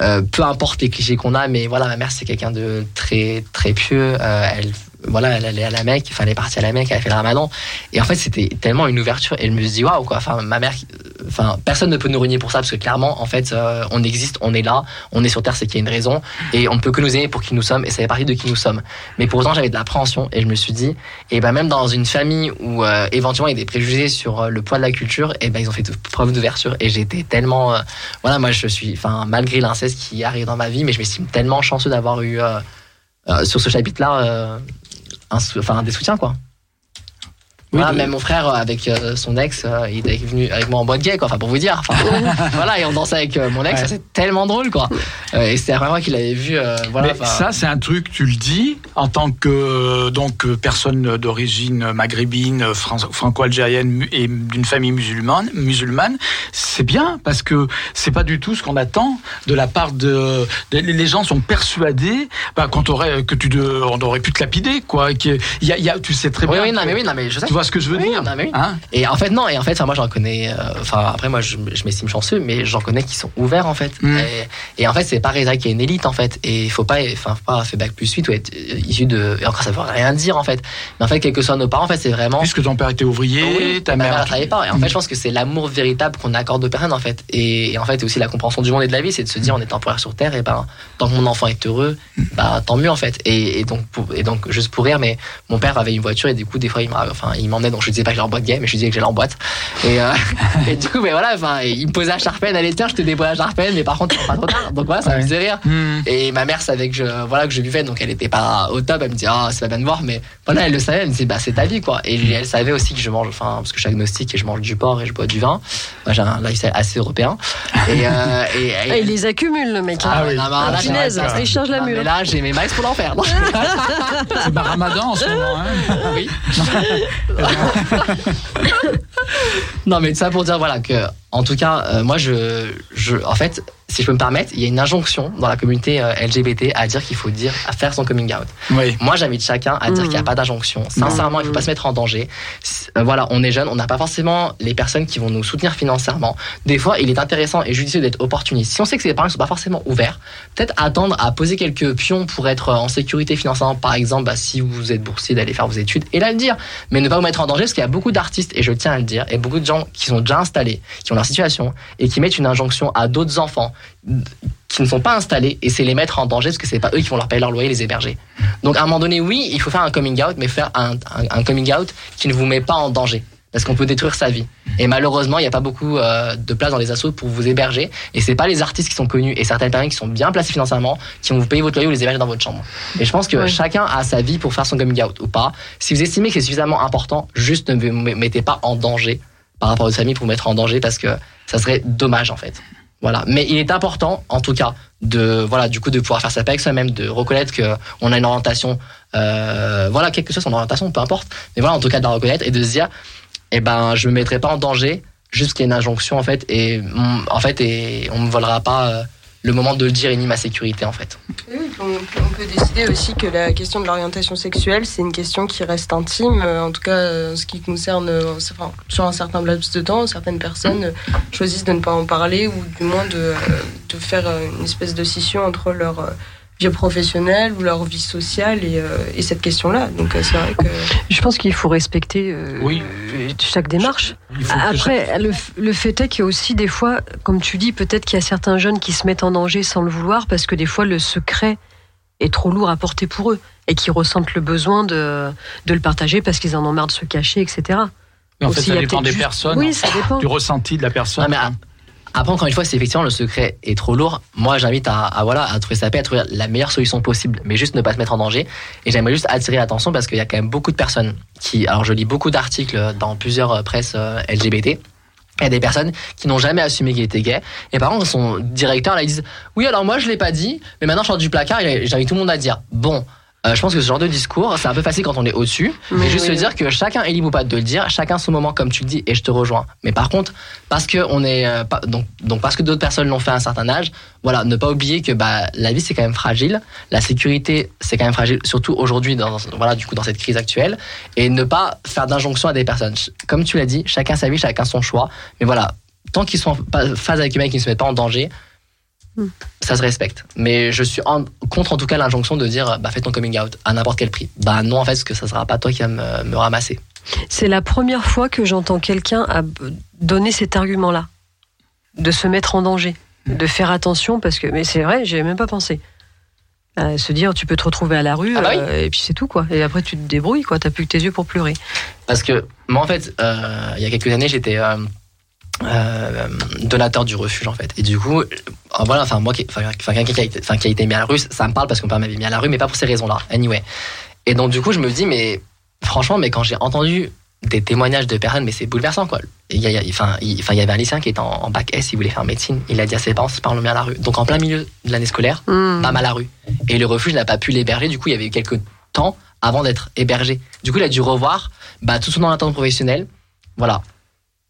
euh, peu importe les clichés qu'on a, mais voilà, ma mère c'est quelqu'un de très très pieux. Euh, elle, voilà, elle allait à la Mecque, enfin elle est partie à la Mecque, elle a fait le Ramadan. Et en fait, c'était tellement une ouverture. Et elle me dit waouh quoi. Enfin, ma mère, enfin personne ne peut nous renier pour ça parce que clairement, en fait, euh, on existe, on est là, on est sur terre, c'est qu'il y a une raison et on ne peut que nous aimer pour qui nous sommes et ça fait partie de qui nous sommes. Mais pour autant, j'avais de l'appréhension et je me suis dit, et ben même dans une famille où euh, éventuellement il y a des préjugés sur euh, le poids de la culture, et ben ils ont fait preuve d'ouverture et j'étais tellement, euh, voilà, moi je suis, enfin malgré l'inceste qui arrive dans ma vie, mais je m'estime tellement chanceux d'avoir eu euh, euh, sur ce chapitre-là, un enfin des soutiens quoi. Oui, Voilà, même mon frère euh, avec euh, son ex, euh, il était venu avec moi en boîte gay, quoi. Enfin, pour vous dire. Enfin, voilà, et on dansait avec mon ex, Ouais. c'est tellement drôle, quoi. Et c'était la première fois qu'il avait vu. euh, voilà, Mais ça, c'est un truc, tu le dis, en tant que donc personne d'origine maghrébine, fran- franco-algérienne et d'une famille musulmane, musulmane, c'est bien parce que c'est pas du tout ce qu'on attend de la part de. de- les gens sont persuadés, bah, quand aurait que tu de, on aurait pu te lapider, quoi. qu'il y a, il y a- tu sais très Oui, bien. oui, non, que- mais oui, non, mais je sais. Vois ce que je veux Oui, dire non, oui. hein Et en fait, non, et en fait, moi, j'en connais, euh, enfin, après, moi, je, je m'estime chanceux, mais j'en connais qui sont ouverts, en fait. Mm. Et, et en fait, c'est pas réservé qu'il y a une élite, en fait. Et il faut pas, enfin, pas fait bac plus 8 ou être issu de, et encore, ça veut rien dire, en fait. Mais en fait, quels que soient nos parents, en fait, c'est vraiment. Puisque ton père était ouvrier, Oui, ta mère. mère ne travaillait pas. Et en fait, je pense que c'est l'amour véritable qu'on accorde aux personnes, en fait. Et, et en fait, aussi la compréhension du monde et de la vie, c'est de se dire, on est temporaire sur Terre, et ben, tant que mon enfant est heureux, bah, tant mieux, en fait. Et, et donc, pour- et donc, juste pour rire, mais mon père avait une voiture, et du coup, des fois, il m'a- enfin, il m'emmenait, donc je disais pas que j'allais en boîte gay, mais je disais que j'allais en boîte. Et, euh, et du coup, mais voilà, enfin, il me posait à Charpennes, allez, tiens, je te dépose à Charpennes, mais par contre, pas trop tard. Donc voilà, ça me Ouais. faisait rire. Hmm. Et ma mère savait que je, voilà, que je buvais, donc elle était pas au top. Elle me dit, ah, c'est pas bien de voir, mais voilà, elle le savait. Elle me disait, bah, c'est ta vie, quoi. Et elle savait aussi que je mange, enfin, parce que je suis agnostique et je mange du porc et je bois du vin. Moi, j'ai un lifestyle assez européen. Et, euh, et, et- Ah, il les accumule, le mec. hein. Ah oui. non, mais alors là, Punaise, j'ai- ça, il charge la non, mais mule. là, j'ai mes max pour l'enfer. non C'est pas ramadan en ce moment, hein oui. Non, mais ça pour dire voilà que, en tout cas, euh, moi, je, je, en fait, si je peux me permettre, il y a une injonction dans la communauté euh, LGBT à dire qu'il faut dire, à faire son coming out. Oui. Moi, j'invite chacun à dire Mhm. qu'il n'y a pas d'injonction. Sincèrement, il faut pas se mettre en danger. Euh, Voilà, on est jeune, on n'a pas forcément les personnes qui vont nous soutenir financièrement. Des fois, il est intéressant et judicieux d'être opportuniste. Si on sait que ces parents ne sont pas forcément ouverts, peut-être attendre à poser quelques pions pour être en sécurité financièrement. Par exemple, bah, si vous êtes boursier, d'aller faire vos études et là le dire. Mais ne pas vous mettre en danger parce qu'il y a beaucoup d'artistes, et je tiens à le dire, et beaucoup de gens qui sont déjà installés, qui ont leur situation et qui mettent une injonction à d'autres enfants qui ne sont pas installés et c'est les mettre en danger parce que c'est pas eux qui vont leur payer leur loyer, les héberger. Donc à un moment donné, oui, il faut faire un coming out, mais faire un, un- un coming out qui ne vous met pas en danger. Parce qu'on peut détruire sa vie. Et malheureusement, il n'y a pas beaucoup euh, de place dans les assos pour vous héberger. Et c'est pas les artistes qui sont connus et certaines personnes qui sont bien placées financièrement qui vont vous payer votre loyer ou les héberger dans votre chambre. Et je pense que chacun a sa vie pour faire son coming out ou pas. Si vous estimez que c'est suffisamment important, juste ne vous mettez pas en danger par rapport à votre famille pour vous mettre en danger parce que ça serait dommage en fait. Voilà. Mais il est important, en tout cas, de voilà, du coup, de pouvoir faire sa paix avec soi-même, de reconnaître que on a une orientation, euh, voilà, quelque chose son orientation, peu importe. Mais voilà, en tout cas, de la reconnaître et de se dire, eh ben, je me mettrai pas en danger, juste qu'il y ait une injonction en fait, et mm, en fait, et on me volera pas euh, le moment de le dire et ni ma sécurité en fait. On, peut décider aussi que la question de l'orientation sexuelle, c'est une question qui reste intime. Euh, En tout cas, euh, ce qui concerne, euh, sur un certain laps de temps, certaines personnes choisissent de ne pas en parler ou du moins de, de faire une espèce de scission entre leur vie professionnelle ou leur vie sociale et, euh, et cette question-là. Donc euh, c'est vrai que Je pense qu'il faut respecter euh, Oui. chaque démarche. Après, le, le fait est qu'il y a aussi des fois, comme tu dis, peut-être qu'il y a certains jeunes qui se mettent en danger sans le vouloir parce que des fois le secret est trop lourd à porter pour eux et qui ressentent le besoin de, de le partager parce qu'ils en ont marre de se cacher, etc. Mais en fait, Aussi, ça il y a dépend des juste- personnes, Oui, ça dépend. du ressenti de la personne. Non, mais à- après, encore une fois, si effectivement le secret est trop lourd, moi j'invite à, voilà, à trouver sa paix, à trouver la meilleure solution possible, mais juste ne pas se mettre en danger. Et j'aimerais juste attirer l'attention parce qu'il y a quand même beaucoup de personnes qui. Alors, je lis beaucoup d'articles dans plusieurs euh, presses euh, LGBT. Il y a des personnes qui n'ont jamais assumé qu'ils étaient gays. Et par contre, son directeur, là, ils disent Oui, alors moi, je l'ai pas dit, mais maintenant, je sors du placard et j'invite tout le monde à dire Bon, euh, je pense que ce genre de discours, c'est un peu facile quand on est au-dessus. Mais juste oui. se dire que chacun est libre ou pas de le dire, chacun son moment, comme tu le dis, et je te rejoins. Mais par contre, parce que on est, euh, pas- donc, donc parce que d'autres personnes l'ont fait à un certain âge, voilà, ne pas oublier que bah, la vie c'est quand même fragile, la sécurité c'est quand même fragile, surtout aujourd'hui dans, voilà, du coup, dans cette crise actuelle, et ne pas faire d'injonction à des personnes. Comme tu l'as dit, chacun sa vie, chacun son choix. Mais voilà, tant qu'ils sont en phase avec eux-mêmes, qu'ils ne se mettent pas en danger, Hmm. ça se respecte. Mais je suis en- contre en tout cas l'injonction de dire bah, fais ton coming out à n'importe quel prix. Bah non, en fait, parce que ça sera pas toi qui va me, me ramasser. C'est la première fois que j'entends quelqu'un donner cet argument-là, de se mettre en danger, de faire attention, parce que, mais c'est vrai, j'y même pas pensé. À se dire, tu peux te retrouver à la rue, Ah bah oui. euh, et puis c'est tout, quoi. Et après, tu te débrouilles, quoi. T'as plus que tes yeux pour pleurer. Parce que moi, en fait, euh, il y a quelques années, j'étais euh, euh, donateur du refuge, en fait. Et du coup, euh, voilà, enfin, moi, qui- enfin, quelqu'un qui a, été, enfin, qui a été mis à la rue, ça me parle parce qu'on m'avait mis à la rue, mais pas pour ces raisons-là. Anyway. Et donc, du coup, je me dis, mais franchement, mais quand j'ai entendu des témoignages de personnes, mais c'est bouleversant, quoi. Il y, a- il enfin, il, enfin, il y avait un lycéen qui était en, en bac S, il voulait faire médecine. Il a dit à ses parents, ses parents l'ont mis à la rue. Donc, en plein milieu de l'année scolaire, Hmm. bam à la rue. Et le refuge n'a pas pu l'héberger. Du coup, il y avait eu quelques temps avant d'être hébergé. Du coup, il a dû revoir bah, tout son orientation professionnelle. Voilà.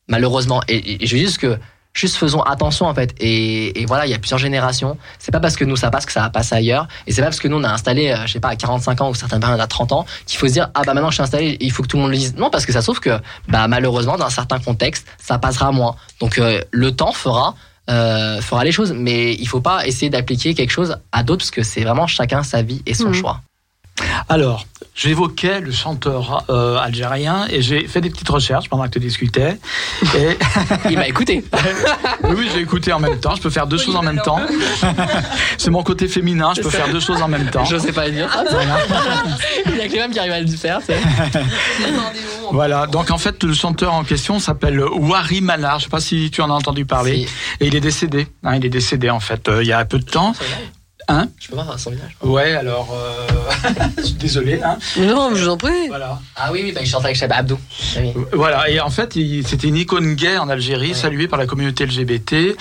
Malheureusement. Et, et je veux juste que juste faisons attention en fait. Et, et voilà, il y a plusieurs générations. C'est pas parce que nous ça passe que ça va passer ailleurs. Et c'est pas parce que nous on a installé, euh, je sais pas, à 45 ans ou certaines personnes à 30 ans qu'il faut se dire ah bah maintenant je suis installé, il faut que tout le monde le dise. Non, parce que ça se trouve que bah malheureusement dans certains contextes ça passera moins. Donc euh, le temps fera euh, fera les choses, mais il faut pas essayer d'appliquer quelque chose à d'autres parce que c'est vraiment chacun sa vie et son Mhm. choix. Alors, j'évoquais le chanteur euh, algérien et j'ai fait des petites recherches pendant que tu discutais. Et Il m'a écouté. oui, oui, j'ai écouté en même temps. Je peux faire deux choses en même temps. C'est mon côté féminin. Je peux faire deux choses en même temps. Je sais pas le dire. Il y a Clément qui arrive à le faire. c'est- Voilà. Donc en fait, le chanteur en question s'appelle Wari Manar. Je sais pas si tu en as entendu parler. Et il est décédé. hein, il est décédé en fait euh, il y a peu de temps. Hein Je peux voir son visage Ouais. Alors, euh... je suis désolé. Hein. Non, je vous en prie. Voilà. Ah oui, oui, bah, il chante avec Cheb Abdou. Ah oui. Voilà, et en fait, c'était une icône gay en Algérie, saluée par la communauté LGBT.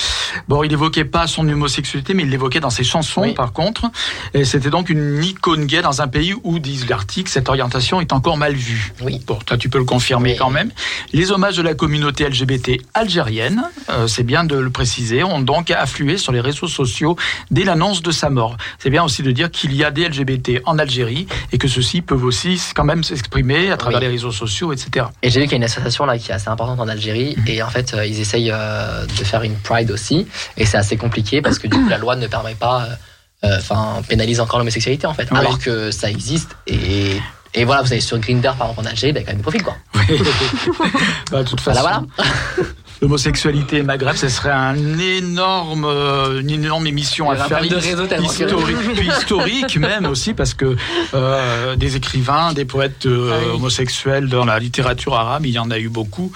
Bon, il évoquait pas son homosexualité, mais il l'évoquait dans ses chansons, Oui. par contre. Et c'était donc une icône gay dans un pays où, disent l'article, cette orientation est encore mal vue. Oui. Bon, toi, tu peux le confirmer Oui. quand même. Les hommages de la communauté LGBT algérienne, euh, c'est bien de le préciser, ont donc afflué sur les réseaux sociaux dès l'annonce de sa mort. C'est bien aussi de dire qu'il y a des LGBT en Algérie et que ceux-ci peuvent aussi quand même s'exprimer à travers Oui. les réseaux sociaux, etc. Et j'ai vu qu'il y a une association là qui est assez importante en Algérie et en fait euh, ils essayent euh, de faire une Pride aussi et c'est assez compliqué parce que du coup la loi ne permet pas, euh, euh, enfin pénalise encore l'homosexualité en fait, Oui. alors que ça existe et et voilà vous savez sur Grinder par exemple en Algérie il y a quand même des profils quoi. Oui. Bah, de toute façon, Voilà voilà. l'homosexualité et Maghreb, ce serait un énorme, euh, une énorme émission à faire. de réseau historique, puis historique même aussi, parce que euh, des écrivains, des poètes euh, Ah oui. homosexuels dans la littérature arabe, il y en a eu beaucoup.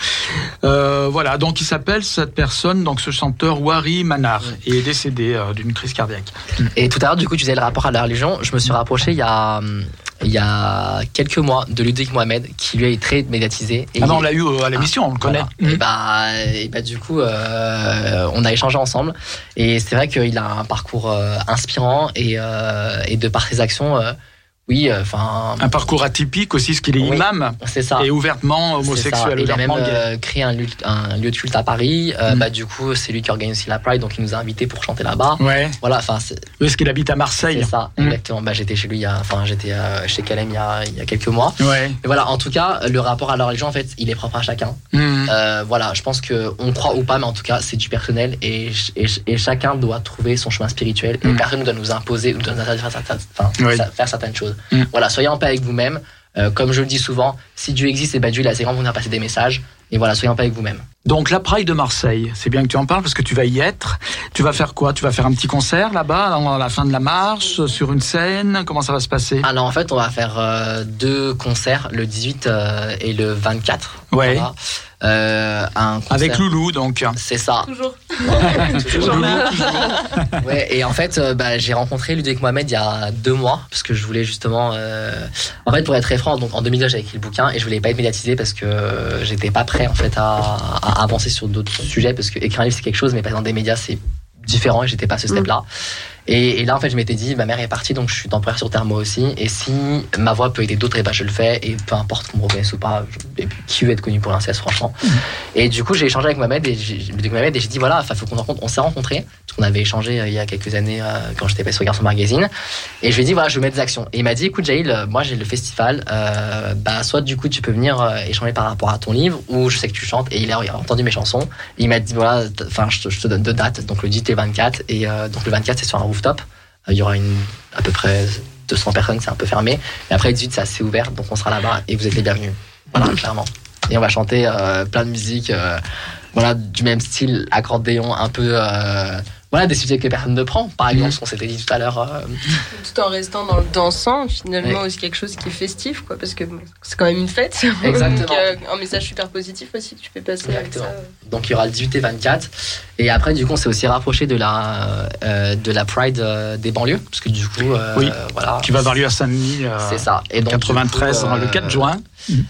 Euh, voilà, donc il s'appelle cette personne, donc ce chanteur Wari Manar, et est décédé d'une crise cardiaque. Et tout à l'heure, du coup, tu disais le rapport à la religion. Je me suis rapproché il y a, hum, il y a quelques mois de Ludovic Mohamed, qui lui est très médiatisé. Et Ah non, on l'a eu euh, à l'émission, on le connaît. Voilà. Et, bah, et bah, du coup, euh, on a échangé ensemble. Et c'est vrai qu'il a un parcours euh, inspirant et, et de par ses actions, oui, enfin. Un parcours atypique aussi, ce qu'il est Oui. imam C'est ça. et ouvertement homosexuel, Il a même euh, créé un lieu, un lieu de culte à Paris. Euh, Mm. bah, du coup, c'est lui qui organise aussi la Pride, donc il nous a invités pour chanter là-bas. Ouais, Voilà, enfin, parce qu'il habite à Marseille. c'est ça, Mm. exactement. Bah, j'étais chez lui, enfin, j'étais euh, chez Calem il y a, il y a quelques mois. Ouais. Mais voilà, en tout cas, le rapport à la religion, en fait, il est propre à chacun. Mm. Voilà, je pense que on croit ou pas, mais en tout cas, c'est du personnel et, et, et chacun doit trouver son chemin spirituel. Et personne ne doit nous imposer ou nous interdire enfin, faire certaines choses. Mm. Voilà, soyez en paix avec vous-même. Euh, comme je le dis souvent, si Dieu existe, et ben Dieu il est assez grand pour venir passer des messages. Et voilà, soyez en paix avec vous-même. Donc la Pride de Marseille, c'est bien que tu en parles parce que tu vas y être. Tu vas faire quoi? Tu vas faire un petit concert là-bas à la fin de la marche, sur une scène? Comment ça va se passer? Alors en fait, on va faire euh, deux concerts, le 18 euh, et le 24. Ouais. Voilà. Euh, un concert- Avec Loulou donc. C'est ça. Toujours. Toujours là. Ouais, et en fait, euh, bah, j'ai rencontré Ludovic Mohamed il y a deux mois, parce que je voulais justement. euh, En fait, pour être très franc, donc en 2002, j'avais écrit le bouquin et je voulais pas être médiatisé parce que euh, j'étais pas prêt en fait à, à avancer sur d'autres sujets, parce que écrire un livre c'est quelque chose, mais passer dans des médias c'est différent et j'étais pas à ce step-là. Et, et là, en fait, je m'étais dit, ma mère est partie, donc je suis temporaire sur Terre moi aussi. Et si ma voix peut aider d'autres, et ben je le fais. Et peu importe qu'on me reconnaisse ou pas, je- et puis qui veut être connu pour l'inceste, franchement. Et du coup, j'ai échangé avec Mohamed et j'ai dit voilà, enfin, faut qu'on se rencontre. On s'est rencontrés parce qu'on avait échangé euh, il y a quelques années euh, quand j'étais passé sur Garçon Magazine. Et je lui ai dit voilà, je veux mettre des actions. Et il m'a dit écoute, Jaïl, euh, moi j'ai le festival. euh, bah soit du coup tu peux venir échanger par rapport à ton livre ou je sais que tu chantes. Et il a, il a entendu mes chansons. Et il m'a dit voilà, enfin je, te- je te donne deux dates. Donc le 18 et 24. Et donc le 24 c'est sur un rooftop. Euh, Il y aura une à peu près 200 personnes, c'est un peu fermé. Et après le 18 c'est assez ouvert, donc on sera là-bas et vous êtes les bienvenus. Voilà, clairement. Et on va chanter euh, plein de musique, euh, voilà, du même style, accordéon, un peu, euh, voilà, des sujets que personne ne prend. Par exemple, ce qu'on s'était dit tout à l'heure. euh, Tout en restant dans le dansant, finalement, Ouais. aussi quelque chose qui est festif, quoi, parce que c'est quand même une fête. Exactement. Donc, euh, un message super positif aussi que tu fais passer avec Exactement. ça. donc il y aura le 18 et 24. Et après, du coup, on s'est aussi rapproché de la, euh, de la Pride euh, des banlieues, parce que du coup, euh, Oui. voilà. Qui va avoir lieu à Saint-Denis euh, C'est ça. Et donc, 93, du coup, euh, le 4 juin.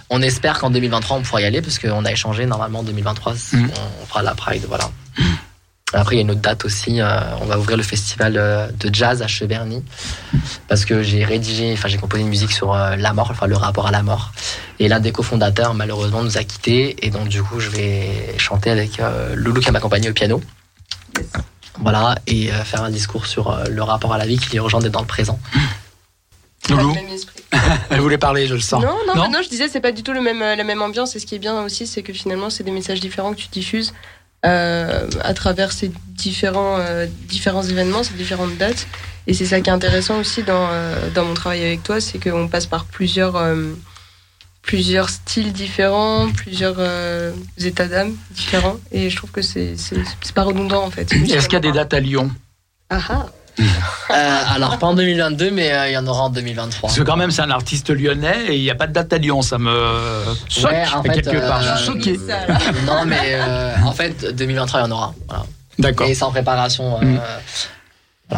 On espère qu'en 2023 on pourra y aller parce qu'on a échangé normalement en 2023 Mm. on fera la Pride voilà. Après il y a une autre date aussi euh, on va ouvrir le festival euh, de jazz à Cheverny parce que j'ai rédigé enfin j'ai composé une musique sur euh, la mort enfin le rapport à la mort et l'un des cofondateurs malheureusement nous a quittés et donc du coup je vais chanter avec euh, Loulou qui m'a accompagné au piano. Voilà, et euh, faire un discours sur euh, le rapport à la vie qui est urgent d'être dans le présent. Loulou, Pas le même esprit. elle voulait parler, je le sens. Non, non, Non non, je disais, c'est pas du tout le même, la même ambiance. Et ce qui est bien aussi, c'est que finalement, c'est des messages différents que tu diffuses euh, à travers ces différents, euh, différents événements, ces différentes dates. Et c'est ça qui est intéressant aussi dans, euh, dans mon travail avec toi, c'est qu'on passe par plusieurs, euh, plusieurs styles différents, plusieurs euh, états d'âme différents. Et je trouve que c'est c'est- c'est pas redondant en fait. Est-ce qu'il y a des dates à Lyon? Ah ah Euh, alors pas en 2022 mais euh, il y en aura en 2023. Parce que quand même, c'est un artiste lyonnais et il n'y a pas de date à Lyon. Ça me choque Ouais, en fait, quelque part. euh, Je suis choqué. Ça, là. Non, mais euh, en fait, 2023, il y en aura. Voilà. D'accord. Et c'est en préparation. euh, Mm.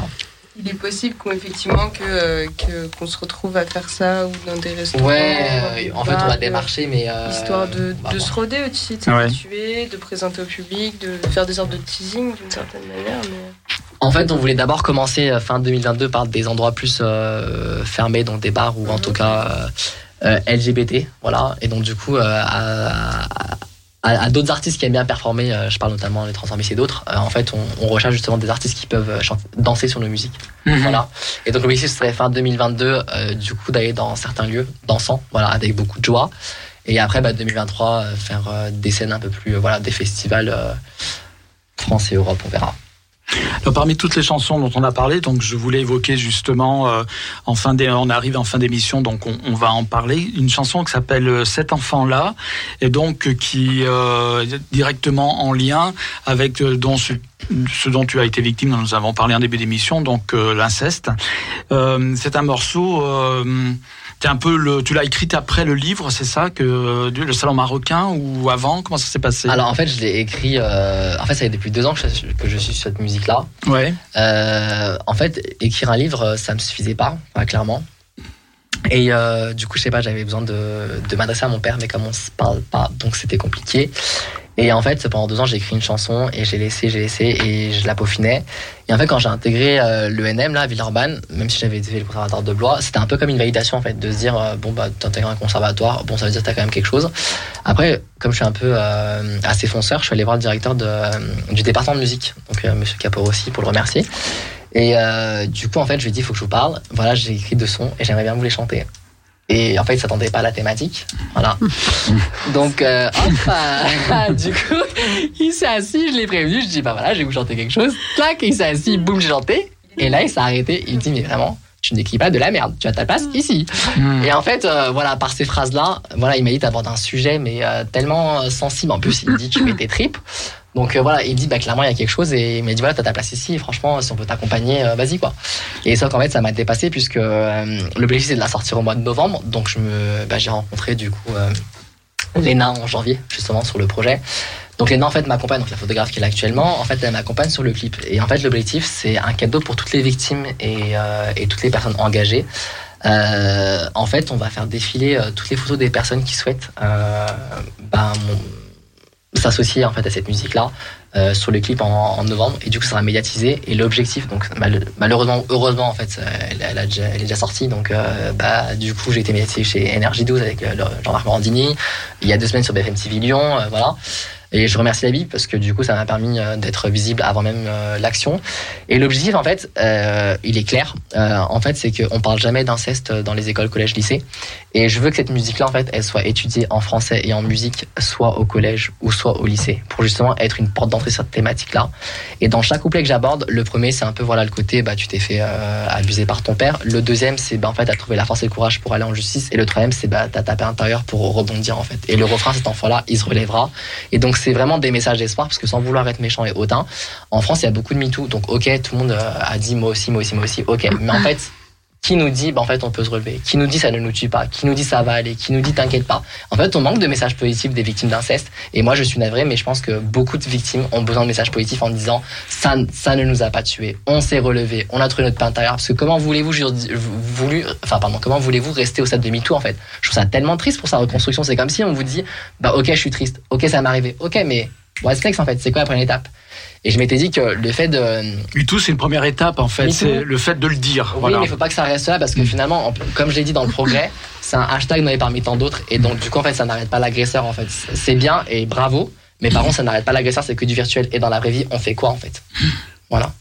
Il est possible qu'effectivement que euh, que- qu'on se retrouve à faire ça ou dans des restaurants. Ouais, euh, en fait, on va démarcher, mais. euh, Histoire de, voir. se roder aussi, de Ouais. s'habituer, de présenter au public, de faire des sortes de teasing d'une certaine manière. Mais... En fait, on voulait d'abord commencer euh, fin 2022 par des endroits plus euh, fermés, donc des bars ou en tout cas euh, LGBT. Voilà. Et donc, du coup, euh, à, à- à d'autres artistes qui aiment bien performer, je parle notamment des Transformistes et d'autres, en fait, on, on recherche justement des artistes qui peuvent chanter- danser sur nos musiques. Mhm. Voilà. Et donc l'objectif serait fin 2022, euh, du coup d'aller dans certains lieux dansants, voilà, avec beaucoup de joie. Et après, bah, 2023, euh, faire des scènes un peu plus, voilà, des festivals France et Europe, on verra. Alors, parmi toutes les chansons dont on a parlé, donc je voulais évoquer justement, euh, en fin on arrive en fin d'émission, donc on, va en parler, une chanson qui s'appelle euh, Cet enfant-là, et donc euh, qui euh, est directement en lien avec euh, ce, ce dont tu as été victime, dont nous avons parlé en début d'émission, donc euh, l'inceste. Euh, c'est un morceau. T'es un peu le, tu l'as écrit après le livre, c'est ça que euh, le salon marocain ou avant? Comment ça s'est passé? Alors en fait, je l'ai écrit, euh, en fait, ça fait depuis deux ans que je, suis sur cette musique-là. Ouais. Euh, en fait, écrire un livre, ça me suffisait pas, enfin, clairement. Et euh, du coup, je sais pas, j'avais besoin de, de m'adresser à mon père, mais comme on se parle pas, donc c'était compliqué. Et en fait, pendant deux ans, j'ai écrit une chanson et j'ai laissé, j'ai laissé et je la peaufinais. Et en fait, quand j'ai intégré euh, l'ENM, là, à Villeurbanne, même si j'avais fait le conservatoire de Blois, c'était un peu comme une validation, en fait, de se dire, euh, bon, bah, t'intègres un conservatoire, bon, ça veut dire que t'as quand même quelque chose. Après, comme je suis un peu euh, assez fonceur, je suis allé voir le directeur de, euh, du département de musique, donc euh, Monsieur Caporossi, pour le remercier. Et du coup, en fait, je lui ai dit, il faut que je vous parle. Voilà, j'ai écrit deux sons et j'aimerais bien vous les chanter. Et en fait, il s'attendait pas à la thématique. Voilà. Donc, euh, hop, euh, du coup, il s'est assis, je l'ai prévenu, je dis, bah voilà, je vais vous chanter quelque chose. Clac, il s'est assis, boum, j'ai chanté. Et là, il s'est arrêté, il dit, mais vraiment, tu n'écris pas de la merde, tu as ta place ici. Hmm. Et en fait, euh, voilà, par ces phrases-là, voilà, il m'a dit, t'abordes un sujet, mais euh, tellement euh, sensible. En plus, il me dit, tu mets tes tripes. Donc euh, voilà, il me dit, bah clairement, il y a quelque chose. Et il m'a dit, voilà, t'as ta place ici. Franchement, si on peut t'accompagner, euh, vas-y, quoi. Et ça, qu'en fait, ça m'a dépassé, puisque euh, l'objectif, c'est de la sortir au mois de novembre. Donc, je me, bah, j'ai rencontré, du coup, Léna en janvier, justement, sur le projet. Donc Léna en fait m'accompagne, donc la photographe qui est actuellement, en fait elle m'accompagne sur le clip. Et en fait l'objectif c'est un cadeau pour toutes les victimes et, toutes les personnes engagées. En fait on va faire défiler toutes les photos des personnes qui souhaitent mon- s'associer en fait à cette musique là sur le clip en, novembre. Et du coup ça sera médiatisé. Et l'objectif donc mal- malheureusement heureusement en fait elle, elle a déjà, elle est déjà sortie. Donc euh, bah du coup j'ai été médiatisé chez NRJ12 avec euh, Jean-Marc Morandini. Il y a deux semaines sur BFM TV Lyon euh, voilà et je remercie la Bible parce que du coup, ça m'a permis euh, d'être visible avant même euh, l'action. Et l'objectif, en fait, euh, il est clair. En fait, c'est qu'on parle jamais d'inceste dans les écoles, collèges, lycées. Et je veux que cette musique-là, en fait, elle soit étudiée en français et en musique, soit au collège ou soit au lycée, pour justement être une porte d'entrée sur cette thématique-là. Et dans chaque couplet que j'aborde, le premier, c'est un peu voilà le côté, bah, tu t'es fait abuser par ton père. Le deuxième, c'est bah, en fait, t'as trouvé la force et le courage pour aller en justice. Et le troisième, c'est bah, t'as tapé à l'intérieur pour rebondir, en fait. Et le refrain, cet enfant-là, il se relèvera. Et donc, c'est vraiment des messages d'espoir, parce que sans vouloir être méchant et hautain, en France, il y a beaucoup de MeToo. Donc, ok, tout le monde euh, a dit moi aussi, moi aussi, moi aussi, ok. Mais en fait, qui nous dit, bah, en fait, on peut se relever Qui nous dit ça ne nous tue pas Qui nous dit ça va aller Qui nous dit t'inquiète pas En fait, on manque de messages positifs des victimes d'inceste. Et moi, je suis navré, mais je pense que beaucoup de victimes ont besoin de messages positifs en disant ça, ça ne nous a pas tués. On s'est relevé. On a trouvé notre pain intérieur. Parce que comment voulez-vous, voulu, enfin, pardon, comment voulez-vous rester au stade de MeToo, en fait? Je trouve ça tellement triste pour sa reconstruction. C'est comme si on vous dit, bah, ok, je suis triste. Ok, ça m'est arrivé. Ok, mais next, en fait C'est quoi la prochaine étape? Et je m'étais dit que le fait de, MeToo, c'est une première étape, en fait. C'est le fait de le dire. oui, voilà. mais il faut pas que ça reste là parce que finalement, en- comme je l'ai dit dans le progrès, c'est un hashtag nommé parmi tant d'autres et donc du coup en fait ça n'arrête pas l'agresseur en fait. C'est bien et bravo, mais par contre ça n'arrête pas l'agresseur, c'est que du virtuel et dans la vraie vie on fait quoi en fait? Voilà.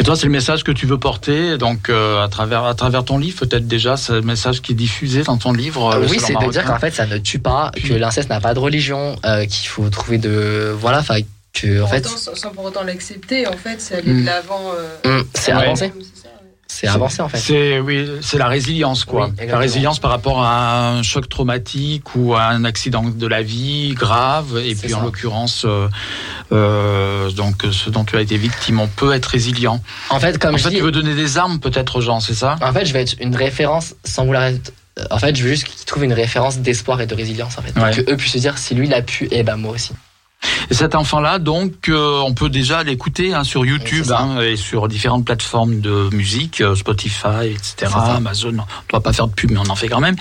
Et toi, c'est le message que tu veux porter, donc euh, à travers à travers ton livre, peut-être déjà, c'est le message qui est diffusé dans ton livre. euh, oui, c'est de dire qu'en fait ça ne tue pas, que l'inceste n'a pas de religion, euh, qu'il faut trouver de voilà, enfin que en Pour fait autant, sans, sans pour autant l'accepter, en fait, c'est aller Mm. de l'avant. euh, hum, c'est Ouais. C'est avancé en fait. C'est oui, c'est la résilience quoi. Oui, la résilience par rapport à un choc traumatique ou à un accident de la vie grave. Et puis en l'occurrence, euh, euh, donc ce dont tu as été victime, on peut être résilient. En fait, comme en je fait, dis, tu veux donner des armes peut-être aux gens, c'est ça? En fait, je vais être une référence sans vouloir être. euh, En fait, je veux juste qu'ils trouvent une référence d'espoir et de résilience, en fait. Ouais. Que eux puissent se dire, si lui l'a pu, eh ben moi aussi. Et cet enfant-là, donc, euh, on peut déjà l'écouter hein, sur YouTube hein, et sur différentes plateformes de musique, euh, Spotify, etc.. Amazon. On ne doit pas faire de pub, mais on en fait quand même.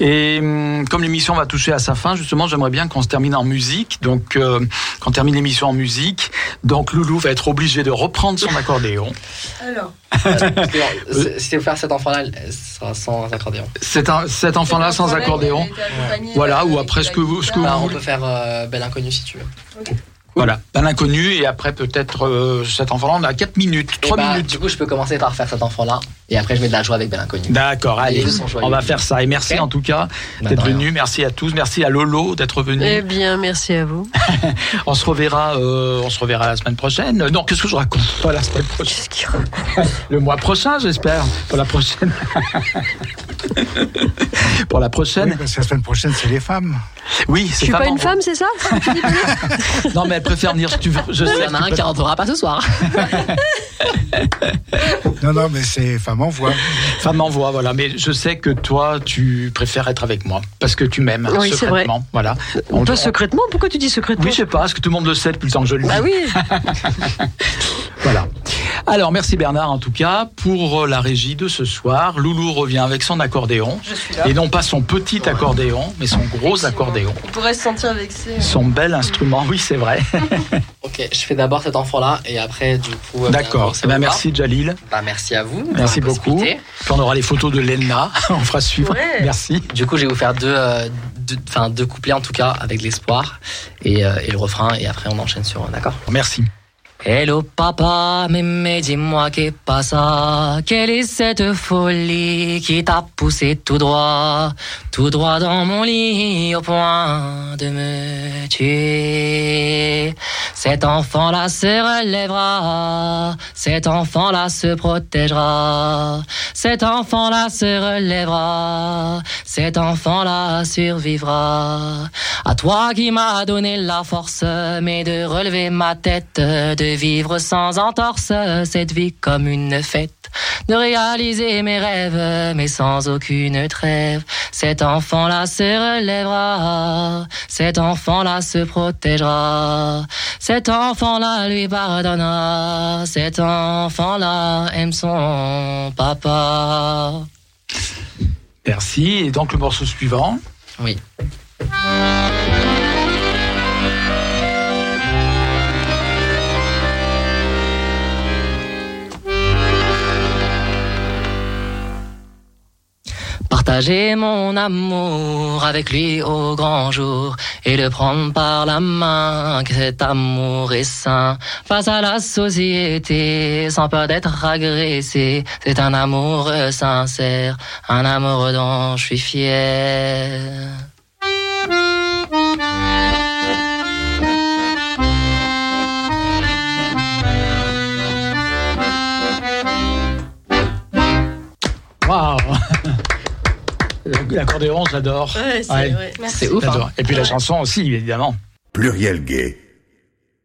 Et hum, comme l'émission va toucher à sa fin, justement, j'aimerais bien qu'on se termine en musique. Donc, euh, qu'on termine l'émission en musique. Donc, Loulou va être obligé de reprendre son accordéon. Alors, Euh, si vous faire cet enfant-là, ce sera sans accordéon. C'est un, cet enfant-là sans Voilà, accordéon. Voilà, ou après ce que vous- ce que vous Bah, on peut faire euh, Belle Inconnue si tu veux. Voilà, un inconnu. Et après, peut-être euh, cet enfant-là, on a 4 minutes, Et 3 bah, minutes. Du coup, je peux commencer par faire cet enfant-là. Et après, je mets de la joie avec Belle Inconnue. D'accord, allez, on va faire ça. Et merci en tout cas Bah, d'être venu. Merci à tous. Merci à Lolo d'être venu. Eh bien, merci à vous. On se reverra, euh, on se reverra la semaine prochaine. Non, qu'est-ce que je raconte Pas la semaine prochaine. Qu'est-ce qu'il raconte Le mois prochain, j'espère. Pour la prochaine. Pour la Oui, prochaine. parce que la semaine prochaine, c'est les femmes. Oui, Je c'est suis pas femme une femme, c'est ça Non, mais elle préfère venir si tu veux. Je Il y en a un qui rentrera pas ce soir. Non, non, mais c'est femme en voix. Femme m'envoie, voilà. Mais je sais que toi, tu préfères être avec moi parce que tu m'aimes Oui, c'est vrai. secrètement. Voilà. On on- secrètement Pourquoi tu dis secrètement? Oui, je sais pas. Est-ce que tout le monde le sait depuis le temps que je le dis Bah oui. Voilà. Alors, merci Bernard en tout cas pour euh, la régie de ce soir. Loulou revient avec son accordéon. Je suis là. Et non pas son petit accordéon, mais son gros accordéon. On pourrait se sentir vexé. Son bel instrument, oui, c'est vrai. Ok, je fais d'abord cet enfant-là et après, du coup. euh, D'accord. Eh ben, merci Jalil. Bah, merci à vous. Merci beaucoup. Puis on aura les photos de Lena. on fera suivre. Ouais. Merci. Du coup, je vais vous faire deux, euh, deux, enfin, deux couplets en tout cas avec l'espoir et, euh, et le refrain et après on enchaîne sur. D'accord? Merci. Hello papa, mais, mais dis-moi qu'est pas ça? Quelle est cette folie qui t'a poussé tout droit Tout droit dans mon lit au point de me tuer? Cet enfant-là se relèvera Cet enfant-là se protégera Cet enfant-là se relèvera Cet enfant-là survivra. À toi qui m'as donné la force Mais de relever ma tête De vivre sans entorse Cette vie comme une fête de réaliser mes rêves, mais sans aucune trêve. Cet enfant-là se relèvera, cet enfant-là se protégera, cet enfant-là lui pardonnera, cet enfant-là aime son papa. Merci. Et donc le morceau suivant. Oui. Partager mon amour avec lui au grand jour et le prendre par la main, que cet amour est sain face à la société sans peur d'être agressé. C'est un amour sincère, un amour dont je suis fier. L'accordéon, j'adore. Ouais, c'est Ouais. ouais. C'est ouf. hein. J'adore. Et puis la chanson aussi, évidemment. Pluriel Gay